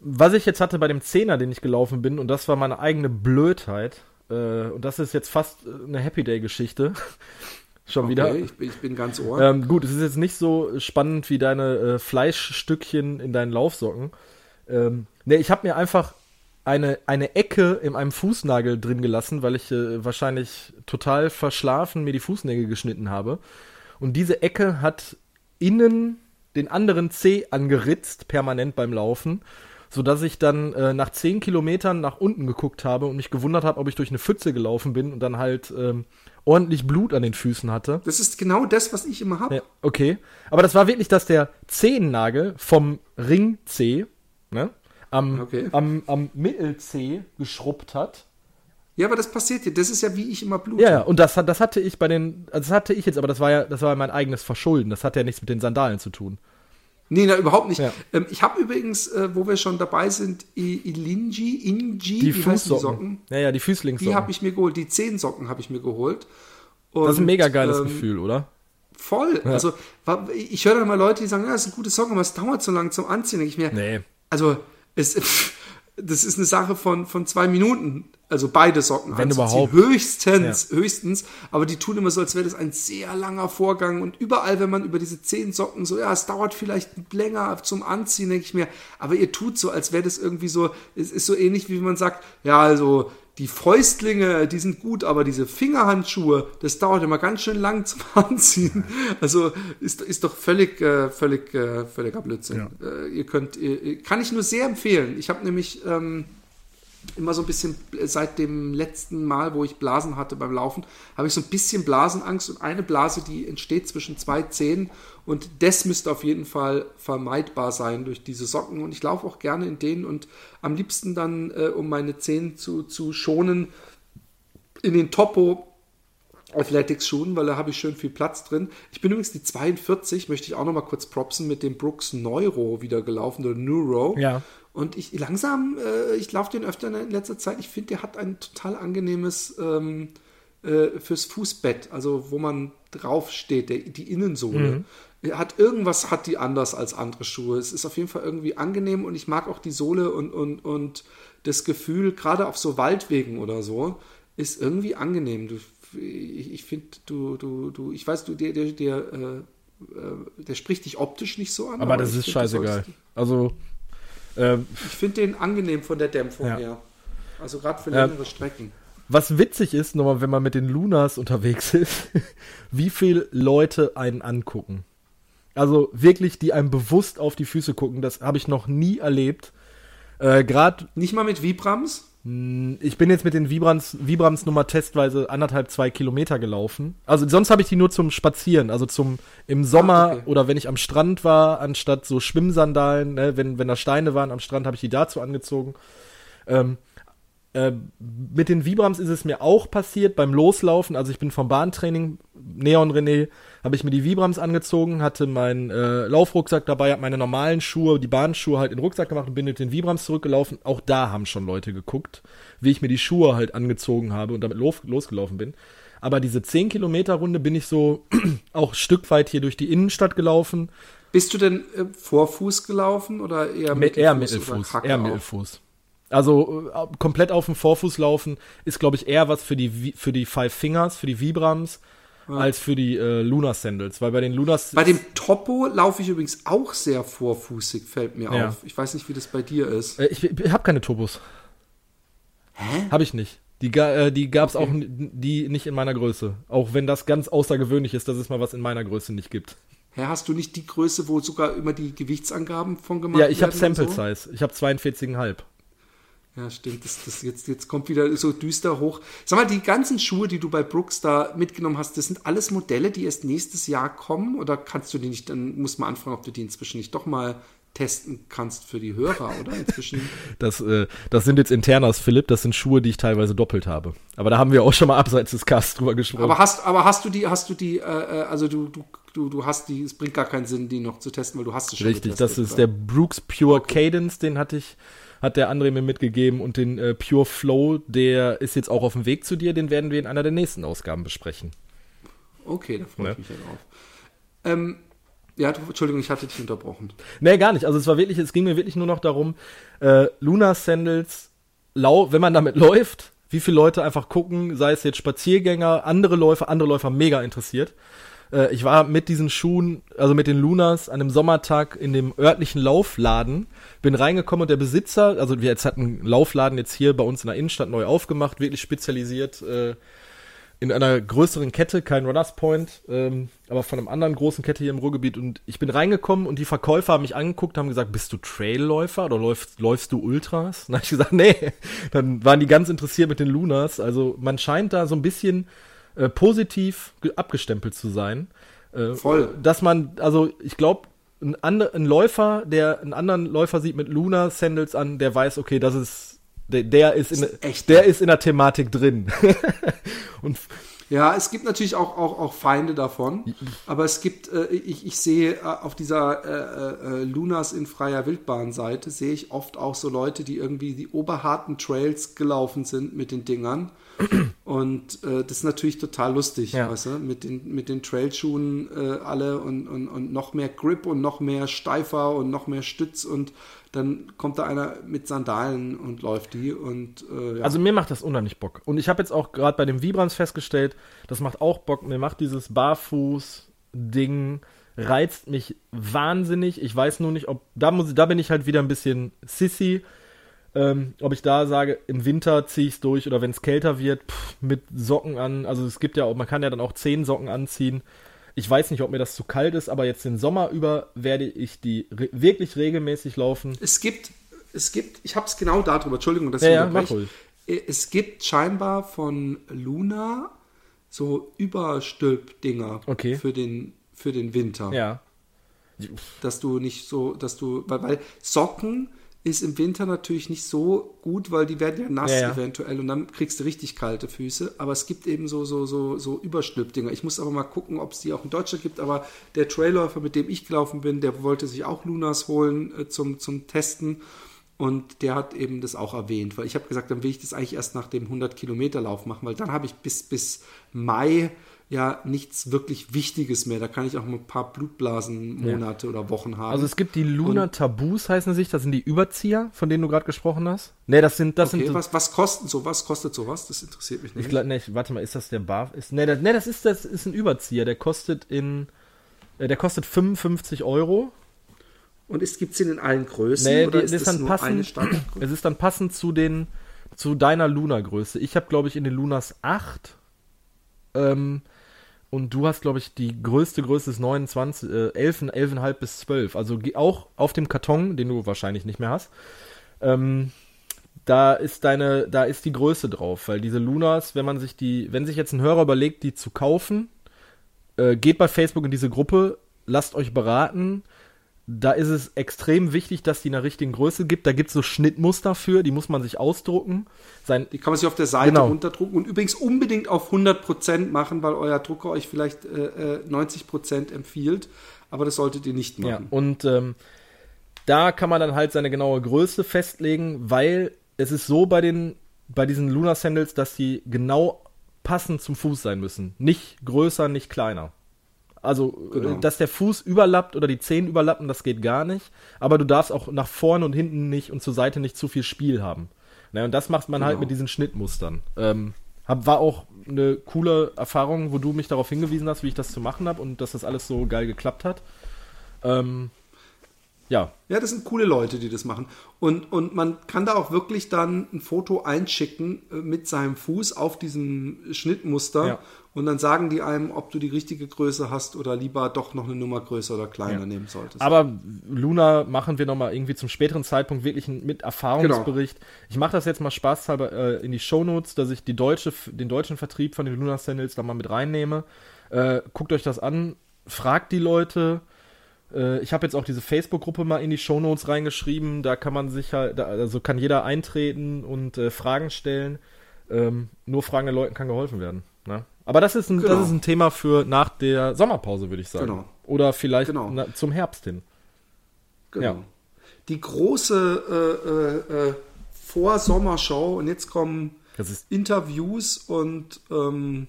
[SPEAKER 3] was ich jetzt hatte bei dem Zehner, den ich gelaufen bin, und das war meine eigene Blödheit, äh, und das ist jetzt fast eine Happy Day Geschichte. Schon okay, wieder.
[SPEAKER 2] Ich, ich, bin ganz ohr.
[SPEAKER 3] Ähm, gut, es ist jetzt nicht so spannend wie deine äh, Fleischstückchen in deinen Laufsocken. Ähm, ne, ich habe mir einfach eine, eine Ecke in einem Fußnagel drin gelassen, weil ich äh, wahrscheinlich total verschlafen mir die Fußnägel geschnitten habe. Und diese Ecke hat innen den anderen Zeh angeritzt, permanent beim Laufen, sodass ich dann äh, nach 10 Kilometern nach unten geguckt habe und mich gewundert habe, ob ich durch eine Pfütze gelaufen bin und dann halt ähm, ordentlich Blut an den Füßen hatte.
[SPEAKER 2] Das ist genau das, was ich immer habe. Ja,
[SPEAKER 3] okay. Aber das war wirklich, dass der Zehennagel vom Ring C ne, am, okay. am, am Mittel-C geschrubbt hat.
[SPEAKER 2] Ja, aber das passiert dir. Das ist ja, wie ich immer
[SPEAKER 3] blute. Ja, und das, das hatte ich bei den, also das hatte ich jetzt, aber das war ja, das war mein eigenes Verschulden. Das hat ja nichts mit den Sandalen zu tun.
[SPEAKER 2] Nee, na, überhaupt nicht. Ja. Ähm, ich habe übrigens, äh, wo wir schon dabei sind, Ilinji, Inji,
[SPEAKER 3] die Fußsocken. Ja, ja, die Füßlingssocken.
[SPEAKER 2] Die habe ich mir geholt. Die Zehensocken habe ich mir geholt.
[SPEAKER 3] Und, das ist ein mega geiles ähm, Gefühl, oder?
[SPEAKER 2] Voll. Ja. Also, ich höre dann mal Leute, die sagen, ja, das ist ein gutes Socken, aber es dauert so lange zum Anziehen. Denke ich mir,
[SPEAKER 3] nee.
[SPEAKER 2] Also, es, das ist eine Sache von, von zwei Minuten. Also beide Socken
[SPEAKER 3] Wenn überhaupt.
[SPEAKER 2] Höchstens, ja. höchstens. Aber die tun immer so, als wäre das ein sehr langer Vorgang. Und überall, wenn man über diese zehn Socken so, ja, es dauert vielleicht länger zum Anziehen, denke ich mir. Aber ihr tut so, als wäre das irgendwie so, es ist so ähnlich, wie man sagt, ja, also die Fäustlinge, die sind gut, aber diese Fingerhandschuhe, das dauert immer ganz schön lang zum Anziehen. Also ist, ist doch völlig, äh, völlig, äh, völliger Blödsinn. Ja. Äh, ihr könnt, ihr, kann ich nur sehr empfehlen. Ich habe nämlich ähm, immer so ein bisschen seit dem letzten Mal, wo ich Blasen hatte beim Laufen, habe ich so ein bisschen Blasenangst und eine Blase, die entsteht zwischen zwei Zähnen und das müsste auf jeden Fall vermeidbar sein durch diese Socken und ich laufe auch gerne in denen und am liebsten dann, äh, um meine Zähne zu, zu schonen, in den Topo Athletics Schuhen, weil da habe ich schön viel Platz drin. Ich bin übrigens die 42, möchte ich auch noch mal kurz propsen, mit dem Brooks Neuro wieder gelaufen, oder Neuro.
[SPEAKER 3] Ja.
[SPEAKER 2] Und ich langsam, äh, ich laufe den öfter in letzter Zeit. Ich finde, der hat ein total angenehmes ähm, äh, fürs Fußbett, also wo man drauf steht, der, die Innensohle. Mhm. Hat irgendwas hat die anders als andere Schuhe. Es ist auf jeden Fall irgendwie angenehm und ich mag auch die Sohle und, und, und das Gefühl, gerade auf so Waldwegen oder so, ist irgendwie angenehm. Du, ich, ich finde, du, du, du, ich weiß, du, der, der, der, äh, äh der spricht dich optisch nicht so an.
[SPEAKER 3] Aber, aber das ist scheißegal. Also
[SPEAKER 2] ähm, ich finde den angenehm von der Dämpfung ja. her. Also gerade für längere ähm, Strecken.
[SPEAKER 3] Was witzig ist, nochmal, wenn man mit den Lunas unterwegs ist, wie viele Leute einen angucken. Also wirklich, die einem bewusst auf die Füße gucken, das habe ich noch nie erlebt. Äh, Gerade.
[SPEAKER 2] Nicht mal mit Vibrams?
[SPEAKER 3] Hm, ich bin jetzt mit den Vibrams, Vibrams Nummer testweise anderthalb, zwei Kilometer gelaufen. Also sonst habe ich die nur zum Spazieren, also zum im Sommer ah, okay. oder wenn ich am Strand war, anstatt so Schwimmsandalen, ne, wenn, wenn da Steine waren am Strand, habe ich die dazu angezogen. Ähm, äh, mit den Vibrams ist es mir auch passiert beim Loslaufen. Also ich bin vom Bahntraining, Neon René, habe ich mir die Vibrams angezogen, hatte meinen äh, Laufrucksack dabei, habe meine normalen Schuhe, die Bahnschuhe halt in den Rucksack gemacht und bin mit den Vibrams zurückgelaufen. Auch da haben schon Leute geguckt, wie ich mir die Schuhe halt angezogen habe und damit los, losgelaufen bin. Aber diese 10 Kilometer Runde bin ich so auch Stück weit hier durch die Innenstadt gelaufen.
[SPEAKER 2] Bist du denn äh, vor Fuß gelaufen oder eher
[SPEAKER 3] Mittelfuß? Eher Mittelfuß. Eher Mittelfuß. Also äh, komplett auf dem Vorfuß laufen ist, glaube ich, eher was für die, für die Five Fingers, für die Vibrams, ja. als für die äh, Lunar Sandals. Weil bei den Lunar
[SPEAKER 2] Bei dem Topo laufe ich übrigens auch sehr vorfußig, fällt mir ja. auf. Ich weiß nicht, wie das bei dir ist.
[SPEAKER 3] Äh, ich, ich habe keine Topos. Hä? Habe ich nicht. Die, äh, die gab es okay. auch die nicht in meiner Größe. Auch wenn das ganz außergewöhnlich ist, dass es mal was in meiner Größe nicht gibt.
[SPEAKER 2] Hä, hast du nicht die Größe, wo sogar immer die Gewichtsangaben von gemacht werden?
[SPEAKER 3] Ja, ich habe Sample so? Size. Ich habe 42,5.
[SPEAKER 2] Ja, stimmt. Das, das jetzt, jetzt kommt wieder so düster hoch. Sag mal, die ganzen Schuhe, die du bei Brooks da mitgenommen hast, das sind alles Modelle, die erst nächstes Jahr kommen? Oder kannst du die nicht, dann muss man anfragen, ob du die inzwischen nicht doch mal testen kannst für die Hörer, oder? Inzwischen.
[SPEAKER 3] Das, äh, das sind jetzt Internas, Philipp, das sind Schuhe, die ich teilweise doppelt habe. Aber da haben wir auch schon mal abseits des Casts drüber gesprochen.
[SPEAKER 2] Aber hast, aber hast du die, hast du die, äh, äh also du, du, du, du hast die, es bringt gar keinen Sinn, die noch zu testen, weil du hast
[SPEAKER 3] es schon Richtig, getestet, das ist oder? der Brooks Pure okay. Cadence, den hatte ich hat der André mir mitgegeben und den äh, Pure Flow, der ist jetzt auch auf dem Weg zu dir, den werden wir in einer der nächsten Ausgaben besprechen.
[SPEAKER 2] Okay, da freue ich mich ja drauf. Ähm, ja, Entschuldigung, ich hatte dich unterbrochen.
[SPEAKER 3] Nee, gar nicht. Also es war wirklich, es ging mir wirklich nur noch darum, äh, Luna Sandals, lau, wenn man damit läuft, wie viele Leute einfach gucken, sei es jetzt Spaziergänger, andere Läufer, andere Läufer mega interessiert. Äh, ich war mit diesen Schuhen, also mit den Lunas, an einem Sommertag in dem örtlichen Laufladen, bin reingekommen und der Besitzer, also wir jetzt hatten Laufladen jetzt hier bei uns in der Innenstadt neu aufgemacht, wirklich spezialisiert äh, in einer größeren Kette, kein Runners Point, ähm, aber von einem anderen großen Kette hier im Ruhrgebiet. Und ich bin reingekommen und die Verkäufer haben mich angeguckt, haben gesagt, bist du Trailläufer oder läufst, läufst du Ultras? Dann habe ich gesagt, nee. Dann waren die ganz interessiert mit den Lunas. Also man scheint da so ein bisschen äh, positiv abgestempelt zu sein. Äh, Voll. Dass man, also ich glaube, ein, ein Läufer, der einen anderen Läufer sieht mit Luna Sandals an, der weiß, okay, das ist der, der ist in ist der ist in der Thematik drin.
[SPEAKER 2] und ja, es gibt natürlich auch, auch, auch Feinde davon, aber es gibt, äh, ich, ich sehe äh, auf dieser äh, äh, Lunas in freier Wildbahn-Seite, sehe ich oft auch so Leute, die irgendwie die oberharten Trails gelaufen sind mit den Dingern und äh, das ist natürlich total lustig, ja. weißt du? mit den, mit den Trailschuhen äh, alle und, und, und noch mehr Grip und noch mehr Steifer und noch mehr Stütz und dann kommt da einer mit Sandalen und läuft die und
[SPEAKER 3] äh, ja. Also mir macht das unheimlich Bock. Und ich habe jetzt auch gerade bei dem Vibrams festgestellt, das macht auch Bock. Mir macht dieses Barfuß-Ding reizt mich wahnsinnig. Ich weiß nur nicht, ob da muss da bin ich halt wieder ein bisschen sissy ähm, ob ich da sage, im Winter ziehe ich es durch oder wenn es kälter wird, pff, mit Socken an. Also es gibt ja auch, man kann ja dann auch zehn Socken anziehen. Ich weiß nicht, ob mir das zu kalt ist, aber jetzt den Sommer über werde ich die re wirklich regelmäßig laufen.
[SPEAKER 2] Es gibt, es gibt, ich habe es genau darüber, Entschuldigung, dass
[SPEAKER 3] Ja,
[SPEAKER 2] ich
[SPEAKER 3] ja, mach ruhig.
[SPEAKER 2] Äh, Es gibt scheinbar von Luna so Überstülpdinger
[SPEAKER 3] Okay.
[SPEAKER 2] für den für den Winter,
[SPEAKER 3] Ja.
[SPEAKER 2] dass du nicht so, dass du, weil, weil Socken ist im Winter natürlich nicht so gut, weil die werden ja nass
[SPEAKER 3] Ja, ja.
[SPEAKER 2] eventuell und dann kriegst du richtig kalte Füße. Aber es gibt eben so so so so Überstülpdinger. Ich muss aber mal gucken, ob es die auch in Deutschland gibt. Aber der Trailläufer, mit dem ich gelaufen bin, der wollte sich auch Lunas holen äh, zum zum Testen. Und der hat eben das auch erwähnt, weil ich habe gesagt, dann will ich das eigentlich erst nach dem 100 Kilometer Lauf machen, weil dann habe ich bis, bis Mai ja nichts wirklich Wichtiges mehr. Da kann ich auch mal ein paar Blutblasenmonate oder Wochen haben.
[SPEAKER 3] Also es gibt die Luna Tabus, heißen sich, das sind die Überzieher, von denen du gerade gesprochen hast. Nee, das sind, das
[SPEAKER 2] okay,
[SPEAKER 3] sind.
[SPEAKER 2] was, was kostet so, was kostet sowas? Das interessiert mich nicht.
[SPEAKER 3] Ich glaub, nee, ich- warte mal, ist das der Bar? Ist, nee, das, nee, das ist das ist ein Überzieher. Der kostet in, äh, der kostet 55 Euro.
[SPEAKER 2] Und gibt es den in allen Größen?
[SPEAKER 3] Nee,
[SPEAKER 2] oder
[SPEAKER 3] die,
[SPEAKER 2] ist
[SPEAKER 3] das dann
[SPEAKER 2] nur eine
[SPEAKER 3] passend.
[SPEAKER 2] Standardgröße?
[SPEAKER 3] Es ist dann passend zu den, zu deiner Luna-Größe. Ich habe, glaube ich, in den Lunas 8. Ähm, und du hast, glaube ich, die größte Größe ist 29, äh, 11, 11,5 bis 12. Also auch auf dem Karton, den du wahrscheinlich nicht mehr hast. Ähm, da ist deine, da ist die Größe drauf, weil diese Lunas, wenn man sich die, wenn sich jetzt ein Hörer überlegt, die zu kaufen, äh, geht bei Facebook in diese Gruppe, lasst euch beraten. Da ist es extrem wichtig, dass die in der richtigen Größe gibt. Da gibt es so Schnittmuster für, die muss man sich ausdrucken. Sein,
[SPEAKER 2] Die kann man sich auf der Seite
[SPEAKER 3] Genau.
[SPEAKER 2] runterdrucken und übrigens unbedingt auf 100% machen, weil euer Drucker euch vielleicht äh, äh, 90% empfiehlt. Aber das solltet ihr nicht
[SPEAKER 3] ja,
[SPEAKER 2] machen.
[SPEAKER 3] und ähm, da kann man dann halt seine genaue Größe festlegen, weil es ist so bei den bei diesen Lunar Sandals, dass die genau passend zum Fuß sein müssen. Nicht größer, nicht kleiner. Also,
[SPEAKER 2] Genau.
[SPEAKER 3] äh, dass der Fuß überlappt oder die Zehen überlappen, das geht gar nicht. Aber du darfst auch nach vorne und hinten nicht und zur Seite nicht zu viel Spiel haben. Na, und das macht man halt
[SPEAKER 2] Genau.
[SPEAKER 3] mit diesen Schnittmustern. Ähm, hab, war auch eine coole Erfahrung, wo du mich darauf hingewiesen hast, wie ich das zu machen habe und dass das alles so geil geklappt hat. Ähm, ja,
[SPEAKER 2] Ja, das sind coole Leute, die das machen. Und, und man kann da auch wirklich dann ein Foto einschicken äh, mit seinem Fuß auf diesem Schnittmuster.
[SPEAKER 3] Ja.
[SPEAKER 2] Und dann sagen die einem, ob du die richtige Größe hast oder lieber doch noch eine Nummer größer oder kleiner
[SPEAKER 3] Ja.
[SPEAKER 2] nehmen solltest.
[SPEAKER 3] Aber Luna machen wir nochmal irgendwie zum späteren Zeitpunkt wirklich einen, mit Erfahrungsbericht. Ich mache das jetzt mal spaßhalber äh, in die Shownotes, dass ich die deutsche, den deutschen Vertrieb von den Luna Sandals da mal mit reinnehme. Äh, guckt euch das an, fragt die Leute. Äh, ich habe jetzt auch diese Facebook-Gruppe mal in die Shownotes reingeschrieben. Da kann man sich halt, da, also kann jeder eintreten und äh, Fragen stellen. Ähm, nur fragenden Leuten kann geholfen werden. Ne? Aber das ist, ein,
[SPEAKER 2] Genau.
[SPEAKER 3] das ist ein Thema für nach der Sommerpause, würde ich sagen.
[SPEAKER 2] Genau.
[SPEAKER 3] Oder vielleicht
[SPEAKER 2] Genau.
[SPEAKER 3] na, zum Herbst hin.
[SPEAKER 2] Genau.
[SPEAKER 3] Ja.
[SPEAKER 2] Die große äh, äh, äh, Vorsommershow und jetzt kommen Interviews und ähm,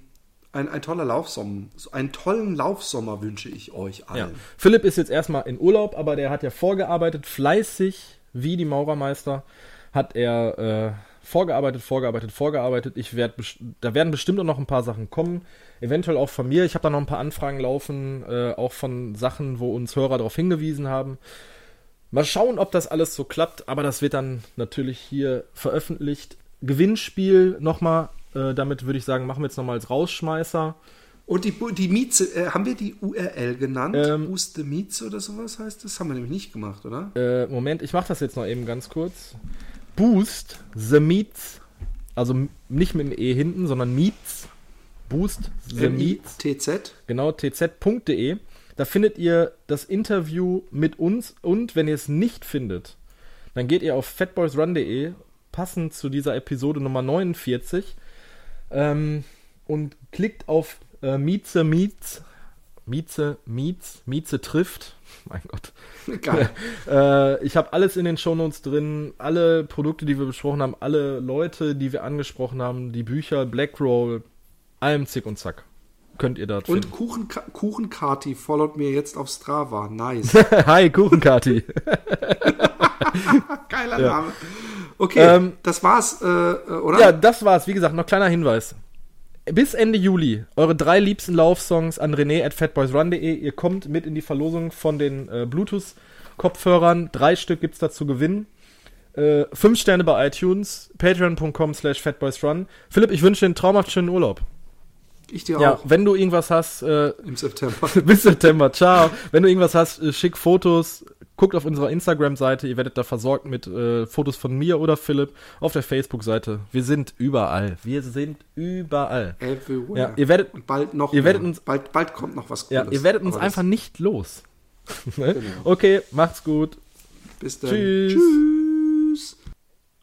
[SPEAKER 2] ein, ein toller Laufsommer. Einen tollen Laufsommer wünsche ich euch allen.
[SPEAKER 3] Ja. Philipp ist jetzt erstmal in Urlaub, aber der hat ja vorgearbeitet, fleißig, wie die Maurermeister, hat er äh, vorgearbeitet, vorgearbeitet, vorgearbeitet. Ich werd, da werden bestimmt auch noch ein paar Sachen kommen, eventuell auch von mir. Ich habe da noch ein paar Anfragen laufen, äh, auch von Sachen, wo uns Hörer darauf hingewiesen haben. Mal schauen, ob das alles so klappt, aber das wird dann natürlich hier veröffentlicht. Gewinnspiel nochmal, äh, damit würde ich sagen, machen wir jetzt nochmal als Rausschmeißer.
[SPEAKER 2] Und die, die Mieze, äh, haben wir die URL genannt?
[SPEAKER 3] Ähm,
[SPEAKER 2] the Mieze oder sowas heißt das? Haben wir nämlich nicht gemacht, oder?
[SPEAKER 3] Äh, Moment, ich mache das jetzt noch eben ganz kurz. Boost the Meats, also nicht mit dem E hinten, sondern Meats. Boost the Meats,
[SPEAKER 2] TZ.
[SPEAKER 3] genau, tz.de. Da findet ihr das Interview mit uns und wenn ihr es nicht findet, dann geht ihr auf fatboysrun.de, passend zu dieser Episode Nummer 49, ähm, und klickt auf äh, Mieze Meets, Mieze Meets, Mieze trifft. Mein Gott.
[SPEAKER 2] Geil.
[SPEAKER 3] Äh, ich habe alles in den Shownotes drin, alle Produkte, die wir besprochen haben, alle Leute, die wir angesprochen haben, die Bücher, Blackroll, allem Zick und Zack. Könnt ihr dort
[SPEAKER 2] Und
[SPEAKER 3] finden.
[SPEAKER 2] Kuchen, Kuchenkati followt mir jetzt auf Strava. Nice.
[SPEAKER 3] Hi, Kuchenkati.
[SPEAKER 2] Geiler
[SPEAKER 3] Ja.
[SPEAKER 2] Name. Okay,
[SPEAKER 3] Ähm,
[SPEAKER 2] das war's, äh, äh, oder?
[SPEAKER 3] ja, das war's. Wie gesagt, noch kleiner Hinweis. Bis Ende Juli eure drei liebsten Laufsongs an rené at fatboysrun.de. Ihr kommt mit in die Verlosung von den äh, Bluetooth-Kopfhörern. Drei Stück gibt's da zu gewinnen. Äh, fünf Sterne bei iTunes, patreon.com slash fatboysrun. Philipp, ich wünsche dir einen traumhaft schönen Urlaub.
[SPEAKER 2] Ich dir
[SPEAKER 3] Ja,
[SPEAKER 2] auch
[SPEAKER 3] wenn du irgendwas hast, äh,
[SPEAKER 2] im September.
[SPEAKER 3] bis September, ciao. Wenn du irgendwas hast, äh, schick Fotos, Guckt auf unserer Instagram-Seite, ihr werdet da versorgt mit äh, Fotos von mir oder Philipp. Auf der Facebook-Seite. Wir sind überall. Wir sind überall.
[SPEAKER 2] Everywhere.
[SPEAKER 3] Ja, ihr werdet,
[SPEAKER 2] Und bald noch.
[SPEAKER 3] ihr werdet
[SPEAKER 2] mehr.
[SPEAKER 3] uns-
[SPEAKER 2] bald, bald kommt noch was
[SPEAKER 3] ja,
[SPEAKER 2] Cooles.
[SPEAKER 3] ihr werdet uns einfach nicht los. Ne? Okay, macht's gut.
[SPEAKER 2] Bis dann.
[SPEAKER 3] Tschüss.